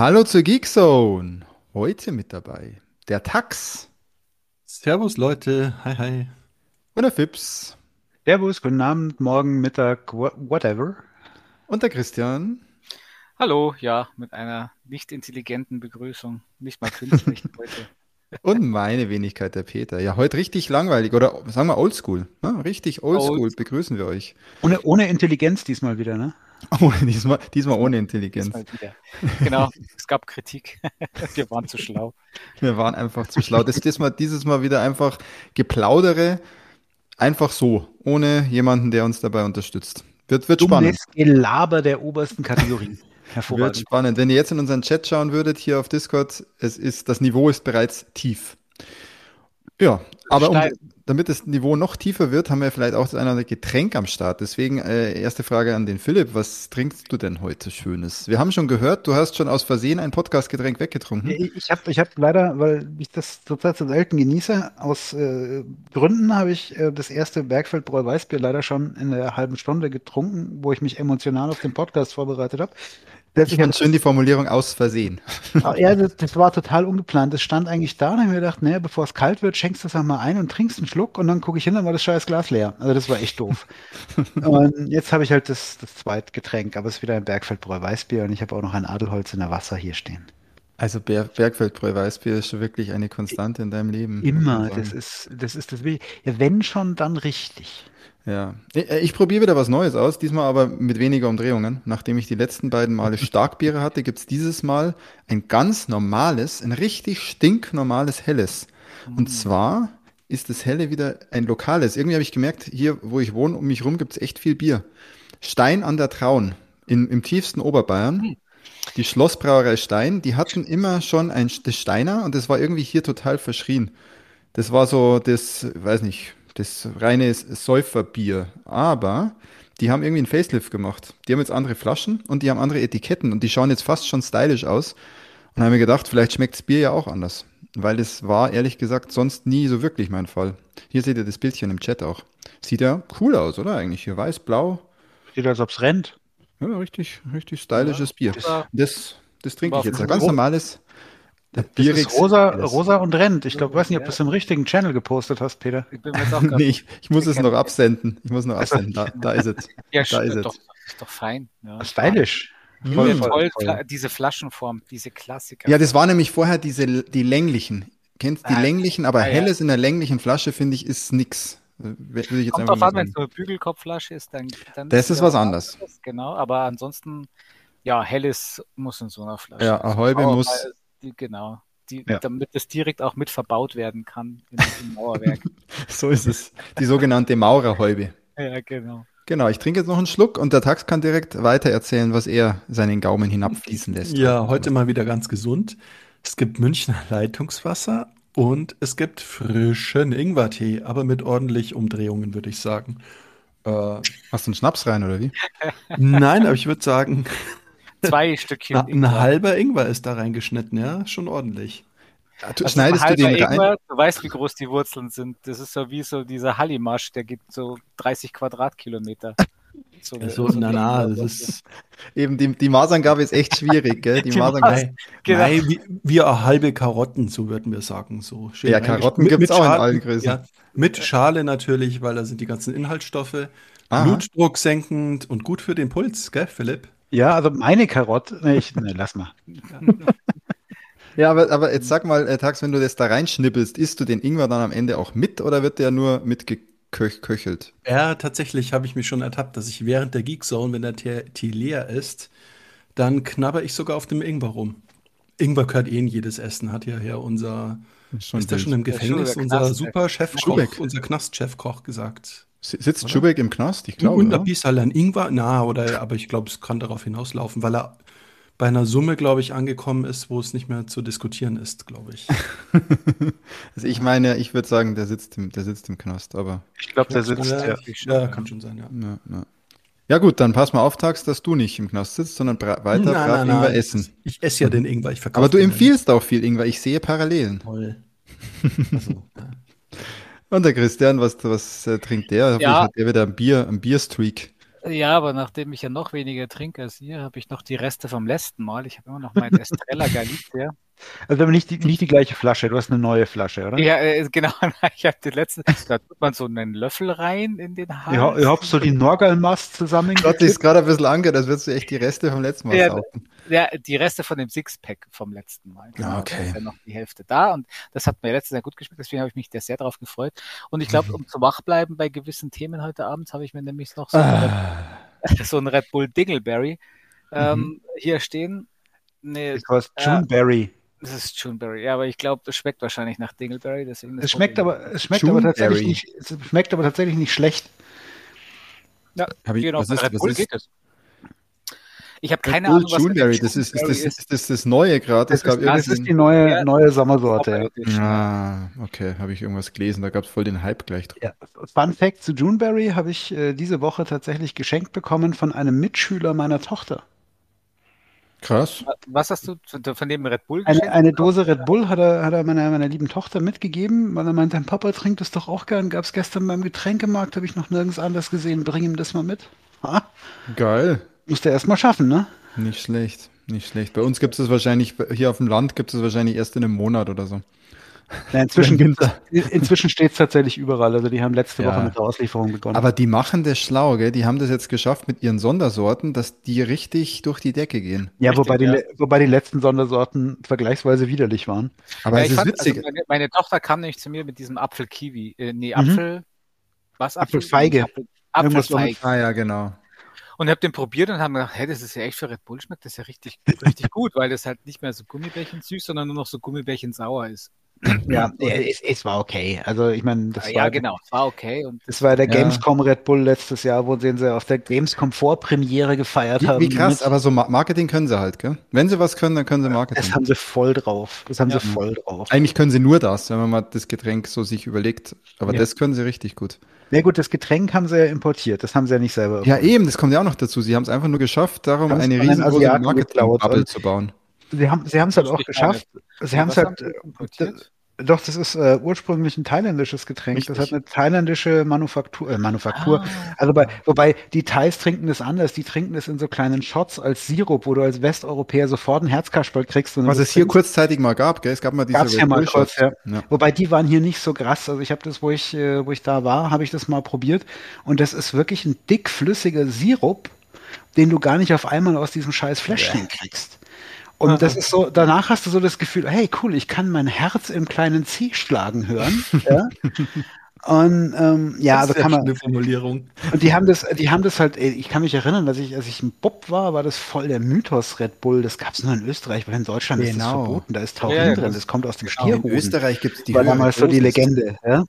Hallo zur Geekzone. Heute mit dabei der Tax Servus Leute, hi hi. und der Fips Servus, guten Abend, morgen, Mittag, wha- whatever. und der Christian. Hallo, ja, mit einer nicht intelligenten Begrüßung, nicht mal künstlich heute. Und meine Wenigkeit, der Peter. Ja, heute richtig langweilig oder sagen wir oldschool. Ne? Richtig oldschool Old- begrüßen wir euch. Ohne, ohne Intelligenz diesmal wieder, ne? Oh, diesmal, diesmal ohne Intelligenz. Mal wieder. Genau, es gab Kritik. Wir waren zu schlau. Wir waren einfach zu schlau. Das ist diesmal, dieses Mal wieder einfach Geplaudere, einfach so, ohne jemanden, der uns dabei unterstützt. Wird, wird spannend. Dummes Gelaber der obersten Kategorie. Wird spannend. Wenn ihr jetzt in unseren Chat schauen würdet, hier auf Discord, es ist, das Niveau ist bereits tief. Ja, aber um, damit das Niveau noch tiefer wird, haben wir vielleicht auch das eine oder andere Getränk am Start. Deswegen äh, erste Frage an den Philipp. Was trinkst du denn heute Schönes? Wir haben schon gehört, du hast schon aus Versehen ein Podcast-Getränk weggetrunken. Ich ich habe ich hab leider, weil ich das zurzeit so selten genieße, aus äh, Gründen habe ich äh, das erste Bergfeld Bräu Weißbier leider schon in der halben Stunde getrunken, wo ich mich emotional auf den Podcast vorbereitet habe. Ich fand schön die Formulierung aus Versehen. Ah, Ja, das, das war total ungeplant. Das stand eigentlich da und ich habe mir gedacht, naja, bevor es kalt wird, schenkst du es einmal ein und trinkst einen Schluck und dann gucke ich hin, dann war das scheiß Glas leer. Also das war echt doof. und jetzt habe ich halt das, das Zweitgetränk, aber es ist wieder ein Bergfeldbräu Weißbier und ich habe auch noch ein Adelholz in der Wasser hier stehen. Also Ber Bergfeldbräu Weißbier ist schon wirklich eine Konstante in deinem Leben. Immer, sagen. das ist, das ist das Wichtige. Ja, wenn schon, dann richtig. Ja, ich, ich probiere wieder was Neues aus, diesmal aber mit weniger Umdrehungen. Nachdem ich die letzten beiden Male Starkbiere hatte, gibt's dieses Mal ein ganz normales, ein richtig stinknormales Helles. Und zwar ist das Helle wieder ein lokales. Irgendwie habe ich gemerkt, hier, wo ich wohne, um mich rum gibt's echt viel Bier. Stein an der Traun, in, im tiefsten Oberbayern. Die Schlossbrauerei Stein, die hatten immer schon ein das Steiner und das war irgendwie hier total verschrien. Das war so das, weiß nicht, das reine Säuferbier. Aber die haben irgendwie einen Facelift gemacht. Die haben jetzt andere Flaschen und die haben andere Etiketten und die schauen jetzt fast schon stylisch aus. Und haben mir gedacht, vielleicht schmeckt das Bier ja auch anders. Weil das war, ehrlich gesagt, sonst nie so wirklich mein Fall. Hier seht ihr das Bildchen im Chat auch. Sieht ja cool aus, oder? Eigentlich hier weiß, blau. Sieht, als ob es rennt. Ja, richtig, richtig stylisches Bier. war- Das, das trinke ich jetzt. Ein ganz normales. Das ist rosa, rosa und rennt. Ich glaube, weiß nicht, ob du es im richtigen Channel gepostet hast, Peter. Ich bin mir jetzt auch Nee, ich, ich muss es noch absenden. Ich muss noch absenden. Da, da ist es. ja, da ist ist es. doch, ist doch fein. Ja. Stylisch. Ich Voll, voll, voll. Diese Flaschenform, diese Klassiker. Ja, das war nämlich vorher diese, die länglichen. Kennst die Ah, länglichen, aber ah, ja. helles in der länglichen Flasche, finde ich, ist nix. Äh, Würde ich jetzt Kommt einfach drauf mal an, wenn es sagen. nur eine Bügelkopfflasche ist, dann, dann Das ist ja was anderes. Genau, aber ansonsten, ja, helles muss in so einer Flasche. Ja, Ahäube muss- weil Die, genau. Die, Ja. Damit es direkt auch mit verbaut werden kann im, im Mauerwerk. So ist es. Die sogenannte Maurerhäube. ja, genau. Genau, ich trinke jetzt noch einen Schluck und der Tax kann direkt weiter erzählen, was er seinen Gaumen hinabfließen lässt. Ja, heute mal wieder ganz gesund. Es gibt Münchner Leitungswasser und es gibt frischen Ingwertee, aber mit ordentlich Umdrehungen, würde ich sagen. Äh, Hast du einen Schnaps rein, oder wie? nein, aber ich würde sagen, Zwei Stückchen. na, ein halber Ingwer ist da reingeschnitten, ja, schon ordentlich. Du, Also schneidest du den? Ingwer, du weißt, wie groß die Wurzeln sind. Das ist so wie so dieser Hallimasch, der gibt so 30 Quadratkilometer. So, Also, so- na, na, das ist. Eben, die, die Maßangabe ist echt schwierig, gell? Die Die Maßangabe. Nein, Genau. nein, wie, wie auch halbe Karotten, so würden wir sagen. So schön Ja. Karotten Mit- gibt's mit auch in Schale- allen Größen. Ja, mit Schale natürlich, weil da sind die ganzen Inhaltsstoffe. Aha. Blutdruck senkend und gut für den Puls, gell, Philipp? Ja, also meine Karotte. Nee, ich, nee, lass mal. Ja, aber, aber jetzt sag mal, äh, Tax, wenn du das da reinschnippelst, isst du den Ingwer dann am Ende auch mit oder wird der nur mitgeköchelt? Ja, tatsächlich habe ich mich schon ertappt, dass ich während der Geekzone, wenn der Tee Tee leer ist, dann knabber ich sogar auf dem Ingwer rum. Ingwer gehört eh in jedes Essen, hat ja hier unser, Schon ist der schon im ist Gefängnis, unser Knast, super Chefkoch, unser Knastchefkoch gesagt. Sitzt Schubeck im Knast? Ich glaube. und oder? ein bisschen ein Ingwer, na, oder, aber ich glaube, es kann darauf hinauslaufen, weil er bei einer Summe, glaube ich, angekommen ist, wo es nicht mehr zu diskutieren ist, glaube ich. Also ich meine, ich würde sagen, der sitzt im, der sitzt im Knast, aber Ich glaube, der sitzt. ja, Ja. ja, kann schon sein, ja. ja, ja. ja gut, dann pass mal auf, Tax, dass du nicht im Knast sitzt, sondern bra weiter Nein, brav nein, Ingwer nein. essen. Ich esse ja den Ingwer, ich verkaufe Aber du ja empfiehlst auch viel Ingwer. Ich sehe Parallelen. Toll. Also, ja. Und der Christian, was, was äh, trinkt der? Ja. hat der wieder ein Bier, ein Bierstreak. Ja, aber nachdem ich ja noch weniger trinke als ihr, habe ich noch die Reste vom letzten Mal. Ich habe immer noch meinen Estrella Galicia. Also nicht die, nicht die gleiche Flasche, du hast eine neue Flasche, oder? Ja, äh, genau. Ich habe den letzten, da tut man so einen Löffel rein in den Hals. Ja, ihr habt so die Norgalmast zusammen. Gott, ist gerade ein bisschen angehört, als würdest du echt die Reste vom letzten Mal Ja, saufen. Ja, die Reste von dem Sixpack vom letzten Mal. Genau, Ah, okay. Da ist ja noch die Hälfte da und das hat mir letztes Jahr gut geschmeckt, deswegen habe ich mich da sehr darauf gefreut. Und ich glaube, Mhm. um zu wach bleiben bei gewissen Themen heute Abend, habe ich mir nämlich noch so, Ah. ein, Red, so ein Red Bull Dingleberry ähm, Mhm. hier stehen. Nee, Das heißt Ja. Juneberry. Das ist Juneberry. Ja, aber ich glaube, es schmeckt wahrscheinlich nach Dingleberry. Deswegen das Es schmeckt aber, es schmeckt aber tatsächlich nicht, es schmeckt aber tatsächlich nicht schlecht. wir. Hab Ja, ich, genau, was ist, was ist, geht es. Ich habe keine Ahnung, was Juneberry, das ist, ist, das, ist das das Neue gerade? Das, Das gab ist, das die neue, Ja. neue Sommersorte. Ja. Ah, okay, habe ich irgendwas gelesen, da gab es voll den Hype gleich drin. Ja. Fun Fact zu Juneberry habe ich äh, diese Woche tatsächlich geschenkt bekommen von einem Mitschüler meiner Tochter. Krass. Was hast du von dem Red Bull Eine, geschenkt eine? Dose Red Bull hat er, hat er meiner, meiner lieben Tochter mitgegeben, weil er meinte, dein Papa trinkt das doch auch gern. Gab es gestern beim Getränkemarkt, habe ich noch nirgends anders gesehen. Bring ihm das mal mit. Ha? Geil. Musst du erst mal schaffen, ne? Nicht schlecht, nicht schlecht. Bei uns gibt es wahrscheinlich, hier auf dem Land gibt es wahrscheinlich erst in einem Monat oder so. Ja, inzwischen gibt's, inzwischen steht es tatsächlich überall. Also die haben letzte Ja. Woche mit der Auslieferung begonnen. Aber die machen das schlau, gell? Die haben das jetzt geschafft mit ihren Sondersorten, dass die richtig durch die Decke gehen. ja, Richtig, wobei, die, ja. le- wobei die letzten Sondersorten vergleichsweise widerlich waren. Aber Ja, es ich ist fand, witzig. Also meine, meine Tochter kam nämlich zu mir mit diesem Apfel-Kiwi. Äh, nee, Mhm. Apfel. Was? Apfelfeige. Apfel, Apfelfeige. ah ja, genau. Und hab den probiert und haben gedacht, hey, das ist ja echt für Red Bull schmeckt das ja richtig, richtig gut, weil das halt nicht mehr so Gummibärchen süß, sondern nur noch so Gummibärchen sauer ist. Ja, es, es war okay. Also ich meine, das ja, war genau, es war okay. Und Das war der Ja. Gamescom Red Bull letztes Jahr, wo sie sie auf der Gamescom Vorpremiere gefeiert Wie, haben. wie krass, aber so Ma- Marketing können sie halt, gell? Wenn sie was können, dann können sie Marketing. das haben sie voll drauf. Das haben Ja. sie voll drauf. Eigentlich können sie nur das, wenn man mal das Getränk so sich überlegt. Aber Ja. das können sie richtig gut. Na gut, das Getränk haben sie ja importiert. Das haben sie ja nicht selber. Ja, eben, das kommt ja auch noch dazu. Sie haben es einfach nur geschafft, darum eine riesengroße Marketing-Bubble zu bauen. Sie haben sie haben es halt auch geschafft. Sie haben es halt. Doch, das ist äh, ursprünglich ein thailändisches Getränk. Das Richtig. hat eine thailändische Manufaktur. Äh, Manufaktur. Ah. Also bei, wobei die Thais trinken das anders. Die trinken das in so kleinen Shots als Sirup, wo du als Westeuropäer sofort einen Herzkasperl kriegst. Was das es hier kurzzeitig mal gab, gell? Es gab mal diese Gab's ja Red mal kurz, Shots. ja. Ja. Wobei die waren hier nicht so krass. Also ich habe das, wo ich, äh, wo ich da war, habe ich das mal probiert. Und das ist wirklich ein dickflüssiger Sirup, den du gar nicht auf einmal aus diesem scheiß Fläschchen kriegst. Und das ist so, danach hast du so das Gefühl, hey, cool, ich kann mein Herz im kleinen C schlagen hören. ja? Und ähm, ja, also kann man, schöne Formulierung. und die haben das, die haben das halt, ich kann mich erinnern, dass ich, als ich ein Bob war, war das voll der Mythos Red Bull. Das gab es nur in Österreich, weil in Deutschland ist das Genau. verboten. Da ist Taurin Ja, ja, drin, das- das kommt aus dem genau. In. Österreich gibt es die war damals so die. Legende. Ja?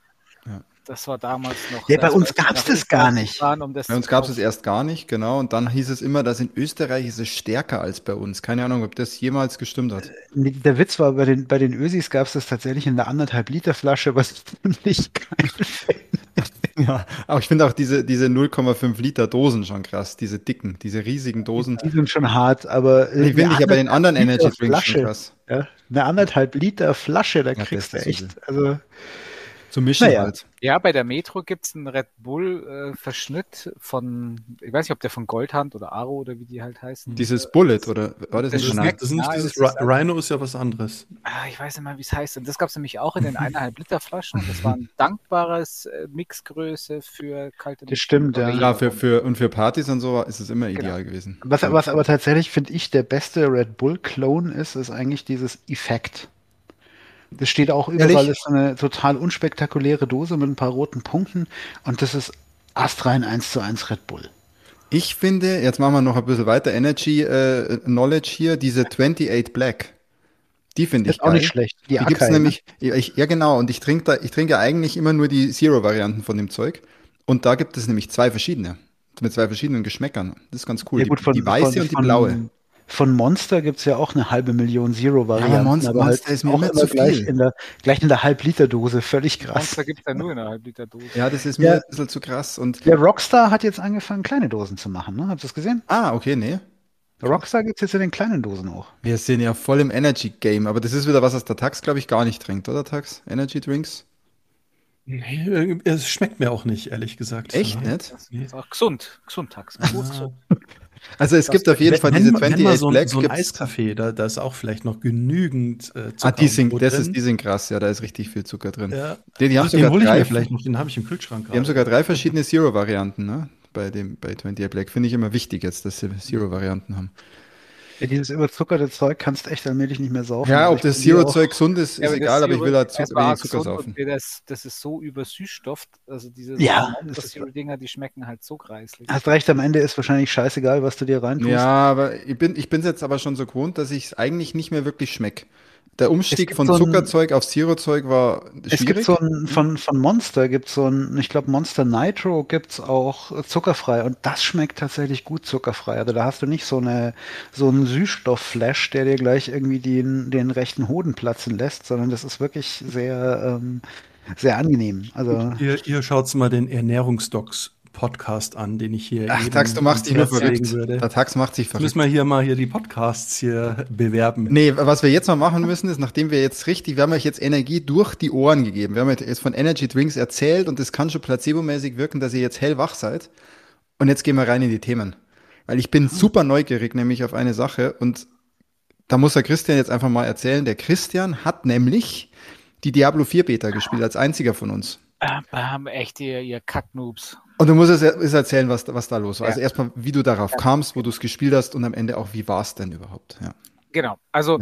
Das war damals noch. Ja, bei uns gab's wir das gar nicht. Waren, um das Bei uns gab es es erst gar nicht, genau. Und dann hieß es immer, dass in Österreich ist es stärker als bei uns. Keine Ahnung, ob das jemals gestimmt hat. Nee, Der Witz war, bei den, bei den Ösis gab es das tatsächlich in der anderthalb Liter Flasche, was ich ziemlich geil. Ja, aber ich finde auch diese, diese 0,5 Liter Dosen schon krass. Diese dicken, diese riesigen Dosen. Die sind schon hart, aber äh, Die finde ich ja bei den anderen Energy Drinks schon krass. Ja, eine anderthalb Liter Flasche, da Ja, kriegst du echt, also Zum Mischen Naja. halt. Ja, bei der Metro gibt's einen Red Bull-Verschnitt von, ich weiß nicht, ob der von Goldhand oder Aro oder wie die halt heißen. Dieses Bullet, oder war das Das nicht Das, ist ist, das ist nicht dieses ist- Rhino ist ja was anderes. Ah, ich weiß nicht mal, wie es heißt. Und das gab's nämlich auch in den eineinhalb Liter Flaschen. Das war ein dankbares äh, Mixgröße für kalte Das stimmt, ja. Ja, für, für, und für Partys und so ist es immer ideal gewesen. was, was aber tatsächlich, finde ich, der beste Red Bull-Clone ist, ist eigentlich dieses Effekt. Das steht auch überall, Ehrlich? ist eine total unspektakuläre Dose mit ein paar roten Punkten und das ist astrein 1 zu 1 Red Bull. Ich finde, jetzt machen wir noch ein bisschen weiter Energy äh, Knowledge hier, diese 28 Black. Die finde Ist ich auch geil. nicht schlecht. Die, Die gibt's Akai, ne? nämlich, ja, ich, ja genau, und ich trinke da, ich trinke eigentlich immer nur die Zero-Varianten von dem Zeug. Und da gibt es nämlich zwei verschiedene. Mit zwei verschiedenen Geschmäckern. Das ist ganz cool. Ja, gut, von, die, die weiße von, und die von, blaue. Von Monster gibt's ja auch eine halbe Million Zero-Varianten. Ja, aber Monster- aber halt Monster ist mir immer zu gleich viel. in der, gleich in der Halb-Liter-Dose. Völlig krass. Monster gibt's ja nur in einer halb Liter Dose. Ja, das ist mir Ja. ein bisschen zu krass. Und Der Rockstar hat jetzt angefangen, kleine Dosen zu machen. Ne? Habt ihr das gesehen? ah, okay, nee. Rockstar gibt's jetzt in den kleinen Dosen auch. Wir sind ja voll im Energy-Game, aber das ist wieder was, was der Tax, glaube ich, gar nicht trinkt, oder Tax? Energy Drinks? Nee, es schmeckt mir auch nicht, ehrlich gesagt. Echt nicht? Das ist auch gesund. Gesund, Tax. Also es gibt auf jeden Fall diese Nenn mal- nenn 28 mal so, Black. so ein Eiskaffee, da, da ist auch vielleicht noch genügend äh, Zucker ah, die sind, das drin. ist, die sind krass, ja, da ist richtig viel Zucker drin. ja. Die, die haben Ach, den sogar hole ich drei, mir vielleicht noch, den habe ich im Kühlschrank die haben sogar drei verschiedene Zero-Varianten, ne? Bei dem, bei 28 Black. Finde ich immer wichtig jetzt, dass sie Zero-Varianten haben. Ja, dieses überzuckerte Zeug kannst echt allmählich nicht mehr saufen. Ja, Also ob das Zero-Zeug gesund ist, ist Ja, egal, aber ich will da Zero- zu, es wenig Zucker saufen. Das, das ist so übersüßstofft. Also diese Ja, Monster das ist- Zero Dinger, die schmecken halt so greislich. Hast recht, am Ende ist wahrscheinlich scheißegal, was du dir reintust. Ja, aber ich bin ich bin jetzt aber schon so gewohnt, dass ich es eigentlich nicht mehr wirklich schmecke. Der Umstieg von so ein- Zuckerzeug auf Zero-Zeug war Es gibt schwierig. so ein, von, von Monster gibt so ein, ich glaube Monster Nitro gibt's auch zuckerfrei und das schmeckt tatsächlich gut zuckerfrei. Also da hast du nicht so eine, so einen Süßstoffflash, der dir gleich irgendwie den, den rechten Hoden platzen lässt, sondern das ist wirklich sehr, ähm, sehr angenehm. Also Ihr, ihr schaut mal den Ernährungsdocs Podcast an, den ich hier Ach, Tax, du machst dich nur verrückt. würde. Der Tax macht sich Jetzt verrückt. müssen wir hier mal hier die Podcasts hier bewerben. Nee, was wir jetzt mal machen müssen, ist, nachdem wir jetzt richtig, wir haben euch jetzt Energie durch die Ohren gegeben. Wir haben euch jetzt von Energy Drinks erzählt und das kann schon placebomäßig wirken, dass ihr jetzt hellwach seid. Und jetzt gehen wir rein in die Themen. Weil ich bin super neugierig, nämlich auf eine Sache. Und da muss der Christian jetzt einfach mal erzählen. Der Christian hat nämlich die Diablo 4 Beta gespielt, als einziger von uns. Bam, echt, ihr, ihr Kacknoobs. Und du musst es erzählen, was, was da los war. Ja. Also erstmal, wie du darauf kamst, wo du es gespielt hast und am Ende auch, wie war es denn überhaupt? Ja, Genau. Also.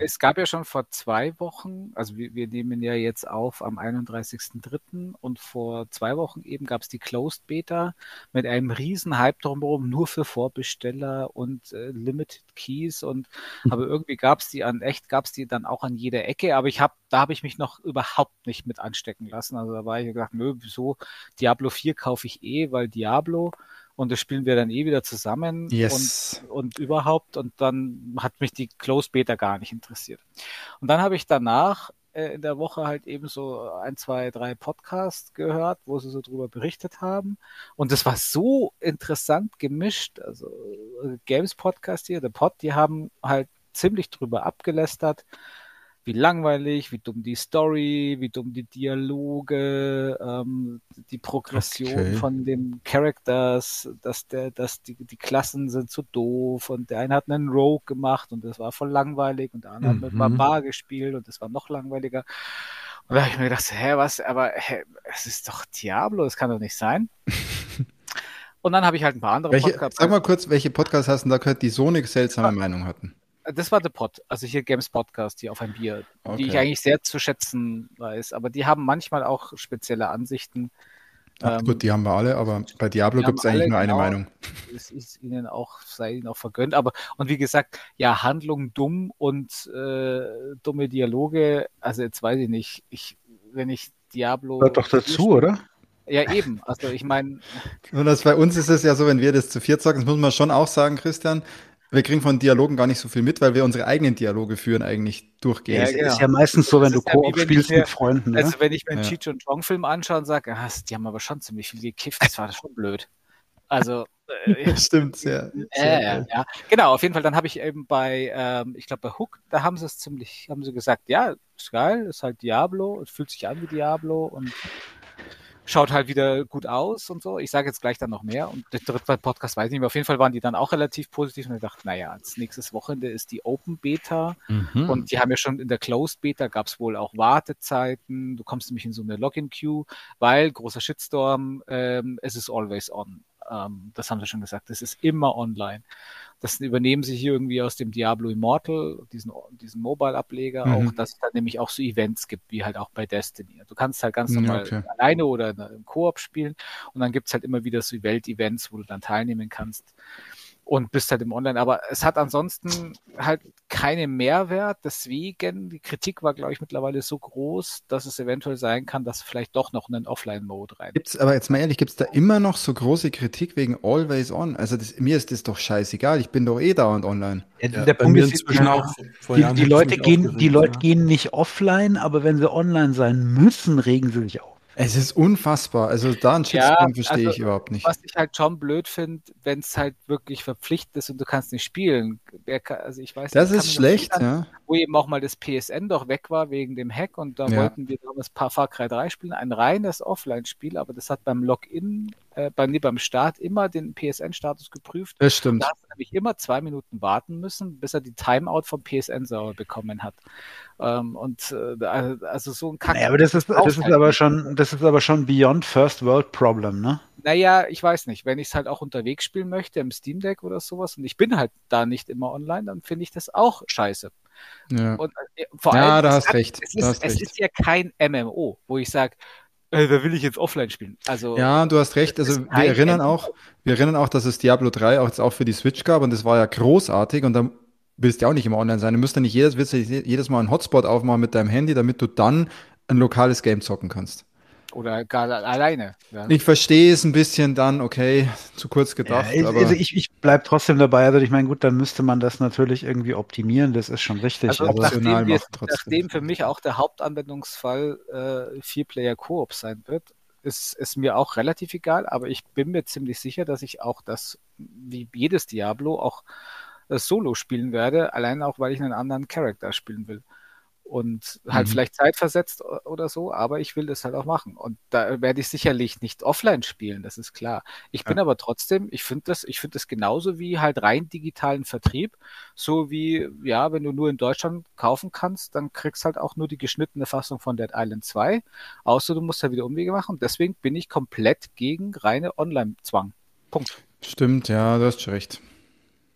Es gab ja schon vor zwei Wochen, also wir, wir nehmen ja jetzt auf am 31.03. und vor zwei Wochen eben gab es die Closed Beta mit einem riesen Hype drumherum, nur für Vorbesteller und äh, Limited Keys und aber irgendwie gab es die an, echt gab es die dann auch an jeder Ecke, aber ich habe, da habe ich mich noch überhaupt nicht mit anstecken lassen. Also da war ich gedacht, nö, wieso Diablo 4 kaufe ich eh, weil Diablo und das spielen wir dann eh wieder zusammen Yes. und, und überhaupt und dann hat mich die Closed Beta gar nicht interessiert. Und dann habe ich danach äh, in der Woche halt eben so ein, zwei, drei Podcasts gehört, wo sie so drüber berichtet haben. Und das war so interessant gemischt. Also äh, Games Podcast hier, der Pod, die haben halt ziemlich drüber abgelästert, wie langweilig, wie dumm die Story, wie dumm die Dialoge, ähm, die Progression Okay. von den Characters, dass der, dass die, die Klassen sind so doof und der eine hat einen Rogue gemacht und das war voll langweilig und der andere hat mit Mhm. Barbar gespielt und das war noch langweiliger. Und da habe ich mir gedacht, hä, was, aber hä, es ist doch Diablo, das kann doch nicht sein. Und dann habe ich halt ein paar andere Welche, Podcasts. sag mal kurz, welche Podcasts hast du da gehört, die so eine seltsame Meinung hatten? Das war The Pod, also hier Games Podcast, hier auf ein Bier, die ich Okay. eigentlich sehr zu schätzen weiß. Aber die haben manchmal auch spezielle Ansichten. Ach, Ähm, gut, die haben wir alle, aber bei Diablo gibt es eigentlich nur eine genau. Meinung. Es ist ihnen auch, sei ihnen auch vergönnt. Aber, und wie gesagt, ja, Handlung dumm und äh, dumme Dialoge, also jetzt weiß ich nicht, ich, wenn ich Diablo. Gehört doch dazu, oder? Ja, eben. Also ich meine, Und das, bei uns ist es ja so, wenn wir das zu viert sagen, das muss man schon auch sagen, Christian, wir kriegen von Dialogen gar nicht so viel mit, weil wir unsere eigenen Dialoge führen eigentlich durchgehend. Ja, Das genau. ist ja meistens so, wenn Das du ja Koop wenn spielst mir- mit Freunden. Ne? also wenn ich mir einen Ja. Cheech und Chong Film anschaue und sage, ah, die haben aber schon ziemlich viel gekifft, das war schon blöd. Also, äh, Stimmt, sehr. sehr Äh, ja, genau, auf jeden Fall. Dann habe ich eben bei, ähm, ich glaube bei Hook, da haben sie es ziemlich, haben sie gesagt, ja, ist geil, ist halt Diablo, es fühlt sich an wie Diablo und schaut halt wieder gut aus und so. Ich sage jetzt gleich dann noch mehr und der dritte Podcast weiß ich nicht mehr. Auf jeden Fall waren die dann auch relativ positiv und ich dachte, naja, als nächstes Wochenende ist die Open Beta Mhm. und die haben ja schon in der Closed Beta gab es wohl auch Wartezeiten. Du kommst nämlich in so eine Login-Queue, weil großer Shitstorm, ähm, es ist always on. Ähm, das haben sie schon gesagt. Das ist immer online. Das übernehmen sie hier irgendwie aus dem Diablo Immortal, diesen, diesen Mobile-Ableger Mhm. auch, dass es dann nämlich auch so Events gibt, wie halt auch bei Destiny. Du kannst halt ganz Ja, normal okay. alleine oder in- im Koop spielen und dann gibt's halt immer wieder so Welt-Events, wo du dann teilnehmen kannst und bist halt im Online. Aber es hat ansonsten halt keinen Mehrwert. Deswegen, die Kritik war, glaube ich, mittlerweile so groß, dass es eventuell sein kann, dass vielleicht doch noch einen Offline-Mode rein. Gibt's, aber jetzt mal ehrlich, gibt es da immer noch so große Kritik wegen Always On? Also das, mir ist das doch scheißegal, ich bin doch eh dauernd online. Ja, Ja, der Punkt ist, inzwischen die, auch. Vor die, die Leute gehen, die Leute ja. gehen nicht offline, aber wenn sie online sein müssen, regen sie sich auf. Es ist unfassbar. Also da einen Ja, Shitstorm verstehe also, ich überhaupt nicht. Was ich halt schon blöd finde, wenn es halt wirklich verpflichtend ist und du kannst nicht spielen. Wer kann, also ich weiß Das ist schlecht, an- ja. wo eben auch mal das PSN doch weg war wegen dem Hack und da Ja. wollten wir damals paar Far Cry 3 spielen, ein reines Offline-Spiel, aber das hat beim Login, äh, bei, nee, beim Start immer den PSN-Status geprüft. Das stimmt. Da hast du nämlich immer zwei Minuten warten müssen, bis er die Timeout vom PSN-Server bekommen hat. Ähm, und äh, also so ein Kack. Naja, aber das ist, das ist aber schon, das ist aber schon beyond First World Problem, ne? Naja, ich weiß nicht. Wenn ich es halt auch unterwegs spielen möchte, im Steam Deck oder sowas, und ich bin halt da nicht immer online, dann finde ich das auch scheiße. Ja. Und äh, vor Ja, allem, da es hast hat- recht, Es, ist, hast es recht. ist ja kein MMO, wo ich sage, äh, da will ich jetzt offline spielen. Also Ja, du hast recht. Also wir erinnern auch, wir erinnern auch, dass es Diablo 3 auch jetzt auch für die Switch gab und das war ja großartig und da willst du ja auch nicht immer online sein. Du musst ja nicht jedes, willst du jedes Mal einen Hotspot aufmachen mit deinem Handy, damit du dann ein lokales Game zocken kannst. oder gar alleine. Ja. Ich verstehe es ein bisschen dann, okay, zu kurz gedacht, Ja, aber also ich, ich bleibe trotzdem dabei. Also ich meine, gut, dann müsste man das natürlich irgendwie optimieren. Das ist schon richtig. Also aber nachdem, wir, nachdem für mich auch der Hauptanwendungsfall äh, Vier-Player-Koop sein wird, ist es mir auch relativ egal, aber ich bin mir ziemlich sicher, dass ich auch das, wie jedes Diablo, auch äh, solo spielen werde, allein auch, weil ich einen anderen Charakter spielen will. Und halt Mhm. vielleicht zeitversetzt oder so, aber ich will das halt auch machen. Und da werde ich sicherlich nicht offline spielen, das ist klar. Ich bin aber trotzdem, ich finde das, ich finde das genauso wie halt rein digitalen Vertrieb, so wie, ja, wenn du nur in Deutschland kaufen kannst, dann kriegst halt auch nur die geschnittene Fassung von Dead Island 2, außer du musst ja wieder Umwege machen. Deswegen bin ich komplett gegen reine Online-Zwang. Punkt. stimmt, ja, du hast schon recht.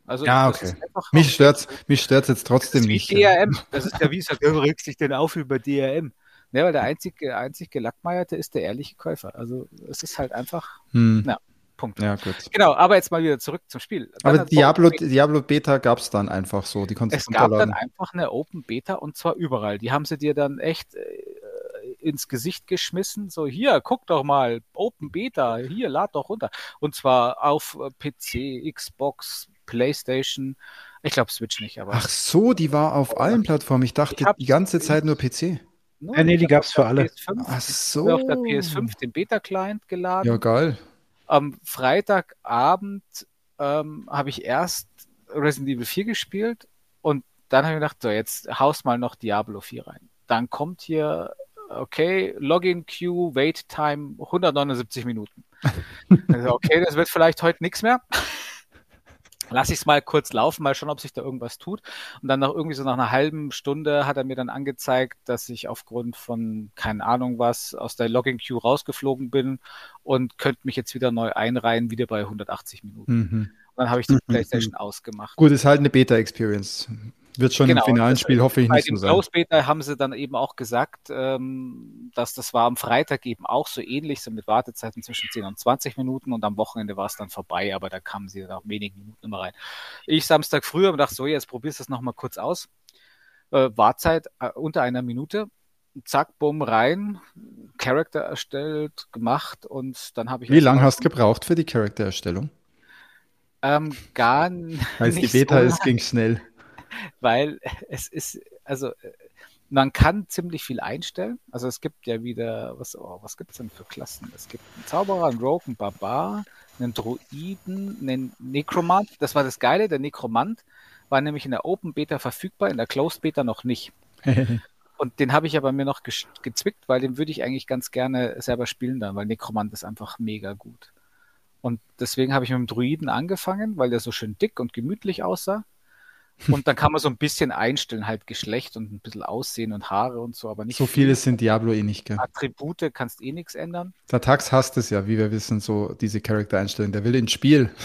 Also Ja, das okay. Mich stört's, mich stört's jetzt das trotzdem wie nicht. DRM. Das ist ja wie sagt, wer regt sich denn auf über DRM? Ne, weil der einzige, einzig Gelackmeierte ist der ehrliche Käufer. Also es ist halt einfach Hm. Ja. Punkt. Ja, gut. Genau, aber jetzt mal wieder zurück zum Spiel. Dann Aber Diablo, Diablo Beta gab's dann einfach so, die konntest es gab dann einfach eine Open Beta und zwar überall. Die haben sie dir dann echt äh, ins Gesicht geschmissen. So, hier, guck doch mal, Open Beta, hier, lad doch runter. Und zwar auf äh, PC, Xbox, PlayStation. Ich glaube Switch nicht, aber Ach so, die war auf allen Plattformen. Ich dachte Ich die ganze Zeit nur PC. nur, Ja, nee, die gab's auf für der alle. PS5, Ach ich habe auf der so. PS5 den Beta-Client geladen. Ja, geil. Am Freitagabend ähm, habe ich erst Resident Evil 4 gespielt und dann habe ich gedacht, so, jetzt haust mal noch Diablo 4 rein. Dann kommt hier, okay, Login Queue, Wait Time 179 Minuten. Also, okay, das wird vielleicht heute nichts mehr. Lass ich es mal kurz laufen, mal schauen, ob sich da irgendwas tut. Und dann nach irgendwie so nach einer halben Stunde hat er mir dann angezeigt, dass ich aufgrund von, keine Ahnung was, aus der Login Queue rausgeflogen bin und könnte mich jetzt wieder neu einreihen, wieder bei 180 Minuten. Mhm. Und dann habe ich die Mhm. Playstation ausgemacht. Gut, ist halt eine Beta-Experience. Wird schon Genau, im finalen das- Spiel hoffentlich Bei nicht dem so sein. Close Beta haben sie dann eben auch gesagt, ähm, dass das war am Freitag eben auch so ähnlich, so mit Wartezeiten zwischen 10 und 20 Minuten und am Wochenende war es dann vorbei, aber da kamen sie nach wenigen Minuten immer rein. Ich Samstag früher und dachte so, jetzt probierst du es nochmal kurz aus. Äh, Wartzeit äh, unter einer Minute. Zack, bumm, rein, Charakter erstellt, gemacht und dann habe ich Wie lange hast du gebraucht für die Charaktererstellung? ähm, gar n- Als die nicht Beta so ist, ging schnell. Weil es ist, also äh, man kann ziemlich viel einstellen. Also es gibt ja wieder, was, oh, was gibt es denn für Klassen? Es gibt einen Zauberer, einen Rogue, einen Barbar, einen Druiden, einen Nekromant. Das war das Geile, der Nekromant war nämlich in der Open Beta verfügbar, in der Closed Beta noch nicht. Und den habe ich aber mir noch gezwickt, weil den würde ich eigentlich ganz gerne selber spielen dann, weil Nekromant ist einfach mega gut. Und deswegen habe ich mit dem Druiden angefangen, weil der so schön dick und gemütlich aussah. Und dann kann man so ein bisschen einstellen, halt Geschlecht und ein bisschen Aussehen und Haare und so, aber nicht so viele sind Diablo eh nicht, gell? Attribute kannst eh nichts ändern. Der Tax hasst es ja, wie wir wissen, so diese Charaktereinstellung. Der will ins Spiel.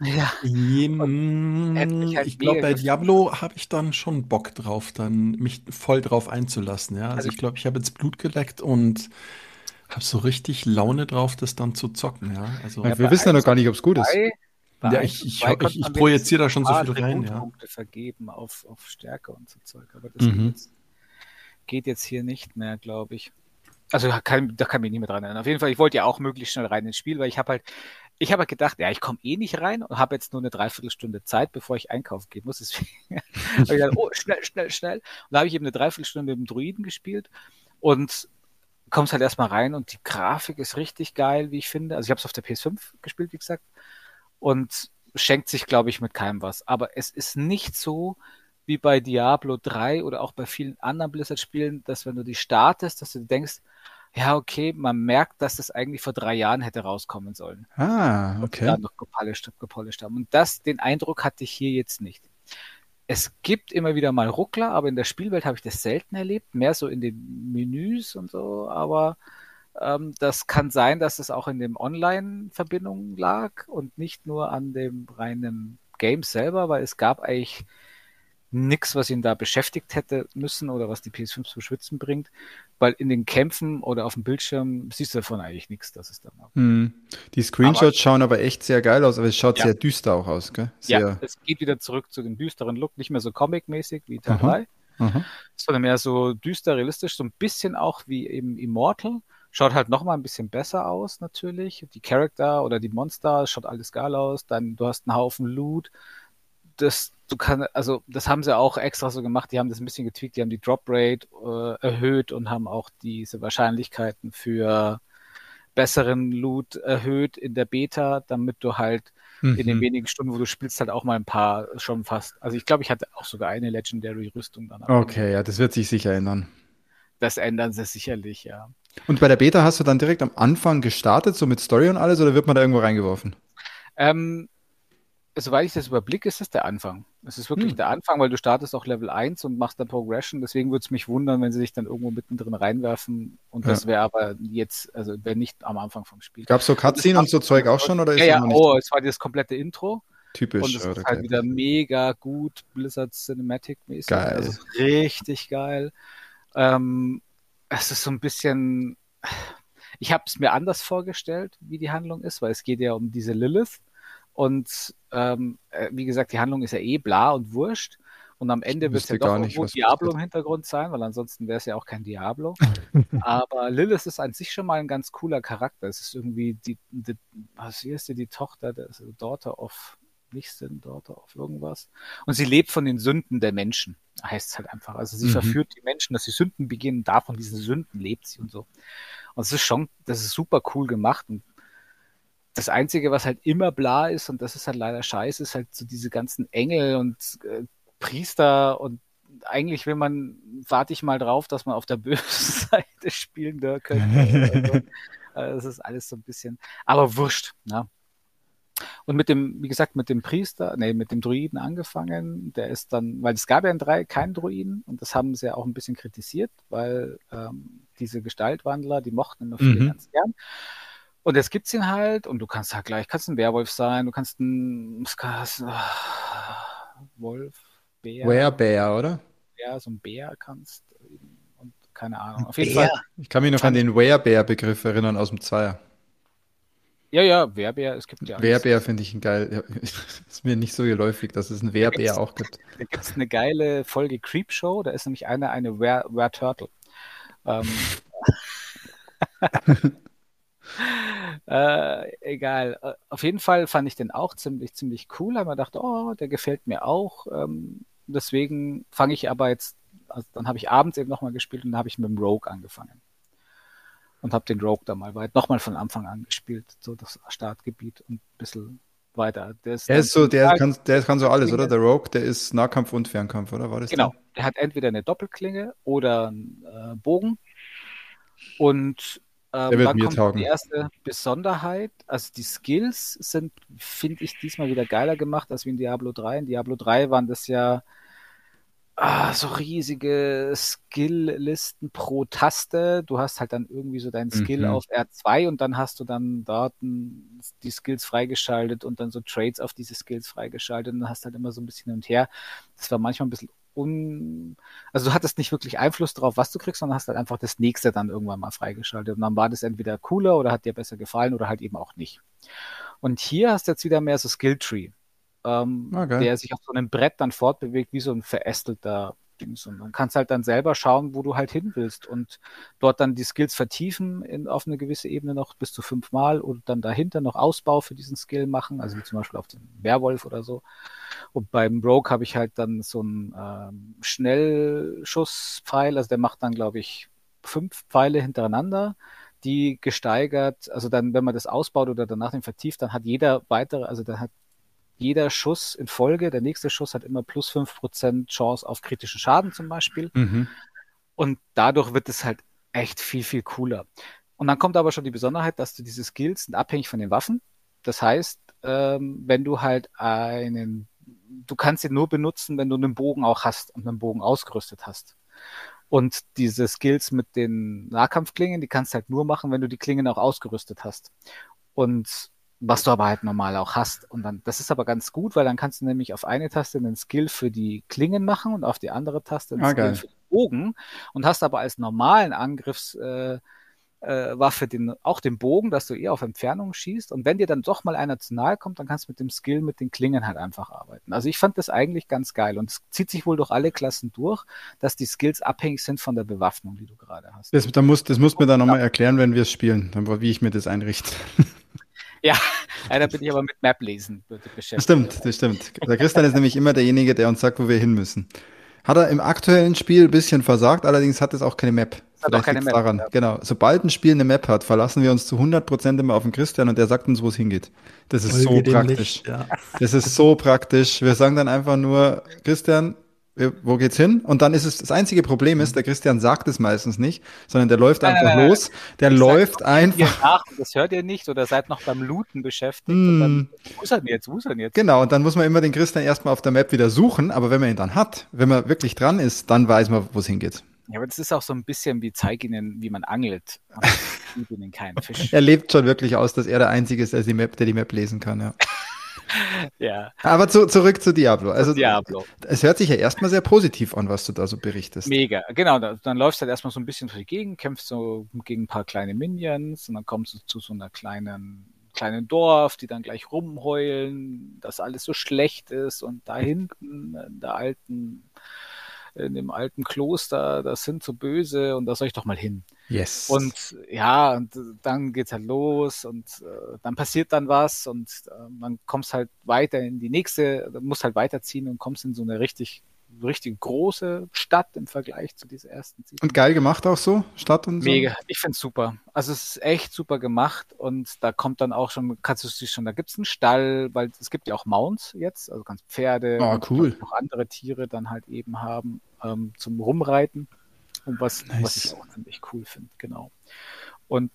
Ja. Mich halt ich glaube, bei. Diablo habe ich dann schon Bock drauf, dann mich voll drauf einzulassen. Ja? Also, Also ich glaube, ich habe jetzt Blut geleckt und habe so richtig Laune drauf, das dann zu zocken. Ja, also, Ja, wir wissen ja noch gar nicht, ob es gut ist. Ja, ich- ich- ich- ich projiziere da schon so viel rein, ja. Attributpunkte vergeben auf, auf Stärke und so Zeug. Aber das Mhm. geht, jetzt, geht jetzt hier nicht mehr, glaube ich. Also da kann, da kann mich nicht mehr dran erinnern. Auf jeden Fall, ich wollte ja auch möglichst schnell rein ins Spiel, weil ich habe halt, ich habe halt gedacht, ja, ich komme eh nicht rein und habe jetzt nur eine Dreiviertelstunde Zeit, bevor ich einkaufen gehen muss. Deswegen habe ich gedacht, oh, schnell, schnell, schnell. Und da habe ich eben eine Dreiviertelstunde mit dem Druiden gespielt und kommst halt erstmal rein und die Grafik ist richtig geil, wie ich finde. Also ich habe es auf der PS5 gespielt, wie gesagt, und schenkt sich, glaube ich, mit keinem was. Aber es ist nicht so, wie bei Diablo 3 oder auch bei vielen anderen Blizzard-Spielen, dass wenn du die startest, dass du denkst, ja, okay, man merkt, dass das eigentlich vor drei Jahren hätte rauskommen sollen. Ah, okay. Da noch gepolished, gepolished haben. Und das, den Eindruck hatte ich hier jetzt nicht. Es gibt immer wieder mal Ruckler, aber in der Spielwelt habe ich das selten erlebt. Mehr so in den Menüs und so, aber ähm, das kann sein, dass es auch in den Online-Verbindungen lag und nicht nur an dem reinen Game selber, weil es gab eigentlich nichts, was ihn da beschäftigt hätte müssen oder was die PS5 zu schwitzen bringt, weil in den Kämpfen oder auf dem Bildschirm siehst du davon eigentlich nichts, dass es dann auch. Hm. Die Screenshots aber, schauen aber echt sehr geil aus, aber es schaut ja. sehr düster auch aus, gell? Sehr ja, es geht wieder zurück zu dem düsteren Look, nicht mehr so comic-mäßig wie Teil 3, sondern mehr so düster, realistisch, so ein bisschen auch wie eben Immortal. Schaut halt nochmal ein bisschen besser aus, natürlich. Die Charakter oder die Monster, schaut alles geil aus. Dann, du hast einen Haufen Loot. Das, du kannst, also, das haben sie auch extra so gemacht. Die haben das ein bisschen getweakt. Die haben die Drop Rate äh, erhöht und haben auch diese Wahrscheinlichkeiten für besseren Loot erhöht in der Beta, damit du halt mhm. in den mhm. wenigen Stunden, wo du spielst, halt auch mal ein paar schon fast. Also ich glaube, ich hatte auch sogar eine Legendary Rüstung dann. Okay, ja, das wird sich sicher ändern. Das ändern sie sicherlich, ja. Und bei der Beta hast du dann direkt am Anfang gestartet, so mit Story und alles, oder wird man da irgendwo reingeworfen? Ähm, soweit ich das überblicke, ist das der Anfang. Es ist wirklich hm. der Anfang, weil du startest auch Level 1 und machst dann Progression. Deswegen würde es mich wundern, wenn sie sich dann irgendwo mittendrin reinwerfen. Und das wäre aber jetzt, also wäre nicht am Anfang vom Spiel. Gab es so Cutscene und so Zeug auch schon? Oder ja, ja, oh, es war das komplette Intro. Typisch. Und es ist halt wieder mega gut Blizzard Cinematic mäßig. Geil. Also richtig geil. Ähm, es ist so ein bisschen, ich habe es mir anders vorgestellt, wie die Handlung ist, weil es geht ja um diese Lilith. Und ähm, äh, wie gesagt, die Handlung ist ja eh bla und wurscht. Und am Ende wird es ja doch irgendwo Diablo im Hintergrund sein, weil ansonsten wäre es ja auch kein Diablo. Aber Lilith ist an sich schon mal ein ganz cooler Charakter. Es ist irgendwie die, die was hier ist die, die Tochter, der Daughter of nicht Daughter of irgendwas. Und sie lebt von den Sünden der Menschen, heißt es halt einfach. Also sie mhm. verführt die Menschen, dass sie Sünden begehen, davon diesen Sünden lebt sie und so. Und es ist schon, das ist super cool gemacht. Und das Einzige, was halt immer bla ist, und das ist halt leider scheiße, ist halt so diese ganzen Engel und äh, Priester und eigentlich will man, warte ich mal drauf, dass man auf der bösen Seite spielen könnte. also, das ist alles so ein bisschen, aber wurscht. Ne? Und mit dem, wie gesagt, mit dem Priester, nee, mit dem Druiden angefangen, der ist dann, weil es gab ja in drei keinen Druiden und das haben sie ja auch ein bisschen kritisiert, weil ähm, diese Gestaltwandler, die mochten immer viele mhm. ganz gern. Und jetzt gibt's ihn halt und du kannst halt gleich, kannst ein Werwolf sein, du kannst ein kannst, äh, Wolf, Bär. Werebär, oder? Ja, so ein Bär kannst und keine Ahnung. Auf jeden Bär. Fall. Ich kann mich noch an den Werebär-Begriff erinnern aus dem Zweier. Ja, ja, Werbär, es gibt ja. Werbär finde ich ein geil. ist mir nicht so geläufig, dass es ein Werbär auch gibt. Da gibt es eine geile Folge Creepshow, da ist nämlich einer eine Were, Were Turtle. Ähm, äh, egal. Äh, auf jeden Fall fand ich den auch ziemlich, ziemlich cool. Habe mir gedacht, oh, der gefällt mir auch. Ähm, deswegen fange ich aber jetzt, also dann habe ich abends eben nochmal gespielt und dann habe ich mit dem Rogue angefangen und habe den Rogue da mal weit nochmal von Anfang an gespielt, so das Startgebiet und ein bisschen weiter. Der ist, der ist so, der kann, der kann so alles, oder? Der Rogue, der ist Nahkampf und Fernkampf, oder? War das genau. Der? der hat entweder eine Doppelklinge oder einen äh, Bogen. Und ähm, der wird mir taugen. die erste Besonderheit. Also die Skills sind, finde ich, diesmal wieder geiler gemacht als wie in Diablo 3. In Diablo 3 waren das ja ah, so riesige Skill-Listen pro Taste. Du hast halt dann irgendwie so deinen Skill mhm. auf R2 und dann hast du dann dort die Skills freigeschaltet und dann so Trades auf diese Skills freigeschaltet und dann hast halt immer so ein bisschen hin und her. Das war manchmal ein bisschen un, also du hattest nicht wirklich Einfluss darauf, was du kriegst, sondern hast halt einfach das nächste dann irgendwann mal freigeschaltet und dann war das entweder cooler oder hat dir besser gefallen oder halt eben auch nicht. Und hier hast du jetzt wieder mehr so Skill Tree ähm, okay. der sich auf so einem Brett dann fortbewegt, wie so ein verästelter Dings. Und dann kannst halt dann selber schauen, wo du halt hin willst und dort dann die Skills vertiefen in, auf eine gewisse Ebene noch bis zu fünfmal und dann dahinter noch Ausbau für diesen Skill machen, also wie zum Beispiel auf den Werwolf oder so. Und beim Rogue habe ich halt dann so einen ähm, Schnellschusspfeil, also der macht dann, glaube ich, fünf Pfeile hintereinander die gesteigert, also dann, wenn man das ausbaut oder danach den vertieft, dann hat jeder weitere, also dann hat jeder Schuss in Folge, der nächste Schuss hat immer plus 5% Chance auf kritischen Schaden zum Beispiel. Mhm. Und dadurch wird es halt echt viel, viel cooler. Und dann kommt aber schon die Besonderheit, dass du diese Skills sind abhängig von den Waffen. Das heißt, ähm, wenn du halt einen, du kannst ihn nur benutzen, wenn du einen Bogen auch hast und einen Bogen ausgerüstet hast. Und diese Skills mit den Nahkampfklingen, die kannst du halt nur machen, wenn du die Klingen auch ausgerüstet hast. Und was du aber halt normal auch hast. Und dann, das ist aber ganz gut, weil dann kannst du nämlich auf eine Taste einen Skill für die Klingen machen und auf die andere Taste einen Ah, Skill geil. für den Bogen und hast aber als normalen Angriffswaffe äh, äh, den, auch den Bogen, dass du eher auf Entfernung schießt. Und wenn dir dann doch mal einer zu nahe kommt, dann kannst du mit dem Skill mit den Klingen halt einfach arbeiten. Also ich fand das eigentlich ganz geil. Und es zieht sich wohl durch alle Klassen durch, dass die Skills abhängig sind von der Bewaffnung, die du gerade hast. Das, da muss, das muss mir dann nochmal erklären, wenn wir es spielen, dann- wie ich mir das einrichte. Ja, da bin ich aber mit Map lesen beschäftigt. Das stimmt, das stimmt. Der Christian ist nämlich immer derjenige, der uns sagt, wo wir hin müssen. Hat er im aktuellen Spiel ein bisschen versagt, allerdings hat es auch keine Map. Hat auch keine Map, daran. ja. Genau. Sobald ein Spiel eine Map hat, verlassen wir uns zu 100% immer auf den Christian und der sagt uns, wo es hingeht. Das ist so Folge dem praktisch. Licht, ja. Das ist so praktisch. Wir sagen dann einfach nur, Christian, wo geht's hin? Und dann ist es, das einzige Problem ist, der Christian sagt es meistens nicht, sondern der läuft einfach nein. los. Der läuft einfach. nach, das hört ihr nicht oder seid noch beim Looten beschäftigt. Und dann, Mm, wo ist er denn jetzt? Wo ist er denn jetzt? genau, und dann muss man immer den Christian erstmal auf der Map wieder suchen, aber wenn man ihn dann hat, wenn man wirklich dran ist, dann weiß man, wo es hingeht. Ja, aber das ist auch so ein bisschen wie zeig ihnen, wie man angelt. Gebe ihnen keinen Fisch. Er lebt schon wirklich aus, dass er der Einzige ist, der die Map, der die Map lesen kann, ja. Ja, Aber zu, zurück zu Diablo. Also, Diablo. es hört sich ja erstmal sehr positiv an, was du da so berichtest. Mega. Genau, da, dann läufst du halt erstmal so ein bisschen durch die Gegend, kämpfst so gegen ein paar kleine Minions und dann kommst du zu so einer kleinen kleinen Dorf, die dann gleich rumheulen, dass alles so schlecht ist und da hinten in der alten in dem alten Kloster, das sind so böse und da soll ich doch mal hin. Yes. Und ja, und dann geht's halt los und äh, dann passiert dann was und äh, dann kommst halt weiter in die nächste, musst halt weiterziehen und kommst in so eine richtig, richtig große Stadt im Vergleich zu dieser ersten. Und geil gemacht auch so, Stadt und so. Mega, ich find's super. Also es ist echt super gemacht und da kommt dann auch schon, kannst du schon, da gibt's einen Stall, weil es gibt ja auch Mounts jetzt, also kannst Pferde und cool. noch andere Tiere dann halt eben haben ähm, zum Rumreiten und was, Nice. was ich auch ziemlich cool finde, genau. Und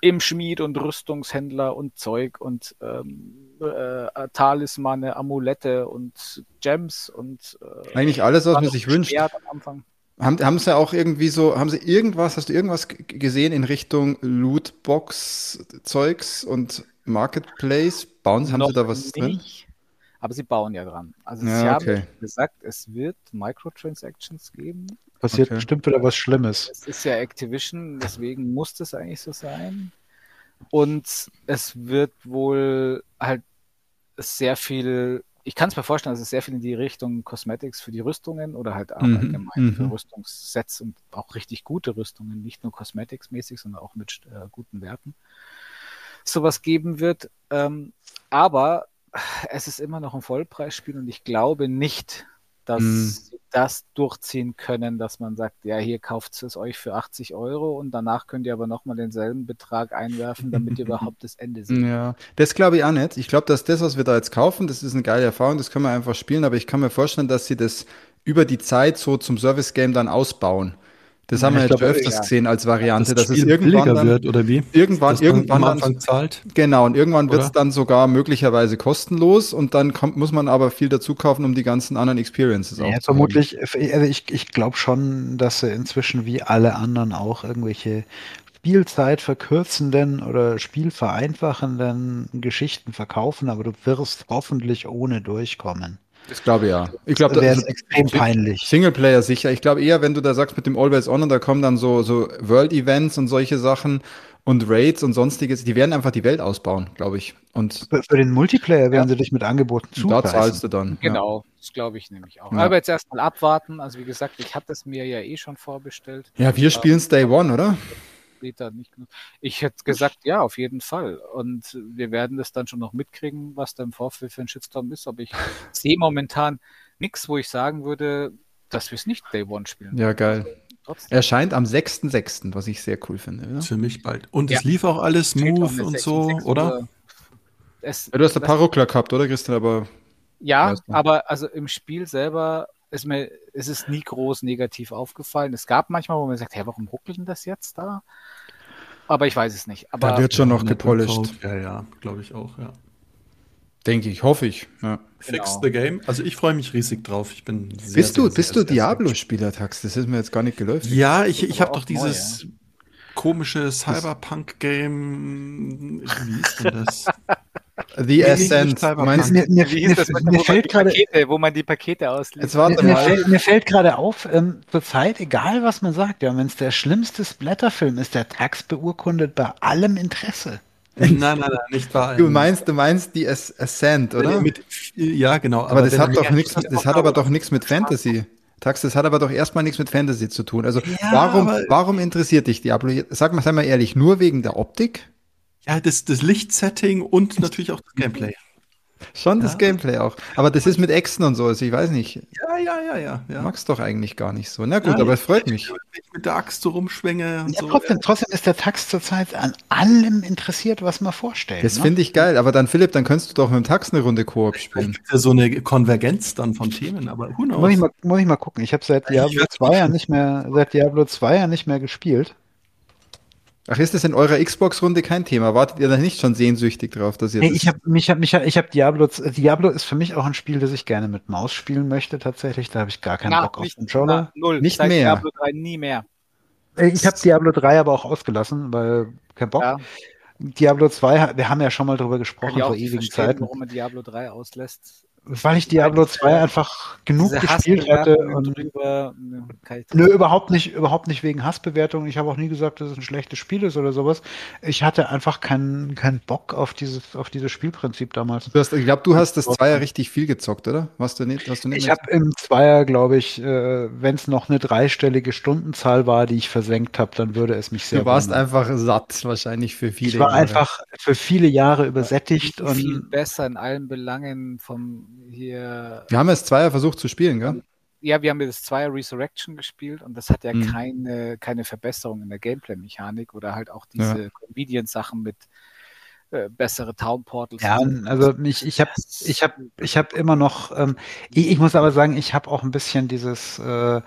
im Schmied und Rüstungshändler und Zeug und ähm, äh, Talismane, Amulette und Gems und äh, Eigentlich alles, was man noch sich wünscht. Schwert am Anfang. Haben, haben sie auch irgendwie so, haben sie irgendwas, hast du irgendwas gesehen in Richtung Lootbox-Zeugs und Marketplace? Bauen sie, haben sie da was drin? nicht, Aber sie bauen ja dran. Also Ja, sie haben okay. gesagt, es wird Microtransactions geben. Passiert Okay. bestimmt wieder was Schlimmes. Es ist ja Activision, deswegen muss das eigentlich so sein. Und es wird wohl halt sehr viel, ich kann es mir vorstellen, dass es sehr viel in die Richtung Cosmetics für die Rüstungen oder halt auch Mhm, allgemein mhm. für Rüstungssets und auch richtig gute Rüstungen, nicht nur Cosmetics-mäßig, sondern auch mit äh, guten Werten, sowas geben wird. Ähm, aber es ist immer noch ein Vollpreisspiel und ich glaube nicht, dass Mhm. sie das durchziehen können, dass man sagt, ja, hier kauft es euch für 80 Euro und danach könnt ihr aber nochmal denselben Betrag einwerfen, damit ihr überhaupt das Ende seht. Ja, das glaube ich auch nicht. Ich glaube, dass das, was wir da jetzt kaufen, das ist eine geile Erfahrung, das können wir einfach spielen, aber ich kann mir vorstellen, dass sie das über die Zeit so zum Service-Game dann ausbauen. Das haben Ja, wir jetzt glaube, öfters ja. gesehen als Variante, das dass es irgendwann billiger dann, wird oder wie? irgendwann, Dass man irgendwann am dann, Anfang zahlt. genau, und irgendwann wird es dann sogar möglicherweise kostenlos und dann kommt, muss man aber viel dazu kaufen, um die ganzen anderen Experiences Ja, auch zu haben. vermutlich, also ich, ich glaube schon, dass sie inzwischen wie alle anderen auch irgendwelche Spielzeit verkürzenden oder spielvereinfachenden Geschichten verkaufen, aber du wirst hoffentlich ohne durchkommen. Das glaube ich ja. Ich glaube, Das wäre extrem peinlich. Singleplayer sicher. Ich glaube eher, wenn du da sagst mit dem Always On und da kommen dann so, so World-Events und solche Sachen und Raids und sonstiges, die werden einfach die Welt ausbauen, glaube ich. Und Für, für den Multiplayer werden Ja. sie dich mit Angeboten da zubeißen. zahlst du dann. Genau, das glaube ich nämlich auch. Ja. Aber jetzt erstmal abwarten. Also wie gesagt, ich hatte es mir ja eh schon vorbestellt. Ja, ja wir spielen Day One, oder? Später nicht genug. Ich hätte gesagt, ja, auf jeden Fall. Und wir werden das dann schon noch mitkriegen, was da im Vorfeld für ein Shitstorm ist. Aber ich sehe momentan nichts, wo ich sagen würde, dass wir es nicht Day One spielen. Ja, geil. Trotzdem. Erscheint am 6.6., was ich sehr cool finde. Oder? Für mich bald. Und Ja. es lief auch alles smooth eine und 6 so, 6 oder? es, Ja, du hast ein das- paar Ruckler gehabt, oder Christian? Aber Ja, aber also im Spiel selber ist mir, ist es nie groß negativ aufgefallen. Es gab manchmal, wo man sagt, hey, warum ruckelt denn das jetzt da? Aber ich weiß es nicht. Aber da wird schon noch gepolished, Ja, ja, glaube ich auch, ja. denke ich, hoffe ich. Ja. Fix Genau. the game. Also ich freue mich riesig drauf. Ich bin sehr, Bist du, sehr, bist sehr, du Diablo-Spieler, Tax? Das ist mir jetzt gar nicht geläufig. Ja, ich, ich habe doch auch neu, dieses komische Cyberpunk-Game. Wie ist denn das? The Ascent. Meinst, Mir, mir, wie hieß das, mit, mir wo, man fällt die gerade Pakete, wo man die Pakete ausliest? mir, mir, fällt, mir fällt gerade auf, ähm, zurzeit, egal was man sagt, ja, wenn es der schlimmste Splatterfilm ist, der Tax beurkundet bei allem Interesse. nein, nein, nein, nicht bei allen. Du meinst, du meinst die As Ascent, oder? Mit, ja, genau. aber das wenn hat doch nichts, das hat aber doch nichts mit Fantasy. Tax, das hat aber doch erstmal nichts mit Fantasy zu tun. Also Ja, warum, aber- warum interessiert dich Diablo? Sag mal, sei mal ehrlich, nur wegen der Optik? Ja, das, das Lichtsetting und natürlich auch das Gameplay. Schon das Ja. Gameplay auch. Aber das ist mit Echsen und so, also ich weiß nicht. Ja, ja, ja, ja. ja. Mag's doch eigentlich gar nicht so. Na gut, Ja, aber es freut mich. Wenn ich mit der Axt so rumschwinge und Ja, so. trotzdem, trotzdem ist der Tax zurzeit an allem interessiert, was man vorstellt. Das ne? finde ich geil. Aber dann, Philipp, dann könntest du doch mit dem Tax eine Runde Koop spielen. ja so eine Konvergenz dann von Themen, aber who knows? Muss ich, mal, muss ich mal gucken. Ich habe seit Diablo werd- 2 ja nicht mehr, seit Diablo 2 ja nicht mehr gespielt. Ach, ist das in eurer Xbox-Runde kein Thema? Wartet ihr da nicht schon sehnsüchtig drauf, dass ihr Nee, das ich habe mich hab, mich, ich hab Diablo, Diablo ist für mich auch ein Spiel, das ich gerne mit Maus spielen möchte, tatsächlich. Da habe ich gar keinen Na, Bock auf nicht, Controller. na, null. Nicht Seit mehr. Diablo 3 nie mehr. Äh, Ich habe Diablo 3 aber auch ausgelassen, weil kein Bock. Ja, Diablo 2, ha- wir haben ja schon mal drüber gesprochen vor ewigen verstehen, Zeiten. warum man Diablo 3 auslässt. Weil ich Diablo 2 einfach genug gespielt hatte und drüber, ne, Nö, überhaupt nicht, überhaupt nicht wegen Hassbewertungen. Ich habe auch nie gesagt, dass es ein schlechtes Spiel ist oder sowas. Ich hatte einfach keinen keinen Bock auf dieses, auf dieses Spielprinzip damals. Du hast, ich glaube, du hast das Zweier richtig viel gezockt, oder? Warst du nicht? Hast du nicht Ich habe im Zweier, glaube ich, äh, wenn es noch eine dreistellige Stundenzahl war, die ich versenkt habe, dann würde es mich sehr du warst wundern. einfach satt, wahrscheinlich für viele. Ich war Jahre. einfach für viele Jahre übersättigt viel und besser in allen Belangen vom hier. Wir haben es Zweier versucht zu spielen, gell? Ja, wir haben ja das Zweier Resurrection gespielt und das hat ja Mhm. keine, keine Verbesserung in der Gameplay-Mechanik oder halt auch diese Convenience-Sachen mit äh, bessere Town Portals. ja, also ich, ich habe ich hab, ich hab immer noch, ähm, ich, ich muss aber sagen, ich habe auch ein bisschen dieses, äh,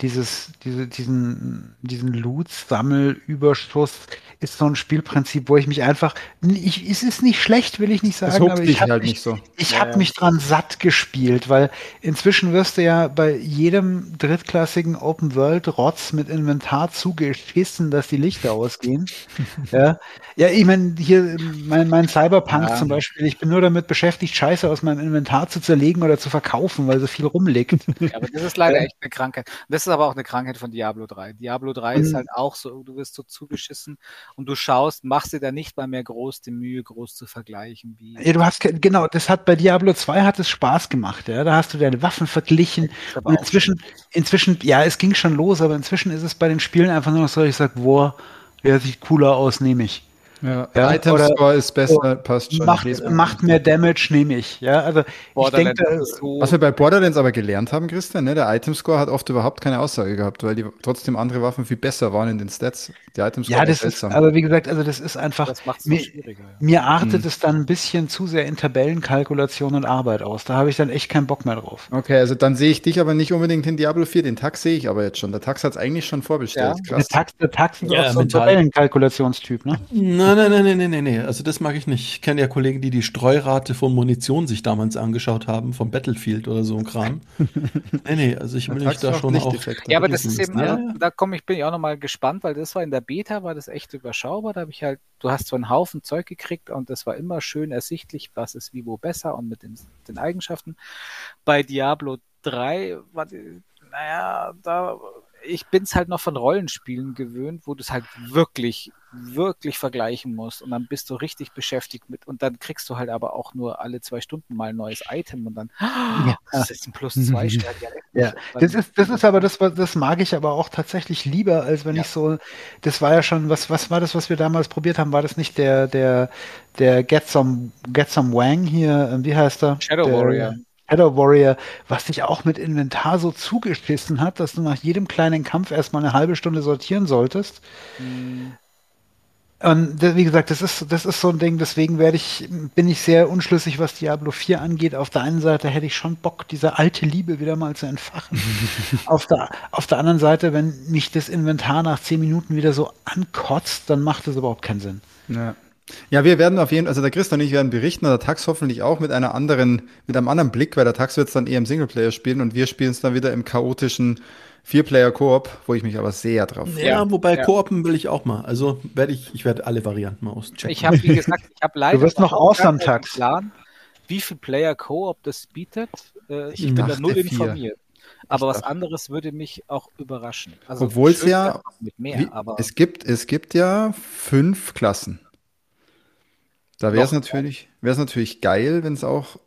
dieses, diese, diesen, diesen Loot-Sammelüberschuss ist so ein Spielprinzip, wo ich mich einfach, ich, es ist nicht schlecht, will ich nicht sagen, aber dich ich habe halt mich, nicht so. ich Ja, hab ja. mich dran satt gespielt, weil inzwischen wirst du ja bei jedem drittklassigen Open-World-Rotz mit Inventar zugeschissen, dass die Lichter ausgehen. ja. ja, ich meine, hier mein, mein Cyberpunk Ja. zum Beispiel, ich bin nur damit beschäftigt, Scheiße aus meinem Inventar zu zerlegen oder zu verkaufen, weil so viel rumliegt. Ja, aber das ist leider echt eine Krankheit. Das ist aber auch eine Krankheit von Diablo 3. Diablo 3 ist Mhm. halt auch so, du wirst so zugeschissen und du schaust, machst dir da nicht mal mehr groß die Mühe, groß zu vergleichen, wie. Ja, du hast, genau, das hat bei Diablo 2 hat es Spaß gemacht, ja. Da hast du deine Waffen verglichen. ist Und inzwischen, inzwischen, ja, es ging schon los, aber inzwischen ist es bei den Spielen einfach nur noch so, ich sag, boah, der sieht cooler aus, nehme ich. Ja, Ja, Item oder- Score ist besser, passt schon. Macht, macht mehr Damage, nehme ich. Ja, also ich denke, so, Was wir bei Borderlands aber gelernt haben, Christian, ne, der Item Score hat oft überhaupt keine Aussage gehabt, weil die trotzdem andere Waffen viel besser waren in den Stats. Die Item Score ja, das ist, seltsam. aber wie gesagt, also das ist einfach, das macht es mir, schwieriger. Ja. mir artet Hm. es dann ein bisschen zu sehr in Tabellenkalkulation und Arbeit aus. Da habe ich dann echt keinen Bock mehr drauf. Okay, also dann sehe ich dich aber nicht unbedingt in Diablo 4. Den Tax sehe ich aber jetzt schon. Der Tax hat es eigentlich schon vorbestellt. Ja. Der Krass. Tax, der Tax ist Ja, auch so ein. Tabellenkalkulationstyp, ne? Nein, nein, nein, nein, nein, nein, nein. Also das mag ich nicht. Ich kenne ja Kollegen, die die Streurate von Munition sich damals angeschaut haben, vom Battlefield oder so ein Kram. nee, nee, also ich will da macht schon auch... Ja, aber das ist eben, Ja, ja. da komme ich, bin ich auch nochmal gespannt, weil das war in der Beta, war das echt überschaubar. Da habe ich halt, du hast so einen Haufen Zeug gekriegt und das war immer schön ersichtlich, was ist wie wo besser und mit den, den Eigenschaften. Bei Diablo 3 war, die- naja, da, ich bin's halt noch von Rollenspielen gewöhnt, wo du es halt wirklich, wirklich vergleichen musst und dann bist du richtig beschäftigt mit und dann kriegst du halt aber auch nur alle zwei Stunden mal ein neues Item und dann, Ja. das ist ein Plus zwei Stern. Ja, das ist, das ist aber das, was- das mag ich aber auch tatsächlich lieber, als wenn Ja. ich so, das war ja schon, was, was war das, was wir damals probiert haben? War das nicht der, der, der Get Some, Get Some Wang hier, äh, wie heißt er? Shadow der, Warrior. Shadow Warrior, was dich auch mit Inventar so zugeschissen hat, dass du nach jedem kleinen Kampf erstmal eine halbe Stunde sortieren solltest. Hm. Und wie gesagt, das ist, das ist so ein Ding, deswegen werde ich, bin ich sehr unschlüssig, was Diablo 4 angeht. Auf der einen Seite hätte ich schon Bock, diese alte Liebe wieder mal zu entfachen. auf, der, auf der anderen Seite, wenn mich das Inventar nach zehn Minuten wieder so ankotzt, dann macht das überhaupt keinen Sinn. Ja. Ja, wir werden auf jeden Fall, also der Christ und ich werden berichten und der Tax hoffentlich auch mit einer anderen, mit einem anderen Blick, weil der Tax wird es dann eher im Singleplayer spielen und wir spielen es dann wieder im chaotischen Vier-Player-Koop, wo ich mich aber sehr drauf freue. Ja, wobei ja. Koopen will ich auch mal. Also werde ich, ich werde alle Varianten mal auschecken. Ich habe, wie gesagt, ich habe leider. Du wirst noch awesome Tax. Plan, wie viel Player Koop das bietet. Äh, ich bin da null informiert. Aber was anderes würde mich auch überraschen. Also Obwohl es ja, mehr, wie, es gibt, es gibt ja fünf Klassen. Da wäre es natürlich, wäre es natürlich geil, wenn es auch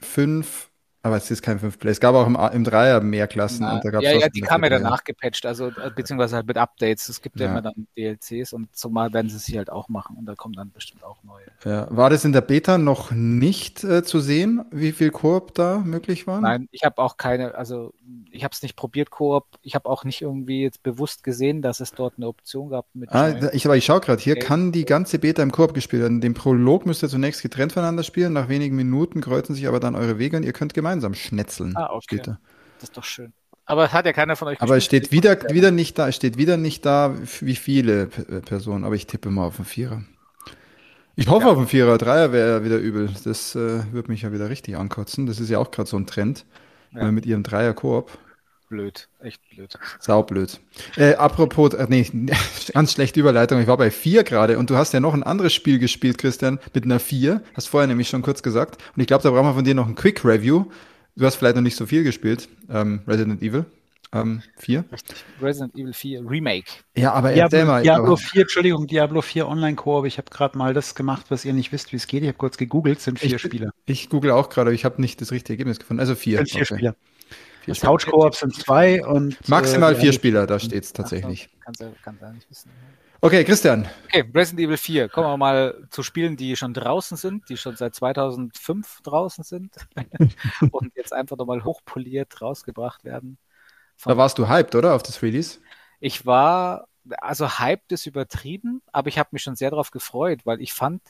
fünf aber es ist kein 5-Play. Es gab auch im, im Dreier mehr Klassen. Na, und da ja, ja, die kam ja danach gepatcht, also äh, beziehungsweise halt mit Updates. Es gibt ja, ja immer dann DLCs und zumal werden sie es halt auch machen und da kommen dann bestimmt auch neue. Ja. War das in der Beta noch nicht äh, zu sehen, wie viel Koop da möglich war? Nein, ich habe auch keine, also ich habe es nicht probiert, Koop. Ich habe auch nicht irgendwie jetzt bewusst gesehen, dass es dort eine Option gab mit. Ah, ich, aber ich schaue gerade, hier okay. kann die ganze Beta im Koop gespielt werden. Den Prolog müsst ihr zunächst getrennt voneinander spielen. Nach wenigen Minuten kreuzen sich aber dann eure Wege und ihr könnt gemeinsam gemeinsam schnetzeln. Ah, okay. Da. Das ist doch schön. Aber hat ja keiner von euch Aber es steht wieder, wieder nicht da, es steht wieder nicht da, wie viele äh, Personen, aber ich tippe mal auf den Vierer. Ich hoffe ja. auf den Vierer, Dreier wäre wieder übel. Das äh, würde mich ja wieder richtig ankotzen. Das ist ja auch gerade so ein Trend. Ja. Äh, mit ihrem Dreier-Koop blöd, echt blöd. Saublöd. Äh, apropos, äh, nee, ganz schlechte Überleitung. Ich war bei vier gerade und du hast ja noch ein anderes Spiel gespielt, Christian, mit einer vier. Hast vorher nämlich schon kurz gesagt. Und ich glaube, da brauchen wir von dir noch ein Quick Review. Du hast vielleicht noch nicht so viel gespielt, ähm, Resident Evil. Ähm, 4. Richtig. Resident Evil 4 Remake. Ja, aber Diablo, erzähl mal. Diablo 4, Entschuldigung, Diablo 4 Online-Koop. Ich habe gerade mal das gemacht, was ihr nicht wisst, wie es geht. Ich habe kurz gegoogelt, sind vier ich, Spieler. Ich google auch gerade, aber ich habe nicht das richtige Ergebnis gefunden. Also vier. Sind vier okay. Spieler. Vier Couch Koop sind zwei und maximal äh, vier Spieler, da steht es tatsächlich. Kannst du kannst du nicht wissen. Okay, Christian. Okay, Resident Evil 4. Kommen wir mal zu Spielen, die schon draußen sind, die schon seit 2005 draußen sind und jetzt einfach nochmal hochpoliert rausgebracht werden. Da warst du hyped, oder, auf das Release? Ich war, also hyped ist übertrieben, aber ich habe mich schon sehr darauf gefreut, weil ich fand,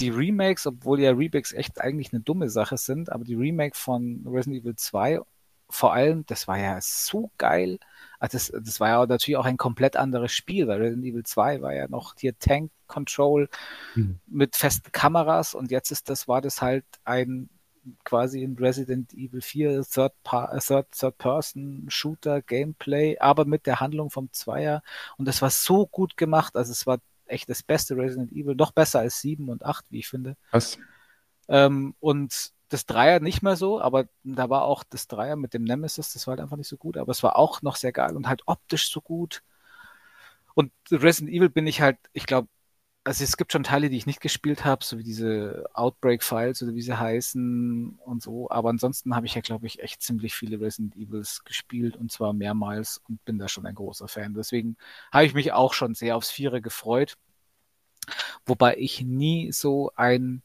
die Remakes, obwohl ja Remakes echt eigentlich eine dumme Sache sind, aber die Remake von Resident Evil 2 vor allem, das war ja so geil. Also das, das war ja natürlich auch ein komplett anderes Spiel, weil Resident Evil 2 war ja noch hier Tank Control mhm. mit festen Kameras und jetzt ist das, war das halt ein quasi in Resident Evil 4 Third, Third, Third Person Shooter Gameplay, aber mit der Handlung vom Zweier und das war so gut gemacht, also es war echt das beste Resident Evil, noch besser als 7 und 8, wie ich finde. Was? Ähm, und das Dreier nicht mehr so, aber da war auch das Dreier mit dem Nemesis, das war halt einfach nicht so gut, aber es war auch noch sehr geil und halt optisch so gut. Und Resident Evil bin ich halt, ich glaube, also es gibt schon Teile, die ich nicht gespielt habe, so wie diese Outbreak-Files oder wie sie heißen und so, aber ansonsten habe ich ja, glaube ich, echt ziemlich viele Resident Evils gespielt und zwar mehrmals und bin da schon ein großer Fan. Deswegen habe ich mich auch schon sehr aufs Vierer gefreut, wobei ich nie so ein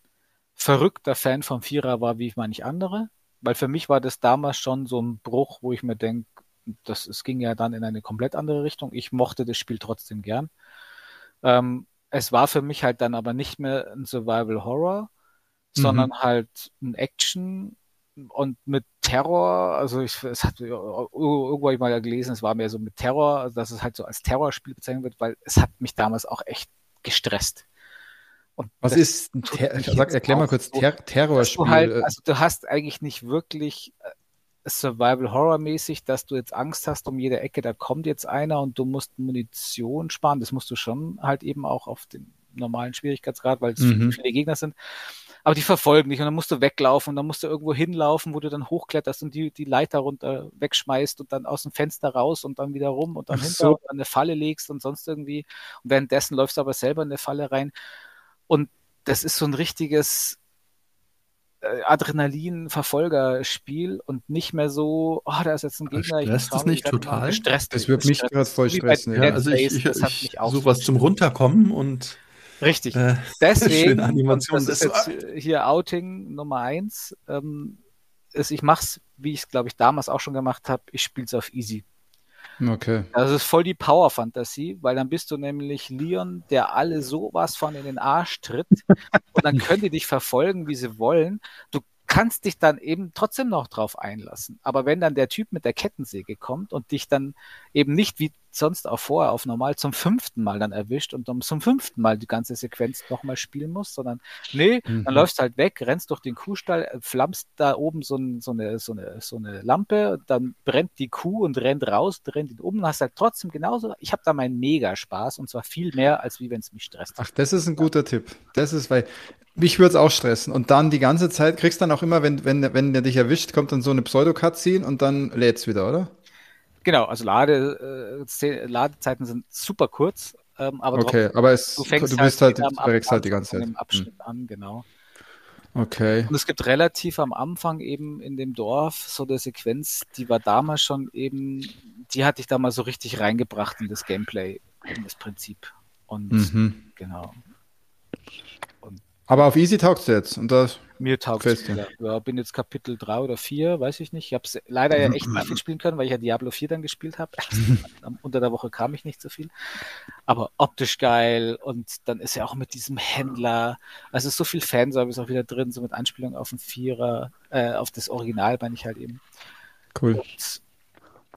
verrückter Fan vom Vierer war wie manch andere, weil für mich war das damals schon so ein Bruch, wo ich mir denke, das, es ging ja dann in eine komplett andere Richtung. Ich mochte das Spiel trotzdem gern. Ähm, es war für mich halt dann aber nicht mehr ein Survival Horror, mhm. sondern halt ein Action und mit Terror, also ich, es hat irgendwo ich mal gelesen, es war mehr so mit Terror, dass es halt so als Terrorspiel bezeichnet wird, weil es hat mich damals auch echt gestresst. Und Was ist ein Ter sag, erklär mal kurz Ter Terrorspiel. Du halt, also du hast eigentlich nicht wirklich äh, Survival Horror mäßig, dass du jetzt Angst hast um jede Ecke, da kommt jetzt einer und du musst Munition sparen. Das musst du schon halt eben auch auf den normalen Schwierigkeitsgrad, weil es mhm. viele Gegner sind. Aber die verfolgen dich und dann musst du weglaufen und dann musst du irgendwo hinlaufen, wo du dann hochkletterst und die, die Leiter runter wegschmeißt und dann aus dem Fenster raus und dann wieder rum und dann Ach hinter so. und dann eine Falle legst und sonst irgendwie. Und währenddessen läufst du aber selber in eine Falle rein. Und das ist so ein richtiges äh, Adrenalin-Verfolgerspiel und nicht mehr so, oh, da ist jetzt ein Gegner. Stresst das nicht total? Gestresst. Das wird mich gerade voll stressen. Ja. Also ich, ich, ich suche was zum Runterkommen und Richtig. Äh, Deswegen, Animation. das ist jetzt hier Outing Nummer eins. Ähm, ist, ich mache es, wie ich es, glaube ich, damals auch schon gemacht habe. Ich spiele es auf easy. Okay. Das ist voll die Power-Fantasie, weil dann bist du nämlich Leon, der alle sowas von in den Arsch tritt und dann können die dich verfolgen, wie sie wollen. Du kannst dich dann eben trotzdem noch drauf einlassen. Aber wenn dann der Typ mit der Kettensäge kommt und dich dann eben nicht wie sonst auch vorher auf normal zum fünften Mal dann erwischt und dann zum fünften Mal die ganze Sequenz nochmal spielen muss, sondern nee, mhm. dann läufst halt weg, rennst durch den Kuhstall, flammst da oben so, ein, so, eine, so, eine, so eine Lampe, dann brennt die Kuh und rennt raus, rennt ihn um und hast halt trotzdem genauso, ich habe da meinen Mega-Spaß und zwar viel mehr, als wie wenn es mich stresst. Ach, das ist ein guter Tipp. Das ist, weil mich würde es auch stressen. Und dann die ganze Zeit kriegst dann auch immer, wenn, wenn, wenn der dich erwischt, kommt dann so eine Pseudo-Cutscene und dann lädt's wieder, oder? Genau, also Lade, äh, Ladezeiten sind super kurz. Ähm, aber okay, trotzdem, aber es, du, fängst du bist halt, halt, du halt die ganze Zeit. Abschnitt hm. an, genau. Okay. Und es gibt relativ am Anfang eben in dem Dorf so eine Sequenz, die war damals schon eben, die hatte ich damals so richtig reingebracht in das Gameplay, in das Prinzip. Und mhm. genau. Aber auf Easy taugt es jetzt. Und das Mir taugt es. Ja. ja, bin jetzt Kapitel 3 oder 4, weiß ich nicht. Ich habe es leider ja echt nicht viel spielen können, weil ich ja Diablo 4 dann gespielt habe. Unter der Woche kam ich nicht so viel. Aber optisch geil und dann ist ja auch mit diesem Händler, also so viel Fanservice auch wieder drin, so mit Anspielung auf den Vierer, äh, auf das Original meine ich halt eben. Cool. Und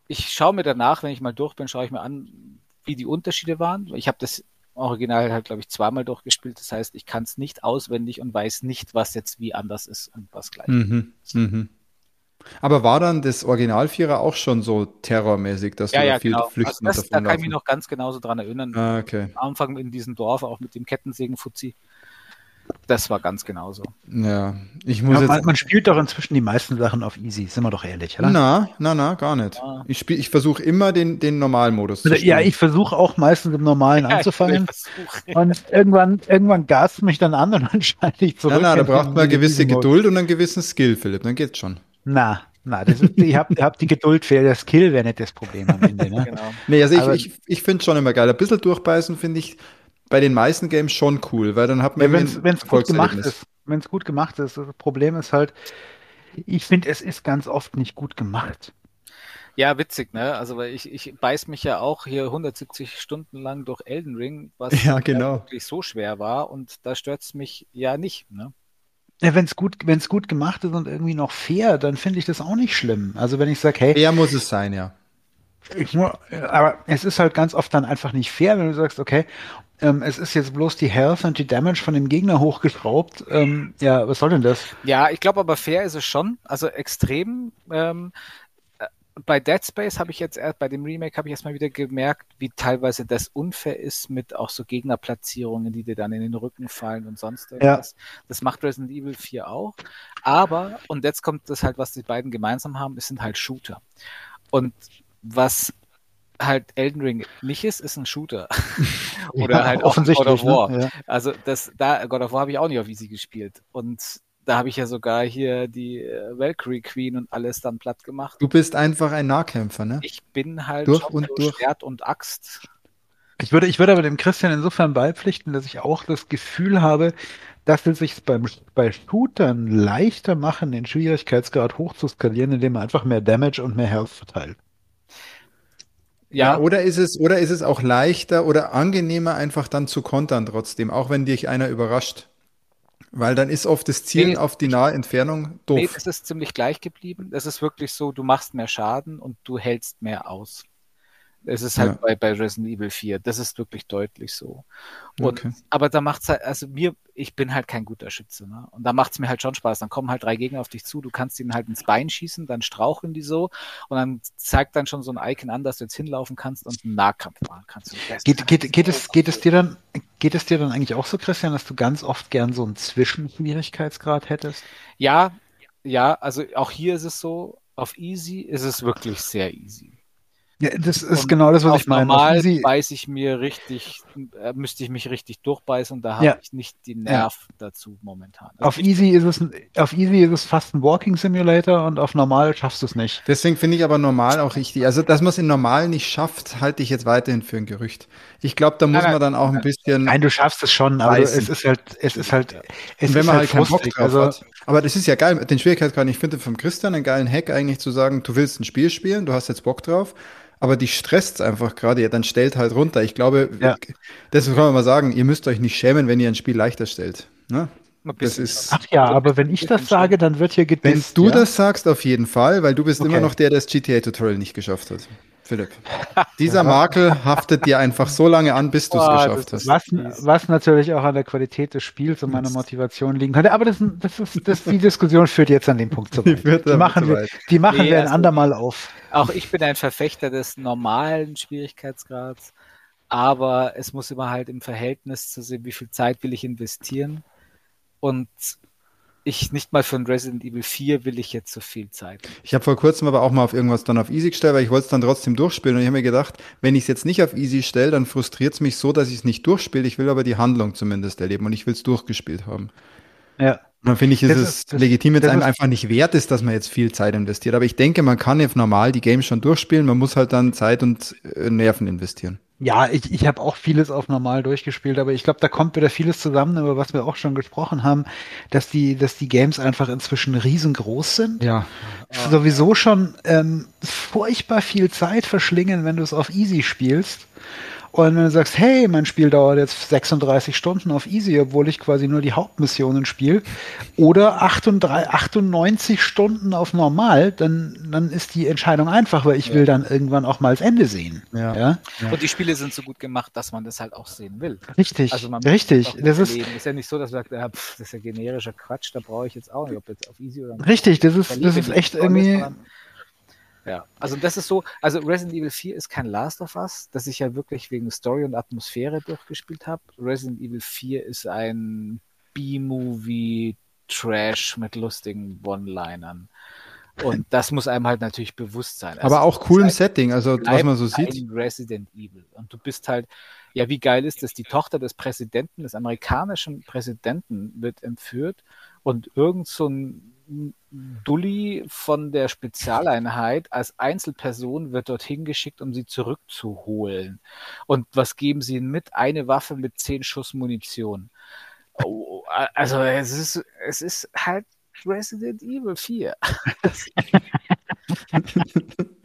ich schaue mir danach, wenn ich mal durch bin, schaue ich mir an, wie die Unterschiede waren. Ich habe das Original halt, glaube ich, zweimal durchgespielt. Das heißt, ich kann es nicht auswendig und weiß nicht, was jetzt wie anders ist und was gleich mhm. Mhm. Aber war dann das Original Vierer auch schon so terrormäßig, dass ja, du ja, da viel genau. flüchten also das, Da kann ich mich noch ganz genauso dran erinnern. Ah, okay. Am Anfang in diesem Dorf, auch mit dem Kettensägen-Fuzzi. Das war ganz genauso. Ja, ich muss ja, jetzt. Man, man, spielt doch inzwischen die meisten Sachen auf easy, sind wir doch ehrlich, oder? Na, na, na, gar nicht. Ja. Ich spiel, ich versuche immer den, den Normalmodus zu spielen. Ja, ich versuche auch meistens im Normalen ja, anzufangen. Und irgendwann, irgendwann gast mich dann an und dann schalte ich zurück. Na, na, da braucht man eine gewisse Geduld und einen gewissen Skill, Philipp, dann geht's schon. Na, na, das ist, ich habe hab die Geduld für der Skill wäre nicht das Problem am Ende. Ne? genau. Nee, also ich, ich, ich finde schon immer geil. Ein bisschen durchbeißen finde ich bei den meisten Games schon cool, weil dann hat man. Ja, wenn es gut gemacht ist. Wenn es gut gemacht ist. Das Problem ist halt, ich finde, es ist ganz oft nicht gut gemacht. Ja, witzig, ne? Also, weil ich, ich beiß mich ja auch hier 170 Stunden lang durch Elden Ring, was ja, genau. wirklich so schwer war und da stört es mich ja nicht, ne? Ja, wenn es gut, wenn's gut gemacht ist und irgendwie noch fair, dann finde ich das auch nicht schlimm. Also wenn ich sage, hey. Fair muss es sein, ja. Ich, aber es ist halt ganz oft dann einfach nicht fair, wenn du sagst, okay, ähm, es ist jetzt bloß die Health und die Damage von dem Gegner hochgeschraubt. Ähm, ja, was soll denn das? Ja, ich glaube aber fair ist es schon. Also extrem. Ähm, äh, bei Dead Space habe ich jetzt erst, bei dem Remake habe ich erstmal wieder gemerkt, wie teilweise das unfair ist mit auch so Gegnerplatzierungen, die dir dann in den Rücken fallen und sonst irgendwas. Ja. Das macht Resident Evil 4 auch. Aber, und jetzt kommt das halt, was die beiden gemeinsam haben, es sind halt Shooter. Und was halt Elden Ring nicht ist, ist ein Shooter. Oder ja, halt auch God of War. Ne? Ja. Also das, da, God of War habe ich auch nicht auf Easy gespielt. Und da habe ich ja sogar hier die äh, Valkyrie Queen und alles dann platt gemacht. Du bist einfach ein Nahkämpfer, ne? Ich bin halt durch und durch. Schwert und Axt. Ich würde, ich würde aber dem Christian insofern beipflichten, dass ich auch das Gefühl habe, dass es sich beim, bei Shootern leichter machen, den Schwierigkeitsgrad hochzuskalieren, indem man einfach mehr Damage und mehr Health verteilt. Ja. Oder ist es, oder ist es auch leichter oder angenehmer, einfach dann zu kontern trotzdem, auch wenn dich einer überrascht? Weil dann ist oft das Zielen nee, auf die nahe Entfernung doof. Nee, das ist ziemlich gleich geblieben. Es ist wirklich so, du machst mehr Schaden und du hältst mehr aus. Es ist halt ja. bei, bei Resident Evil 4. Das ist wirklich deutlich so. Und, okay. Aber da macht's halt, also mir, ich bin halt kein guter Schütze, ne? Und da macht's mir halt schon Spaß. Dann kommen halt drei Gegner auf dich zu, du kannst ihnen halt ins Bein schießen, dann straucheln die so und dann zeigt dann schon so ein Icon an, dass du jetzt hinlaufen kannst und einen Nahkampf machen kannst. Geht, geht, geht, es, geht es dir dann, geht es dir dann eigentlich auch so, Christian, dass du ganz oft gern so einen Zwischenschwierigkeitsgrad hättest? Ja, ja, also auch hier ist es so, auf easy ist es wirklich sehr easy. Ja, das ist und genau das, was ich meine. Normal easy, beiße ich mir richtig, äh, müsste ich mich richtig durchbeißen und da habe ja. ich nicht die Nerv ja. dazu momentan. Also auf easy ist es, auf easy ist es fast ein Walking Simulator und auf normal schaffst du es nicht. Deswegen finde ich aber normal auch richtig. Also, dass man es in normal nicht schafft, halte ich jetzt weiterhin für ein Gerücht. Ich glaube, da muss nein, man dann auch ein bisschen. Nein, du schaffst es schon, aber es ist halt, es ist halt, es wenn man halt, halt keinen Bock drauf also, hat. Aber das ist ja geil, den Schwierigkeitsgrad. Ich finde vom Christian einen geilen Hack eigentlich zu sagen, du willst ein Spiel spielen, du hast jetzt Bock drauf aber die stresst einfach gerade, ja, dann stellt halt runter. Ich glaube, Ja. deswegen kann man mal sagen, ihr müsst euch nicht schämen, wenn ihr ein Spiel leichter stellt. Ne? Das ist, Ach ja, aber wenn ich das sage, dann wird hier wenn gedisst. du ja? das sagst, auf jeden Fall, weil du bist Okay. immer noch der, der das GTA-Tutorial nicht geschafft hat. Philipp. Dieser Makel haftet dir einfach so lange an, bis du es geschafft hast. Was, was natürlich auch an der Qualität des Spiels und meiner Motivation liegen könnte. Aber das, das ist, das, die Diskussion führt jetzt an dem Punkt zu Die weit. Die damit machen zu wir, weit. die machen Nee, wir ein also- andermal auf. Auch ich bin ein Verfechter des normalen Schwierigkeitsgrads, aber es muss immer halt im Verhältnis zu sehen, wie viel Zeit will ich investieren. Und ich nicht mal für ein Resident Evil 4 will ich jetzt so viel Zeit. Ich habe vor kurzem aber auch mal auf irgendwas dann auf Easy gestellt, weil ich wollte es dann trotzdem durchspielen. Und ich habe mir gedacht, wenn ich es jetzt nicht auf Easy stelle, dann frustriert es mich so, dass ich es nicht durchspiele. Ich will aber die Handlung zumindest erleben und ich will es durchgespielt haben. Ja. Dann finde ich, ist Das es das- legitim, jetzt das einem einfach nicht wert ist, dass man jetzt viel Zeit investiert. Aber ich denke, man kann jetzt normal die Games schon durchspielen. Man muss halt dann Zeit und äh, Nerven investieren. Ja, ich, ich habe auch vieles auf normal durchgespielt, aber ich glaube, da kommt wieder vieles zusammen, über was wir auch schon gesprochen haben, dass die, dass die Games einfach inzwischen riesengroß sind. Ja. Sowieso schon ähm, furchtbar viel Zeit verschlingen, wenn du es auf Easy spielst. Und wenn du sagst, hey, mein Spiel dauert jetzt 36 Stunden auf Easy, obwohl ich quasi nur die Hauptmissionen spiele, oder 38, 98 Stunden auf Normal, dann, dann ist die Entscheidung einfach, weil ich will dann irgendwann auch mal das Ende sehen. Ja. ja? Und die Spiele sind so gut gemacht, dass man das halt auch sehen will. Richtig, Also man muss richtig. auch Das ist, ist ja nicht so, dass man sagt, ja, pff, das ist ja generischer Quatsch, da brauche ich jetzt auch nicht, ob jetzt auf Easy oder Richtig, das ist- das ist nicht echt irgendwie- sondern- Ja, also das ist so, also Resident Evil 4 ist kein Last of Us, das ich ja wirklich wegen Story und Atmosphäre durchgespielt habe. Resident Evil 4 ist ein B-Movie Trash mit lustigen One-Linern. Und das muss einem halt natürlich bewusst sein. Also Aber auch cool im Setting, also was man so sieht. ein Resident Evil. Und du bist halt, ja, wie geil ist das? Die Tochter des Präsidenten, des amerikanischen Präsidenten, wird entführt und irgend so ein Dulli von der Spezialeinheit als Einzelperson wird dorthin geschickt, um sie zurückzuholen. Und was geben sie ihnen mit? Eine Waffe mit zehn Schuss Munition. Oh, also es ist, es ist halt Resident Evil 4.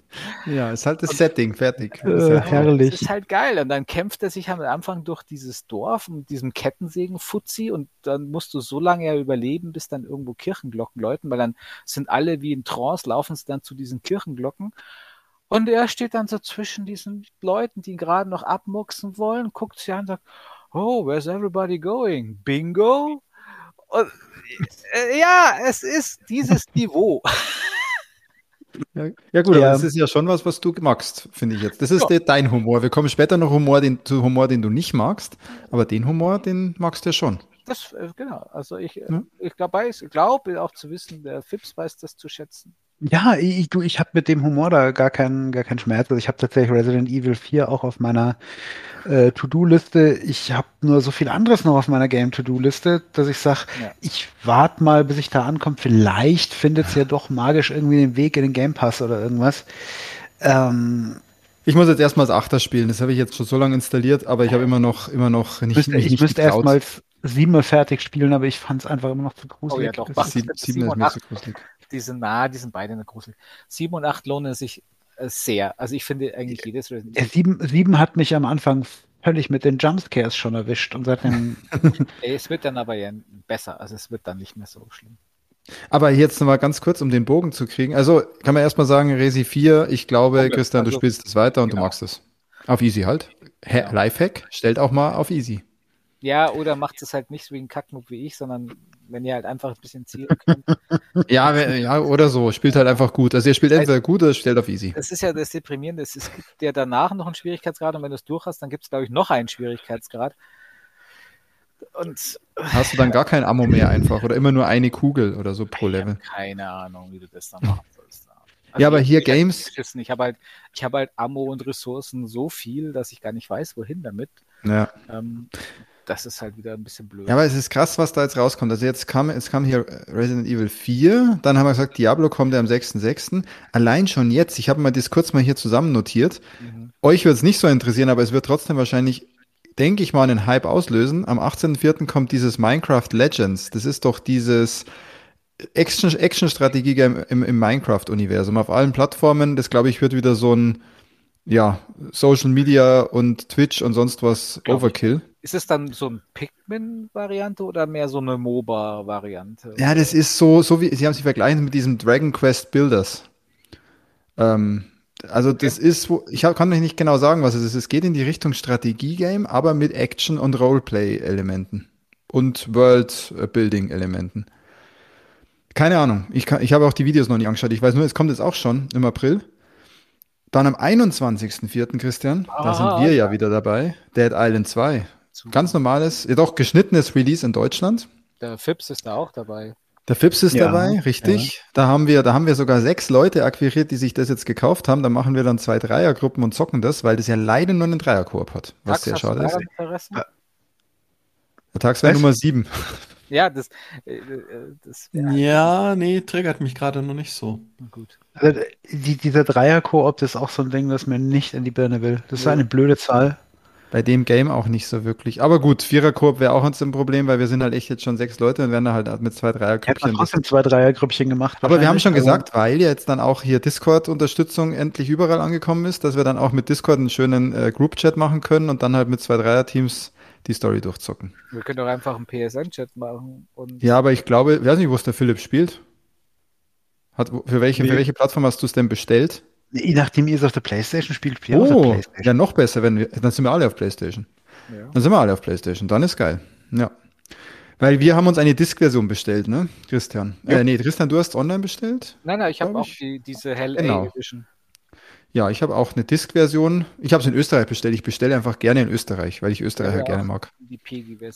Ja, ist halt das Setting, fertig. Äh, Ist ja- herrlich. Das ist halt geil. Und dann kämpft er sich am Anfang durch dieses Dorf mit diesem Kettensägen-Fuzzi und dann musst du so lange ja überleben, bis dann irgendwo Kirchenglocken läuten, weil dann sind alle wie in Trance, laufen sie dann zu diesen Kirchenglocken. Und er steht dann so zwischen diesen Leuten, die ihn gerade noch abmuchsen wollen, guckt sich an und sagt, oh, where's everybody going? Bingo? Und, äh, ja, es ist dieses Niveau. Ja, ja gut, Ja. aber das ist ja schon was, was du magst, finde ich jetzt. Das ist Ja. dein Humor. Wir kommen später noch Humor, den, zu Humor, den du nicht magst, aber den Humor, den magst du ja schon. Das, äh, genau. Also ich, äh, ich glaube, ich glaube auch zu wissen, der Fips weiß das zu schätzen. Ja, ich, du, ich habe mit dem Humor da gar keinen gar keinen Schmerz. Also ich habe tatsächlich Resident Evil 4 auch auf meiner äh, To-Do-Liste. Ich habe nur so viel anderes noch auf meiner Game-To-Do-Liste, dass ich sage, Ja. ich warte mal, bis ich da ankomme. Vielleicht findet es ja doch magisch irgendwie den Weg in den Game Pass oder irgendwas. Ähm, Ich muss jetzt erstmal das Achter spielen. Das habe ich jetzt schon so lange installiert, aber ich habe immer noch, immer noch nicht, müsste, ich nicht müsste erstmal siebenmal fertig spielen, aber ich fand es einfach immer noch zu gruselig. Oh ja, doch, Das mach ist- mir zu gruselig. Die sind nah, die sind beide eine gruselig. Sieben und acht lohnen sich äh, sehr. Also ich finde eigentlich jedes Resident Ja, sieben, sieben hat mich am Anfang völlig mit den Jumpscares schon erwischt und seitdem Es wird dann aber ja besser. Also es wird dann nicht mehr so schlimm. Aber jetzt noch mal ganz kurz, um den Bogen zu kriegen. Also kann man erstmal sagen, Resi 4, ich glaube, Okay, Christian, du also- spielst es weiter und du Genau. magst es. Auf easy halt. Ha Genau. Lifehack, stellt auch mal auf easy. Ja, oder macht es halt nicht so wie ein Kackmoob wie ich, sondern wenn ihr halt einfach ein bisschen zielen könnt. Ja, we- ja, oder so. Spielt halt einfach gut. Also ihr spielt entweder gut oder stellt auf easy. Das ist ja das Deprimierende. Es gibt ja danach noch einen Schwierigkeitsgrad und wenn du es durch hast, dann gibt es, glaube ich, noch einen Schwierigkeitsgrad. Und Hast du dann gar kein Ammo mehr einfach oder immer nur eine Kugel oder so pro ich Level. keine Ahnung, wie du das dann machen sollst. Also Ja, aber hier ich hab Games- geschissen. Ich habe halt, ich habe halt Ammo und Ressourcen so viel, dass ich gar nicht weiß, wohin damit. Ja. Ähm, das ist halt wieder ein bisschen blöd. ja, aber es ist krass, was da jetzt rauskommt. Also jetzt kam, jetzt kam hier Resident Evil 4, dann haben wir gesagt, Diablo kommt ja am 6.6. Allein schon jetzt, ich habe mal das kurz mal hier zusammen notiert. Mhm. Euch wird es nicht so interessieren, aber es wird trotzdem wahrscheinlich, denke ich mal, einen Hype auslösen. Am 18.04. kommt dieses Minecraft Legends. Das ist doch dieses Action- Action-Strategie im, im, im Minecraft-Universum auf allen Plattformen. Das, glaube ich, wird wieder so ein ja, Social Media und Twitch und sonst was Glaub ich. Ist es dann so ein Pikmin-Variante oder mehr so eine MOBA-Variante? Ja, das ist so, so wie, sie haben sich verglichen mit diesem Dragon Quest Builders. Ähm, also das ist, ich kann euch nicht genau sagen, was es ist. Es geht in die Richtung Strategie-Game, aber mit Action- und Roleplay-Elementen und World-Building-Elementen. Keine Ahnung. Ich, kann, ich habe auch die Videos noch nicht angeschaut. Ich weiß nur, es kommt jetzt auch schon im April. Dann am 21.04. Christian, da Ah, sind wir ja ja. wieder dabei. Dead Island 2. Zu- Ganz normales, ja doch geschnittenes Release in Deutschland. Der Fips ist da auch dabei. Der Fips ist Ja, dabei, richtig. Da haben wir, da haben wir sogar sechs Leute akquiriert, die sich das jetzt gekauft haben. Da machen wir dann zwei Dreiergruppen und zocken das, weil das ja leider nur einen Dreierkoop hat, was Max, sehr hast du schade ist. Interesse? Der Tagswert Was? Nummer sieben. Ja, das, äh, äh, das Ja, nee, triggert mich gerade noch nicht so. gut. Also, die, dieser Dreier-Koop das ist auch so ein Ding, das mir nicht in die Birne will. Das ist Ja. eine blöde Zahl. Bei dem Game auch nicht so wirklich. Aber gut, Viererkoop wäre auch uns ein Problem, weil wir sind halt echt jetzt schon sechs Leute und werden da halt mit zwei Dreiergrüppchen. mal trotzdem zwei Dreier-Grüppchen gemacht. Aber wir haben schon gesagt, weil ja jetzt dann auch hier Discord-Unterstützung endlich überall angekommen ist, dass wir dann auch mit Discord einen schönen äh, Group-Chat machen können und dann halt mit zwei Dreier-Teams die Story durchzocken. Wir können doch einfach einen PSN-Chat machen und Ja, aber ich glaube, ich weiß nicht, wo es der Philipp spielt. Hat, für welche, für Nee. welche Plattform hast du es denn bestellt? Je nachdem, ihr es auf der Playstation spielt, spielt ihr auf der Oh, Playstation. ja, noch besser, wenn wir, dann sind wir alle auf Playstation. ja. Dann sind wir alle auf Playstation, dann ist geil. Ja. Weil wir haben uns eine Disk-Version bestellt, ne, Christian? Ja. Äh, nee, Christian, du hast online bestellt? Nein, nein, ich habe auch die, diese Hell Genau. Edition. Ja, ich habe auch eine Disk-Version. Ich habe es in Österreich bestellt. Ich bestelle einfach gerne in Österreich, weil ich Österreich Ja, gerne mag. Die.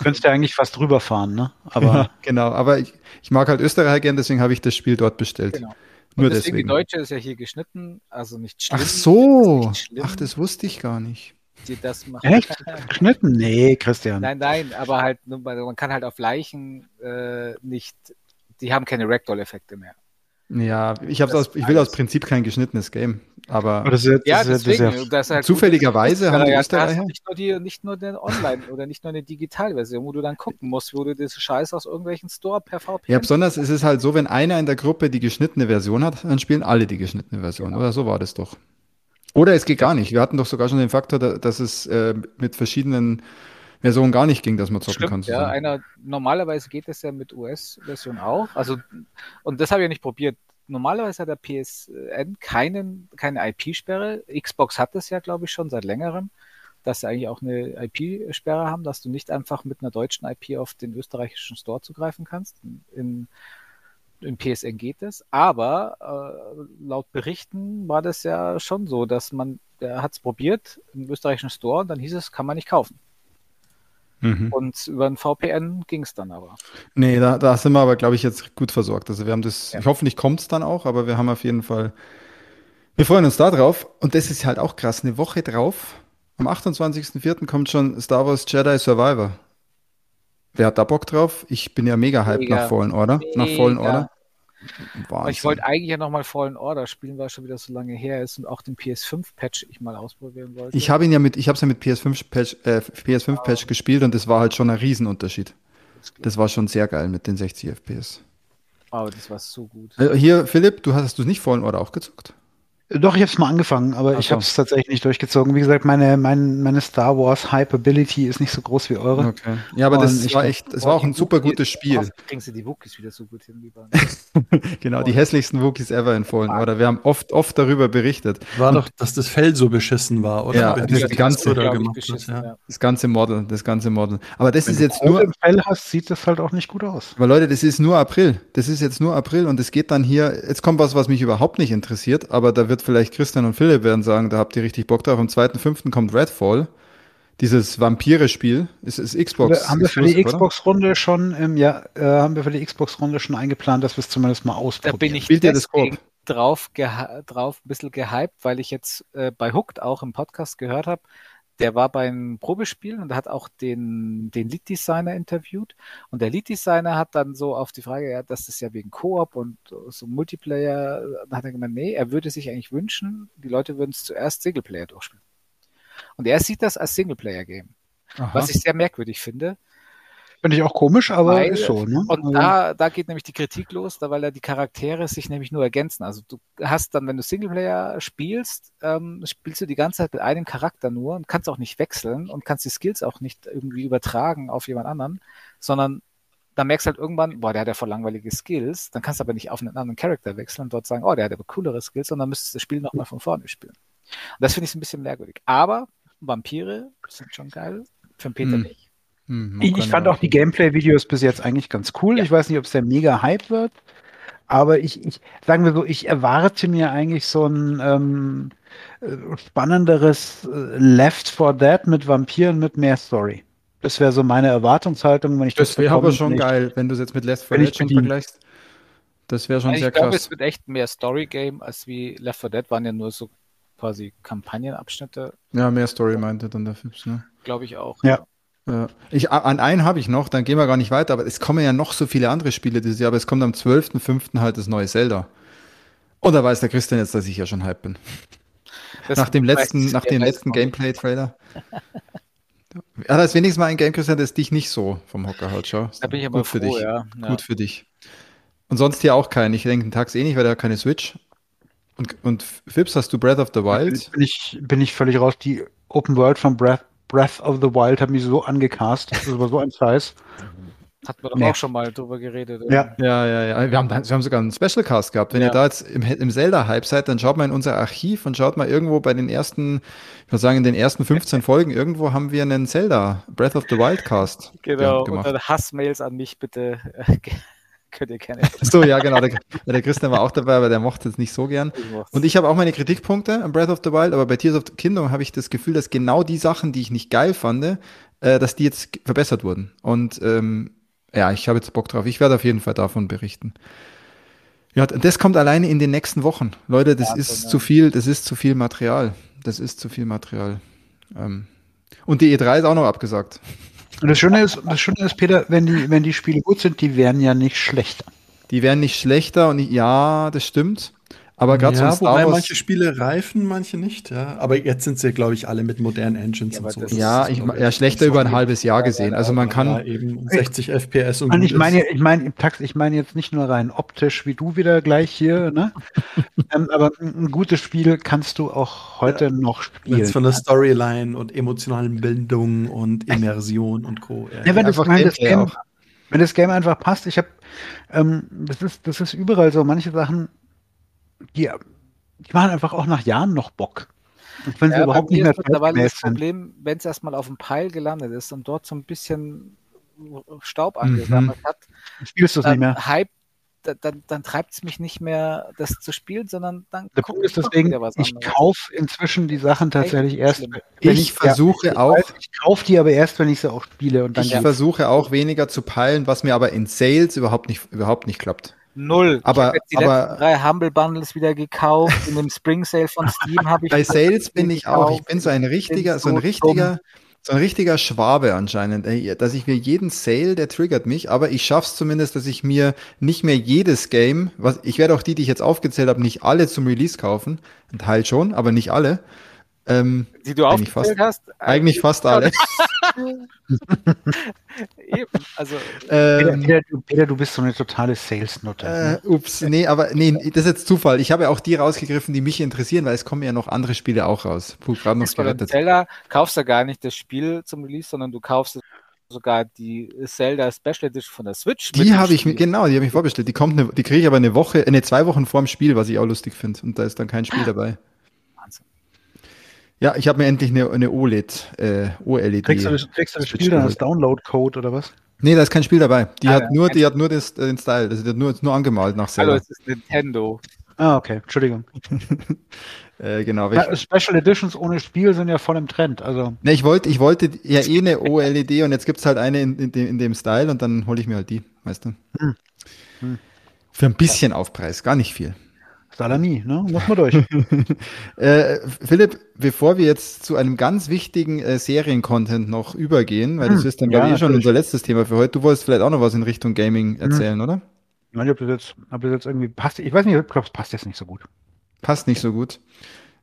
Könntest ja eigentlich fast drüber fahren, ne? Aber Ja, genau, aber ich, ich mag halt Österreich gerne, deswegen habe ich das Spiel dort bestellt. Genau. Nur Und deswegen, deswegen. die Deutsche ist ja hier geschnitten, also nicht schlimm. Ach so. Schlimm, Ach, das wusste ich gar nicht. die das machen. echt? Geschnitten? Nee, Christian. Nein, nein, aber halt, man kann halt auf Leichen äh, nicht, die haben keine Ragdoll-Effekte mehr. Ja, ich, hab's aus, ich will aus. Prinzip kein geschnittenes Game. Aber das ist ja, das Ja, ist ja, das deswegen. halt Zufälligerweise gut, haben die ja, da hast du Österreicher- nicht nur die, nicht nur den Online oder nicht nur eine Digitalversion, wo du dann gucken musst, wo du das Scheiß aus irgendwelchen Store per VPN. ja, besonders ist es halt so, wenn einer in der Gruppe die geschnittene Version hat, dann spielen alle die geschnittene Version. Genau. Oder so war das doch. Oder es geht gar nicht. Wir hatten doch sogar schon den Faktor, da- dass es äh, mit verschiedenen Versionen gar nicht ging, dass man zocken kann. Stimmt, ja. zusammen. Einer, normalerweise geht das ja mit US-Version auch. Also, und das habe ich ja nicht probiert. Normalerweise hat der PSN keinen, keine IP-Sperre. Xbox hat das ja, glaube ich, schon seit längerem, dass sie eigentlich auch eine IP-Sperre haben, dass du nicht einfach mit einer deutschen IP auf den österreichischen Store zugreifen kannst. In, in PSN geht das. Aber äh, laut Berichten war das ja schon so, dass man, der hat es probiert im österreichischen Store und dann hieß es, kann man nicht kaufen. Mhm. Und über ein VPN ging es dann aber. Nee, da, da sind wir aber, glaube ich, jetzt gut versorgt. Also wir haben das, Ja. ich hoffentlich kommt es dann auch, aber wir haben auf jeden Fall, wir freuen uns da drauf. Und das ist halt auch krass, eine Woche drauf, am 28.04. kommt schon Star Wars Jedi Survivor. Wer hat da Bock drauf? Ich bin ja mega hyped Mega. nach Fallen Order. Nach Fallen Mega. Order. Aber ich wollte eigentlich ja nochmal Fallen Order spielen, weil es schon wieder so lange her ist und auch den PS5-Patch ich mal ausprobieren wollte. Ich habe ihn ja mit, ich habe es ja mit PS5 Patch, äh, PS5 Patch gespielt und das war halt schon ein Riesenunterschied. Das war schon sehr geil mit den 60 FPS. Aber das war so gut. Äh, Hier, Philipp, du hast, hast du nicht Fallen Order auch gezockt? Doch, ich habe es mal angefangen, aber Ach ich so. habe es tatsächlich nicht durchgezogen. Wie gesagt, meine, mein, meine Star Wars Hyperability ist nicht so groß wie eure. Okay. Ja, aber das war echt, es war auch ein super gutes Spiel. Kriegst du die Wookies wieder so gut hin, lieber. Genau, die hässlichsten Wookies ever in Fallen Order. Wir haben oft, oft darüber berichtet. War doch, dass das Fell so beschissen war, oder? Ja, Wenn das die ganze- da gemacht wird, ja. Das ganze Model, das ganze Model. Aber das Wenn ist du jetzt nur, im Fell hast, sieht das halt auch nicht gut aus. weil Leute, das ist nur April. Das ist jetzt nur April und es geht dann hier, jetzt kommt was, was mich überhaupt nicht interessiert, aber da wird vielleicht Christian und Philipp werden sagen, da habt ihr richtig Bock drauf. Am 2.5. kommt Redfall. Dieses Vampire-Spiel. Ist, ist Xbox. haben wir für die? Xbox-Runde schon, ähm, ja, äh, haben wir für die Xbox-Runde schon eingeplant, dass wir es zumindest mal Da ausprobieren. bin ich Spielt ihr das drauf, drauf ein bisschen gehypt, weil ich jetzt äh, bei Hooked auch im Podcast gehört habe, der war beim Probespiel und hat auch den, den Lead-Designer interviewt. Und der Lead-Designer hat dann so auf die Frage, ja, das ist ja wegen Koop und so Multiplayer, dann hat er gemeint, nee, er würde sich eigentlich wünschen, die Leute würden es zuerst Singleplayer durchspielen. Und er sieht das als Singleplayer-Game. Was ich sehr merkwürdig finde. Finde ich auch komisch, aber Weil- ist so. Ne? Und Also, da, da geht nämlich die Kritik los, da weil ja die Charaktere sich nämlich nur ergänzen. Also du hast dann, wenn du Singleplayer spielst, ähm, spielst du die ganze Zeit mit einem Charakter nur und kannst auch nicht wechseln und kannst die Skills auch nicht irgendwie übertragen auf jemand anderen, sondern dann merkst du halt irgendwann, boah, der hat ja voll langweilige Skills, dann kannst du aber nicht auf einen anderen Charakter wechseln und dort sagen, oh, der hat aber coolere Skills, sondern müsstest du das Spiel nochmal von vorne spielen. Und das finde ich so ein bisschen merkwürdig. Aber Vampire sind schon geil, für den Peter Hm. nicht. Hm, ich, ich fand auch die Gameplay-Videos bis jetzt eigentlich ganz cool. Ja. Ich weiß nicht, ob es der mega Hype wird, aber ich, ich sagen wir so, ich erwarte mir eigentlich so ein ähm, äh, spannenderes äh, Left 4 Dead mit Vampiren mit mehr Story. Das wäre so meine Erwartungshaltung, wenn ich das Das wäre aber schon ich- geil, wenn du es jetzt mit Left 4 Wenn ich Dead schon vergleichst. Das wäre schon Also sehr ich glaube, krass. es wird echt mehr Story-Game als wie Left 4 Dead waren ja nur so quasi Kampagnenabschnitte, Ja, mehr Story meinte dann der Fips, ne? glaube ich auch. Ja. Ja. Ich, an einen habe ich noch, dann gehen wir gar nicht weiter, aber es kommen ja noch so viele andere Spiele dieses Jahr, aber es kommt am 12.05. halt das neue Zelda. Und da weiß der Christian jetzt, dass ich ja schon hype bin. Das nach dem letzten, nach dem letzten. Gameplay-Trailer. Ja, da ist wenigstens mal ein Game, Christian, das dich nicht so vom Hocker haut, schau. Da bin ich aber Gut für froh, dich. ja. ja. Gut für dich. Und sonst hier auch keinen. Ich denke, den Tags eh nicht, weil der hat keine Switch. Und, und Fips, hast du Breath of the Wild? bin ich, bin ich völlig raus. Die Open World von Breath, Breath of the Wild hat mich so angecast. Das war so ein Scheiß. Hatten wir doch Nee. auch schon mal drüber geredet. Ja. Ja, ja, ja. Wir haben, wir haben sogar einen Special Cast gehabt. Wenn Ja. ihr da jetzt im, im Zelda-Hype seid, dann schaut mal in unser Archiv und schaut mal irgendwo bei den ersten, ich würde sagen, in den ersten 15 Folgen, irgendwo haben wir einen Zelda Breath of the Wild Cast Genau. gemacht. Und dann Hassmails an mich bitte. Könnt ihr gerne. So, ja, genau. Der, der Christian war auch dabei, aber der mochte es nicht so gern. Und ich habe auch meine Kritikpunkte an Breath of the Wild, aber bei Tears of the Kingdom habe ich das Gefühl, dass genau die Sachen, die ich nicht geil fand, äh, dass die jetzt verbessert wurden. Und ähm, ja, ich habe jetzt Bock drauf. Ich werde auf jeden Fall davon berichten. Ja, das kommt alleine in den nächsten Wochen. Leute, das Wahnsinn, ist ja. zu viel, das ist zu viel Material. Das ist zu viel Material. Ähm, und die E3 ist auch noch abgesagt. Und das Schöne ist, das Schöne ist, Peter, wenn die, wenn die Spiele gut sind, die werden ja nicht schlechter. Die werden nicht schlechter und ich, ja, das stimmt. Aber gerade so ja, Star wobei Wars. manche Spiele reifen, manche nicht. Ja. Aber jetzt sind sie, glaube ich, alle mit modernen Engines Ja, und so. ja, ist, ich, ja, schlechter über ein halbes Jahr gesehen. Also man Ja, kann, eben 60 FPS und Und ich meine, ich meine, im Tax, ich meine jetzt nicht nur rein optisch, wie du wieder gleich hier, ne? ähm, aber ein, gutes Spiel kannst du auch heute noch spielen. Jetzt von der Storyline und emotionalen Bindung und Immersion und Co. Ja, wenn, das, einfach wenn, das Game, wenn das Game einfach passt, ich habe, ähm, das ist, das ist überall so, manche Sachen, die, die machen einfach auch nach Jahren noch Bock. Und wenn sie Ja, bei überhaupt nicht mehr ist mittlerweile das. Problem, wenn es erstmal auf dem Pile gelandet ist und dort so ein bisschen Staub Mhm. angesammelt hat, Spielst du es nicht dann mehr. Hype, da- dann, dann treibt es mich nicht mehr, das zu spielen, sondern dann Der Punkt ist ich deswegen, ich kaufe inzwischen die Sachen tatsächlich erst, wenn Ich versuche ja, auch- weiß, Ich kaufe die aber erst, wenn ich sie auch spiele und dann Ich ja. versuche auch weniger zu peilen, was mir aber in Sales überhaupt nicht, überhaupt nicht klappt. Null. Aber- ich habe jetzt die aber- letzten drei Humble Bundles wieder gekauft. In dem Spring Sale von Steam habe ich Bei Sales bin ich auch. Ich bin so ein richtiger, so ein richtiger, so ein richtiger Schwabe anscheinend. Dass ich mir jeden Sale, der triggert mich, aber ich schaff's zumindest, dass ich mir nicht mehr jedes Game, was ich werde auch die, die ich jetzt aufgezählt habe, nicht alle zum Release kaufen. Ein Teil schon, aber nicht alle. Ähm, die du aufgezählt fast- hast. eigentlich fast alle. Eben. Also Peter, ähm, Peter, du, Peter, du bist so eine totale Sales-Nutte. Äh, ups, nee, aber nee, das ist jetzt Zufall. Ich habe ja auch die rausgegriffen, die mich interessieren, weil es kommen ja noch andere Spiele auch raus. Puh, gerade noch dem gerettet. Zelda kaufst du gar nicht das Spiel zum Release, sondern du kaufst sogar die Zelda Special Edition von der Switch. mit Die dem habe ich mir, genau, die habe ich vorbestellt. Die kommt, ne, die kriege ich aber eine Woche, eine zwei Wochen vorm Spiel, was ich auch lustig finde. Und da ist dann kein Spiel dabei. Ja, ich habe mir endlich eine, eine OLED, äh, OLED. kriegst du das, kriegst du das Spiel dann als. Download-Code oder was? Nee, da ist kein Spiel dabei. Die Ah, hat ja. nur, die hat nur das, äh, den Style. Also die hat nur, nur angemalt nach Hallo, selber. es ist Nintendo. Ah, okay, Entschuldigung. Äh, genau. Ja, Special Editions ohne Spiel sind ja voll im Trend. Also ne, ich wollte, ich wollte ja eh eine OLED und jetzt gibt's halt eine in, in, dem, in dem Style und dann hole ich mir halt die, weißt du. Hm. Hm. Für ein bisschen Aufpreis, gar nicht viel. Salami, ne? Muss man durch. Äh, Philipp, bevor wir jetzt zu einem ganz wichtigen äh, Serien-Content noch übergehen, weil das Hm, ist dann, ja, eh schon unser letztes Thema für heute. Du wolltest vielleicht auch noch was in Richtung Gaming erzählen, oder? Ich weiß nicht, ob das jetzt, ob das jetzt irgendwie passt. Ich weiß nicht, ich glaube, es passt jetzt nicht so gut. Passt nicht so gut.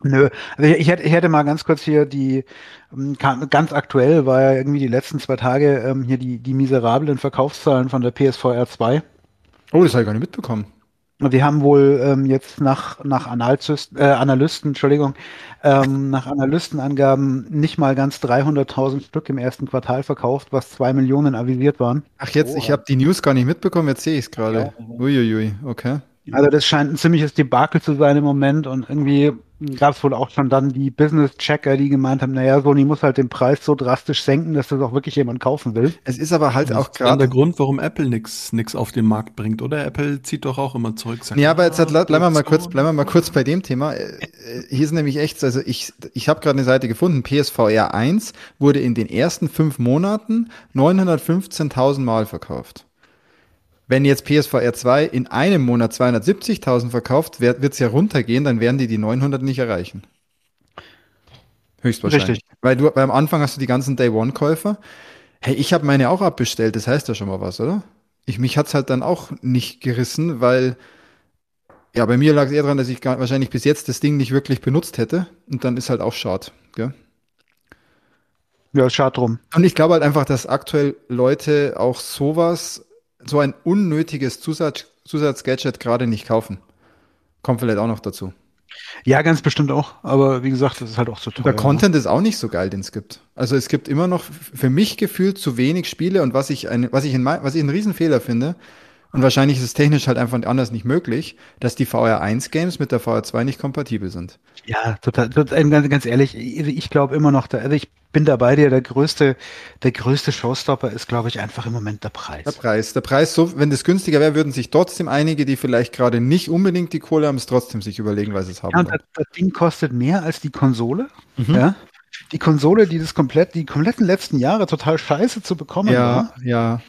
Nö, also ich hätte, ich hätte mal ganz kurz hier die, ähm, ganz aktuell war ja irgendwie die letzten zwei Tage ähm, hier die, die miserablen Verkaufszahlen von der PSVR 2. Oh, das habe ich gar nicht mitbekommen. Die haben wohl ähm, jetzt nach, nach Analysten, äh, Analysten, Entschuldigung, ähm, nach Analystenangaben nicht mal ganz 300.000 Stück im ersten Quartal verkauft, was zwei Millionen avisiert waren. Ach, jetzt, oh. ich habe die News gar nicht mitbekommen, jetzt sehe ich es gerade. Uiuiui, okay. Also das scheint ein ziemliches Debakel zu sein im Moment und irgendwie gab es wohl auch schon dann die Business-Checker, die gemeint haben, naja, Sony muss halt den Preis so drastisch senken, dass das auch wirklich jemand kaufen will. Es ist aber halt das auch gerade der Grund, warum Apple nichts nix auf den Markt bringt, oder? Apple zieht doch auch immer zurück. Sagt, ja, aber jetzt hat, bleiben wir mal kurz, bleiben wir mal kurz bei dem Thema. Äh, hier ist nämlich echt, also ich, ich habe gerade eine Seite gefunden, PSVR 1 wurde in den ersten fünf Monaten 915.000 Mal verkauft. Wenn jetzt PSVR 2 in einem Monat 270.000 verkauft, wird es ja runtergehen, dann werden die die 900 nicht erreichen. Höchstwahrscheinlich. Richtig. Weil du, weil am Anfang hast du die ganzen Day-One-Käufer. Hey, ich habe meine auch abbestellt, das heißt ja schon mal was, oder? Ich, mich hat's halt dann auch nicht gerissen, weil ja, bei mir lag es eher daran, dass ich gar, wahrscheinlich bis jetzt das Ding nicht wirklich benutzt hätte. Und dann ist halt auch schade, gell? Ja, schade drum. Und ich glaube halt einfach, dass aktuell Leute auch sowas so ein unnötiges Zusatz, Zusatzgadget gerade nicht kaufen. Kommt vielleicht auch noch dazu. Ja, ganz bestimmt auch. Aber wie gesagt, das ist halt auch so teuer. Der Content ne? ist auch nicht so geil, den es gibt. Also es gibt immer noch für mich gefühlt zu wenig Spiele und was ich, ein, was ich, in, was ich einen Riesenfehler finde, und wahrscheinlich ist es technisch halt einfach anders nicht möglich, dass die VR1-Games mit der VR2 nicht kompatibel sind. Ja, total, total ganz, ganz ehrlich, ich glaube immer noch, da, also ich bin da bei dir, der größte, der größte Showstopper ist, glaube ich, einfach im Moment der Preis. Der Preis. Der Preis, so, wenn das günstiger wäre, würden sich trotzdem einige, die vielleicht gerade nicht unbedingt die Kohle haben, es trotzdem sich überlegen, weil sie es haben. Ja, und das, das, Ding kostet mehr als die Konsole. Mhm. Ja. Die Konsole, die das komplett, die kompletten letzten Jahre total scheiße zu bekommen ja, war. Ja,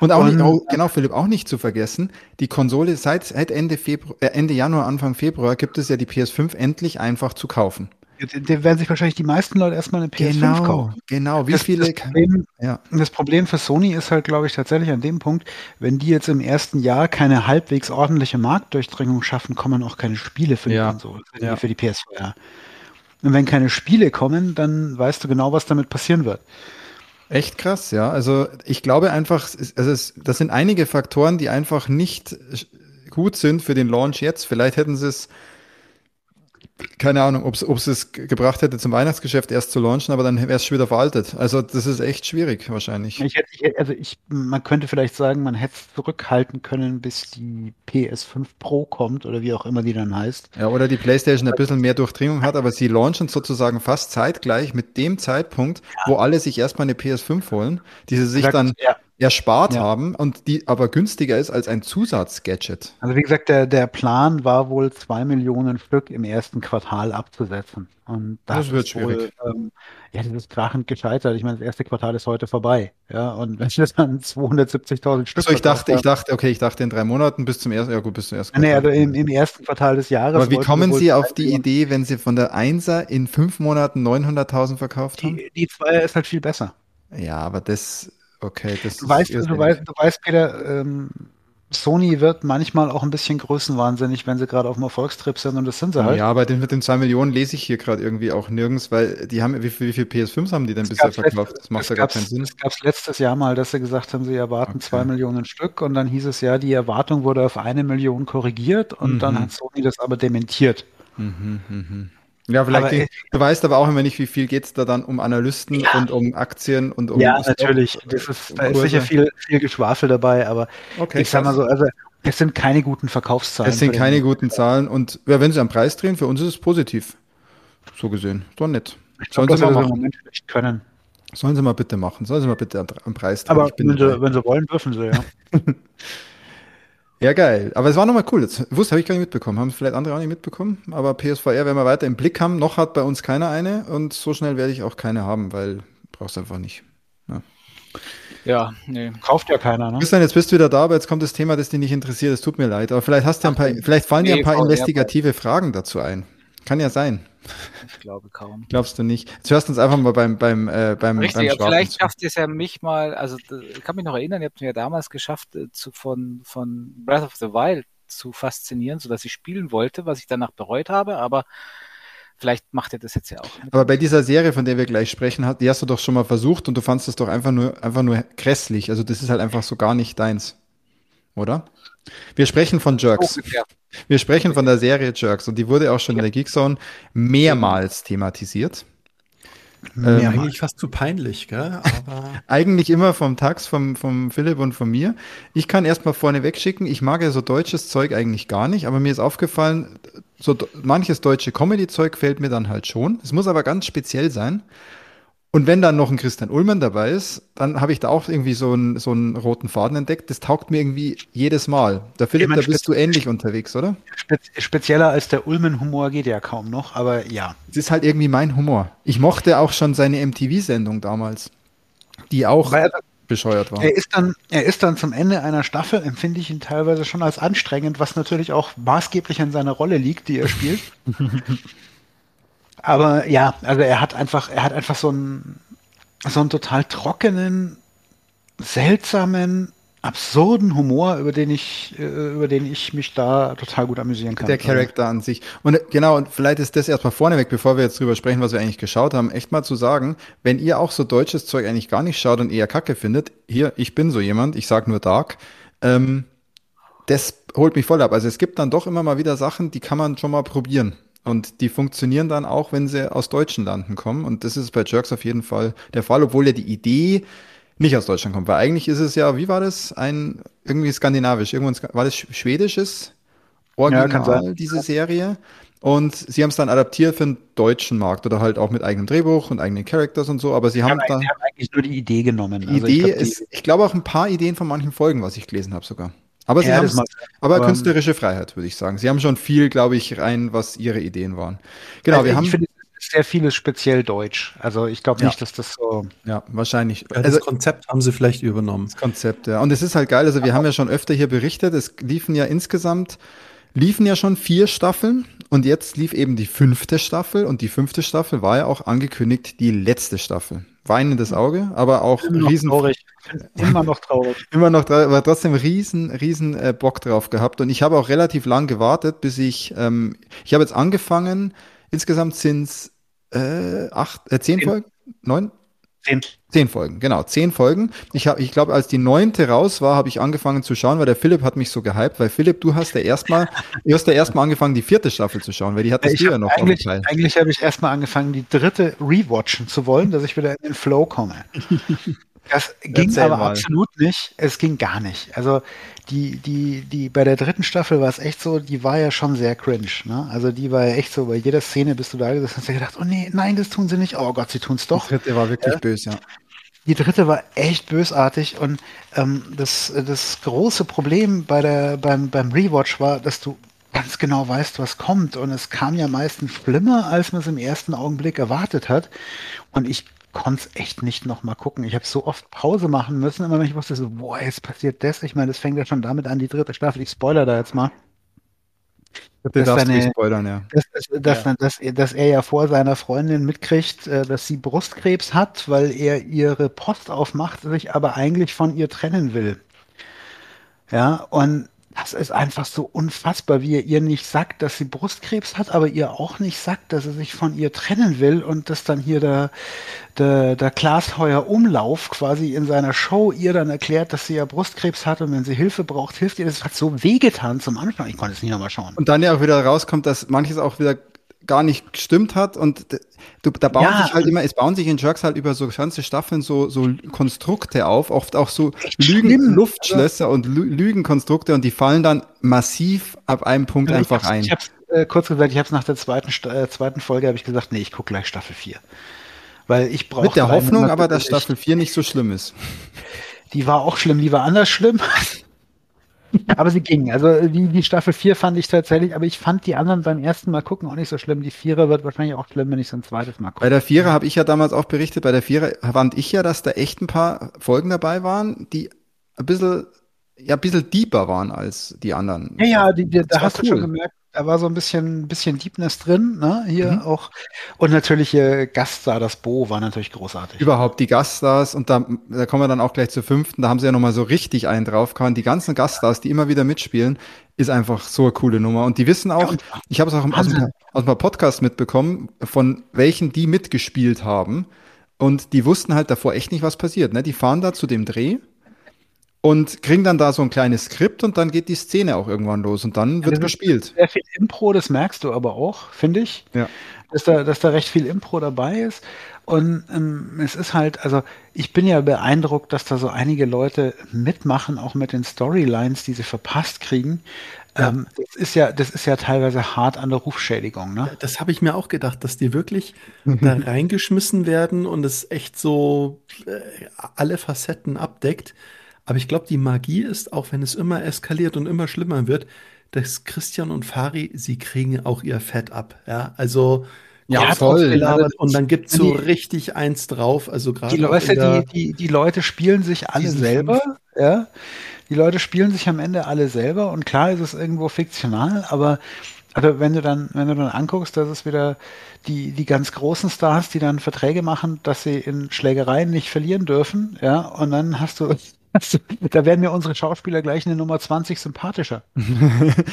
und auch, und, nicht, auch, genau, Philipp, auch nicht zu vergessen, die Konsole seit, seit Ende, Februar, äh, Ende Januar, Anfang Februar gibt es ja die PS5 endlich einfach zu kaufen. Da werden sich wahrscheinlich die meisten Leute erstmal eine PS5 genau, kaufen. Genau, wie das, viele. Das Problem, ja. das Problem für Sony ist halt, glaube ich, tatsächlich an dem Punkt, wenn die jetzt im ersten Jahr keine halbwegs ordentliche Marktdurchdringung schaffen, kommen auch keine Spiele für die ja. Konsole, für ja. für die PS4. Und wenn keine Spiele kommen, dann weißt du genau, was damit passieren wird. Echt krass, ja. Also ich glaube einfach, also es, das sind einige Faktoren, die einfach nicht gut sind für den Launch jetzt. Vielleicht hätten sie es keine Ahnung, ob es es gebracht hätte, zum Weihnachtsgeschäft erst zu launchen, aber dann wäre es schon wieder veraltet. Also das ist echt schwierig wahrscheinlich. Ich hätte, ich, also ich, man könnte vielleicht sagen, man hätte es zurückhalten können, bis die PS5 Pro kommt oder wie auch immer die dann heißt. Ja, oder die PlayStation ein bisschen mehr Durchdringung hat, aber sie launchen sozusagen fast zeitgleich mit dem Zeitpunkt, ja. wo alle sich erstmal eine PS5 holen, die sie sich dann ja erspart ja. haben und die aber günstiger ist als ein Zusatzgadget. Also wie gesagt, der, der Plan war wohl zwei Millionen Stück im ersten Quartal abzusetzen. Und das, das wird schwierig. Wohl, ähm, ja, das ist krachend gescheitert. Ich meine, das erste Quartal ist heute vorbei. Ja, und wenn das dann 270.000 Stück. So, ich dachte, ich dachte, okay, ich dachte in drei Monaten bis zum ersten, ja gut, bis zum ersten Quartal. Nee, also im, im ersten Quartal des Jahres. Aber wie kommen Sie auf die Idee, wenn Sie von der Einser in fünf Monaten 900.000 verkauft haben? Die, die Zweier ist halt viel besser. Ja, aber das, Okay, das du weißt, du weißt, du weißt, Peter, ähm, Sony wird manchmal auch ein bisschen größenwahnsinnig, wenn sie gerade auf dem Erfolgstrip sind und das sind sie halt. Ja, aber den, mit den zwei Millionen lese ich hier gerade irgendwie auch nirgends, weil die haben, wie, wie viele PS5s haben die denn bisher verkauft? Das macht ja gar keinen Sinn. Es gab letztes Jahr mal, dass sie gesagt haben, sie erwarten okay. zwei Millionen Stück und dann hieß es ja, die Erwartung wurde auf eine Million korrigiert und mhm. dann hat Sony das aber dementiert. Mhm, mh. Ja, vielleicht, aber, die, du weißt aber auch immer nicht, wie viel geht es da dann um Analysten ja. und um Aktien und um. Ja, natürlich. Das ist, da ist sicher viel, viel Geschwafel dabei, aber okay, ich sag mal so, also es sind keine guten Verkaufszahlen. Es sind keine guten Zahlen und ja, wenn sie am Preis drehen, für uns ist es positiv. So gesehen. Doch nett. Ich glaub, Sollen sie mal machen. können. Sollen sie mal bitte machen. Sollen sie mal bitte am Preis drehen. Aber wenn sie, wenn sie wollen, dürfen sie, ja. Ja, geil. Aber es war nochmal cool. Das wusste, habe ich gar nicht mitbekommen. Haben vielleicht andere auch nicht mitbekommen. Aber PSVR werden wir weiter im Blick haben. Noch hat bei uns keiner eine und so schnell werde ich auch keine haben, weil brauchst einfach nicht. Ja. Ja, nee. Kauft ja keiner, ne? Christian, jetzt bist du wieder da, aber jetzt kommt das Thema, das dich nicht interessiert. Es tut mir leid. Aber vielleicht hast du ein paar, vielleicht fallen nee, dir ein paar investigative Fragen dazu ein. Kann ja sein. Ich glaube kaum. Glaubst du nicht? Jetzt hörst du uns einfach mal beim beim äh, beim Richtig, beim vielleicht schafft es ja mich mal, also ich kann mich noch erinnern, ihr habt mir ja damals geschafft, äh, zu, von, von Breath of the Wild zu faszinieren, sodass ich spielen wollte, was ich danach bereut habe, aber vielleicht macht er das jetzt ja auch. Aber bei dieser Serie, von der wir gleich sprechen, die hast du doch schon mal versucht und du fandest es doch einfach nur, einfach nur grässlich. Also das ist halt einfach so gar nicht deins. Oder? Wir sprechen von Jerks. Wir sprechen von der Serie Jerks und die wurde auch schon ja. in der Geekzone mehrmals thematisiert. Ähm, eigentlich fast zu peinlich, gell? Aber eigentlich immer vom Tax, vom, vom Philipp und von mir. Ich kann erstmal vorne wegschicken, ich mag ja so deutsches Zeug eigentlich gar nicht, aber mir ist aufgefallen, so manches deutsche Comedy-Zeug fällt mir dann halt schon. Es muss aber ganz speziell sein. Und wenn dann noch ein Christian Ullmann dabei ist, dann habe ich da auch irgendwie so einen, so einen roten Faden entdeckt. Das taugt mir irgendwie jedes Mal. Der Philipp, da bist du ähnlich unterwegs, oder? spezieller als der Ullmann-Humor geht ja kaum noch, aber ja. Es ist halt irgendwie mein Humor. Ich mochte auch schon seine MTV-Sendung damals, die auch er, bescheuert war. Er ist, dann, er ist dann zum Ende einer Staffel, empfinde ich ihn teilweise schon als anstrengend, was natürlich auch maßgeblich an seiner Rolle liegt, die er spielt. Aber ja, also er hat einfach, er hat einfach so einen, so einen total trockenen, seltsamen, absurden Humor, über den ich, äh, über den ich mich da total gut amüsieren kann. Der Charakter an sich. Und äh, genau, und vielleicht ist das erstmal vorneweg, bevor wir jetzt drüber sprechen, was wir eigentlich geschaut haben, echt mal zu sagen, wenn ihr auch so deutsches Zeug eigentlich gar nicht schaut und eher Kacke findet, hier, ich bin so jemand, ich sag nur Dark, ähm, das holt mich voll ab. Also es gibt dann doch immer mal wieder Sachen, die kann man schon mal probieren. Und die funktionieren dann auch, wenn sie aus deutschen Landen kommen. Und das ist bei Jerks auf jeden Fall der Fall, obwohl ja die Idee nicht aus Deutschland kommt. Weil eigentlich ist es ja, wie war das? Ein irgendwie skandinavisch. Irgendwann war das schwedisches Original, ja, diese Serie. Und sie haben es dann adaptiert für den deutschen Markt oder halt auch mit eigenem Drehbuch und eigenen Characters und so. Aber sie haben, dann. Sie haben eigentlich nur die Idee genommen. Die also Idee ich glaub, ist, ich glaube auch ein paar Ideen von manchen Folgen, was ich gelesen habe sogar. Aber sie ja, haben aber, aber künstlerische Freiheit, würde ich sagen. Sie haben schon viel, glaube ich, rein, was ihre Ideen waren. Genau, also wir haben. Finde, sehr vieles speziell deutsch. Also ich glaube nicht, ja. dass das so. Ja, wahrscheinlich. Das also, Konzept haben sie vielleicht übernommen. Das Konzept, ja. Und es ist halt geil. Also wir haben ja schon öfter hier berichtet. Es liefen ja insgesamt liefen ja schon vier Staffeln und jetzt lief eben die fünfte Staffel und die fünfte Staffel war ja auch angekündigt die letzte Staffel. Weinendes Auge, aber auch riesen. Immer noch traurig. immer noch traurig, aber trotzdem riesen, riesen äh, Bock drauf gehabt und ich habe auch relativ lang gewartet, bis ich, ähm, ich habe jetzt angefangen, insgesamt sind es äh, acht, äh, zehn Folgen? Neun? Zehn. Zehn Folgen, genau, zehn Folgen. Ich habe, ich glaube, als die neunte raus war, habe ich angefangen zu schauen, weil der Philipp hat mich so gehypt, weil Philipp, du hast ja erstmal, du hast ja erstmal angefangen, die vierte Staffel zu schauen, weil die hattest ich du ja noch eigentlich, eigentlich habe ich erstmal angefangen, die dritte rewatchen zu wollen, dass ich wieder in den Flow komme. Das ging Erzähl aber mal. absolut nicht. Es ging gar nicht. Also die, die, die, bei der dritten Staffel war es echt so, die war ja schon sehr cringe. Ne? Also die war ja echt so, bei jeder Szene bist du da gesessen und hast dir gedacht, oh nee, nein, das tun sie nicht. Oh Gott, sie tun es doch. Die dritte war wirklich ja. böse, ja. Die dritte war echt bösartig und ähm, das, das große Problem bei der, beim, beim Rewatch war, dass du ganz genau weißt, was kommt. Und es kam ja meistens schlimmer, als man es im ersten Augenblick erwartet hat. Und ich konnte es echt nicht nochmal gucken. Ich habe so oft Pause machen müssen, immer wenn ich wusste, so, boah, jetzt passiert das. Ich meine, das fängt ja schon damit an, die dritte Staffel. Ich spoiler da jetzt mal. Dass, seine, spoilern, ja. dass, dass, ja. Dass, dass, er ja vor seiner Freundin mitkriegt, äh, dass sie Brustkrebs hat, weil er ihre Post aufmacht, sich aber eigentlich von ihr trennen will. Ja, und das ist einfach so unfassbar, wie er ihr nicht sagt, dass sie Brustkrebs hat, aber ihr auch nicht sagt, dass er sich von ihr trennen will und dass dann hier der, der, der Glasheuer Umlauf quasi in seiner Show ihr dann erklärt, dass sie ja Brustkrebs hat und wenn sie Hilfe braucht, hilft ihr. Das hat so wehgetan zum Anfang. Ich konnte es nicht nochmal schauen. Und dann ja auch wieder rauskommt, dass manches auch wieder gar nicht gestimmt hat und du, da bauen ja, sich halt immer, es bauen sich in Jerks halt über so ganze Staffeln so, so Konstrukte auf, oft auch so Lügen, schlimm. Luftschlösser und Lügenkonstrukte und die fallen dann massiv ab einem Punkt ja, einfach ein. Ich hab's äh, kurz gesagt, ich habe es nach der zweiten, äh, zweiten Folge habe ich gesagt, nee, ich gucke gleich Staffel 4. Weil ich brauche Mit der Hoffnung aber, dass Staffel 4 nicht so schlimm ist. Die war auch schlimm, die war anders schlimm. aber sie ging. Also die, die Staffel 4 fand ich tatsächlich, aber ich fand die anderen beim ersten Mal gucken auch nicht so schlimm. Die Vierer wird wahrscheinlich auch schlimm, wenn ich es ein zweites Mal gucke. Bei der Vierer habe ich ja damals auch berichtet, bei der Vierer fand ich ja, dass da echt ein paar Folgen dabei waren, die ein bisschen, ja, ein bisschen deeper waren als die anderen. Ja, ja, die, die, da hast cool. du schon gemerkt, da war so ein bisschen, bisschen Deepness drin, ne? Hier mhm. auch. Und natürlich äh, Gaststar, das Bo, war natürlich großartig. Überhaupt die Gaststars und da, da kommen wir dann auch gleich zur fünften, da haben sie ja nochmal so richtig einen draufgehauen. Die ganzen Gaststars, die immer wieder mitspielen, ist einfach so eine coole Nummer. Und die wissen auch, ja, ich habe es auch aus, aus einem Podcast mitbekommen, von welchen die mitgespielt haben. Und die wussten halt davor echt nicht, was passiert. Ne? Die fahren da zu dem Dreh und kriegen dann da so ein kleines Skript und dann geht die Szene auch irgendwann los und dann wird ja, gespielt. Sehr viel Impro, das merkst du aber auch, finde ich. Ja. Dass da, dass da recht viel Impro dabei ist. Und ähm, es ist halt, also ich bin ja beeindruckt, dass da so einige Leute mitmachen, auch mit den Storylines, die sie verpasst kriegen. Ja. Ähm, das ist ja, das ist ja teilweise hart an der Rufschädigung. Ne? Das habe ich mir auch gedacht, dass die wirklich da reingeschmissen werden und es echt so äh, alle Facetten abdeckt. Aber ich glaube, die Magie ist, auch wenn es immer eskaliert und immer schlimmer wird, dass Christian und Fari, sie kriegen auch ihr Fett ab. Ja, also ja, toll. Und dann gibt es so die, richtig eins drauf. Also gerade die Leute, die, die, die Leute spielen sich alle selber, ja. Die Leute spielen sich am Ende alle selber und klar ist es irgendwo fiktional, aber also wenn du dann, wenn du dann anguckst, dass es wieder die, die ganz großen Stars, die dann Verträge machen, dass sie in Schlägereien nicht verlieren dürfen, ja, und dann hast du da werden mir unsere Schauspieler gleich eine Nummer 20 sympathischer.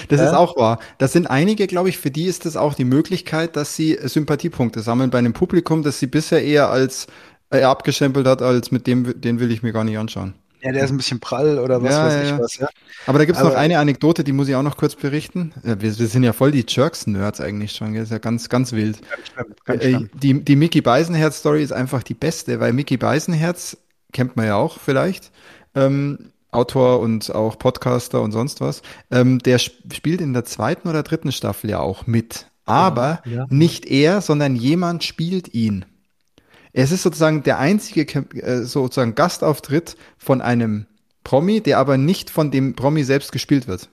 das ja? ist auch wahr. Das sind einige, glaube ich, für die ist das auch die Möglichkeit, dass sie Sympathiepunkte sammeln bei einem Publikum, das sie bisher eher als äh, abgestempelt hat, als mit dem, den will ich mir gar nicht anschauen. Ja, der ist ein bisschen prall oder was ja, weiß ich ja. was, ja. Aber da gibt es noch eine Anekdote, die muss ich auch noch kurz berichten. Wir, wir sind ja voll die Jerks-Nerds eigentlich schon, gell? Das ist ja ganz, ganz wild. Ganz schlimm, ganz äh, schlimm. Die, die Mickey Beisenherz-Story ist einfach die beste, weil Mickey Beisenherz kennt man ja auch vielleicht ähm, Autor und auch Podcaster und sonst was, ähm, der spielt in der zweiten oder dritten Staffel ja auch mit. Aber ja, ja. nicht er, sondern jemand spielt ihn. Es ist sozusagen der einzige äh, sozusagen Gastauftritt von einem Promi, der aber nicht von dem Promi selbst gespielt wird.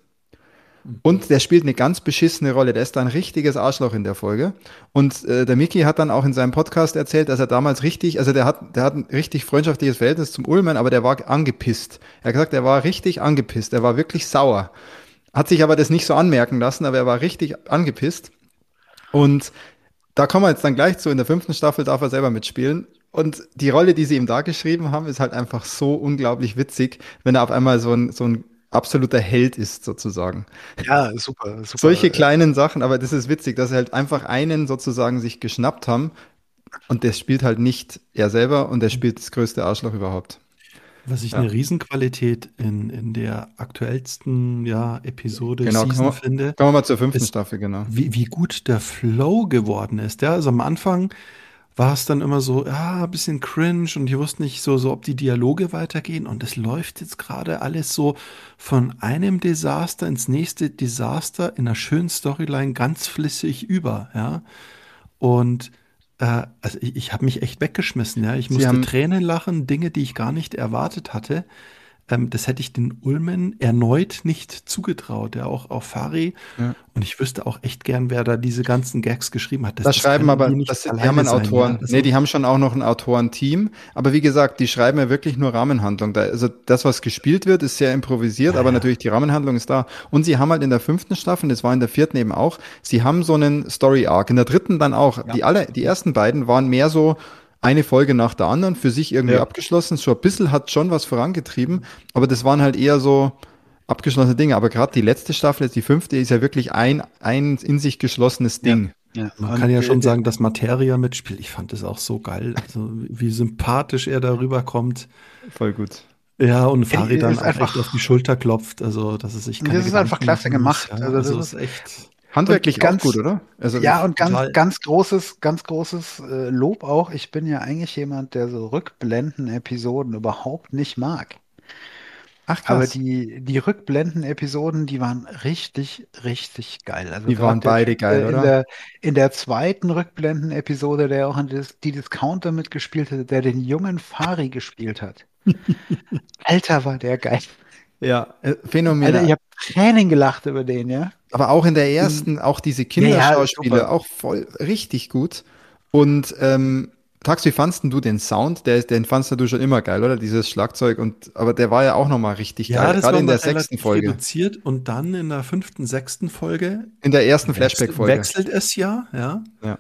Und der spielt eine ganz beschissene Rolle. Der ist da ein richtiges Arschloch in der Folge. Und äh, der Mickey hat dann auch in seinem Podcast erzählt, dass er damals richtig, also der hat, der hat ein richtig freundschaftliches Verhältnis zum Ullmann, aber der war angepisst. Er hat gesagt, er war richtig angepisst. Er war wirklich sauer. Hat sich aber das nicht so anmerken lassen, aber er war richtig angepisst. Und da kommen wir jetzt dann gleich zu. In der fünften Staffel darf er selber mitspielen. Und die Rolle, die sie ihm da geschrieben haben, ist halt einfach so unglaublich witzig, wenn er auf einmal so ein, so ein absoluter Held ist, sozusagen. Ja, super, super. Solche kleinen Sachen, aber das ist witzig, dass sie halt einfach einen sozusagen sich geschnappt haben und der spielt halt nicht er selber und der spielt das größte Arschloch überhaupt. Was ich ja. eine Riesenqualität in, in der aktuellsten ja, Episode genau, Season kommen, finde. Kommen wir mal zur fünften Staffel, genau. Wie, wie gut der Flow geworden ist. Ja, also am Anfang war es dann immer so, ja, ein bisschen cringe und ich wusste nicht so, so, ob die Dialoge weitergehen. Und es läuft jetzt gerade alles so von einem Desaster ins nächste Desaster in einer schönen Storyline ganz flüssig über, ja. Und äh, also ich, ich habe mich echt weggeschmissen, ja. Ich musste Tränen lachen, Dinge, die ich gar nicht erwartet hatte. Ähm, das hätte ich den Ulmen erneut nicht zugetraut, ja, auch auf Fari. Ja. Und ich wüsste auch echt gern, wer da diese ganzen Gags geschrieben hat. Das, das schreiben aber, das, die haben einen Autoren. Ja. Nee, die haben schon auch noch ein Autorenteam. Aber wie gesagt, die schreiben ja wirklich nur Rahmenhandlung. Da, also das, was gespielt wird, ist sehr improvisiert, ja, aber natürlich die Rahmenhandlung ist da. Und sie haben halt in der fünften Staffel, das war in der vierten eben auch, sie haben so einen Story Arc. In der dritten dann auch. Die alle, die ersten beiden waren mehr so, eine Folge nach der anderen für sich irgendwie ja. abgeschlossen. So ein bisschen hat schon was vorangetrieben, aber das waren halt eher so abgeschlossene Dinge. Aber gerade die letzte Staffel, die fünfte, ist ja wirklich ein, ein in sich geschlossenes Ding. Ja. Ja, man kann ja schon sagen, dass Materia mitspielt. Ich fand das auch so geil. Also, wie sympathisch er darüber kommt. Voll gut. Ja, und Fari dann einfach auf die Schulter klopft. Also, dass es sich keine Das ist Gedanken einfach klasse gemacht. Ja, also, also, das ist echt. Handwerklich ganz gut, oder? Also ja, und ganz, ganz großes, ganz großes äh, Lob auch. Ich bin ja eigentlich jemand, der so Rückblenden-Episoden überhaupt nicht mag. Ach, krass. Aber die, die Rückblenden-Episoden, die waren richtig, richtig geil. Also die waren beide geil, in oder? Der, in der zweiten Rückblenden-Episode, der auch die, die Discounter mitgespielt hat, der den jungen Fari gespielt hat. Alter, war der geil. Ja, äh, phänomenal. Alter, ich habe Tränen gelacht über den, ja. Aber auch in der ersten, auch diese Kinderschauspieler, ja, ja, auch voll richtig gut. Und ähm, Tax, wie fandst du den Sound? Der, den fandst du schon immer geil, oder? Dieses Schlagzeug und, aber der war ja auch nochmal richtig Ja, geil. das Gerade war in der sechsten Folge. reduziert und dann in der fünften, sechsten Folge In der ersten Flashback-Folge. wechselt es ja, ja. Ja.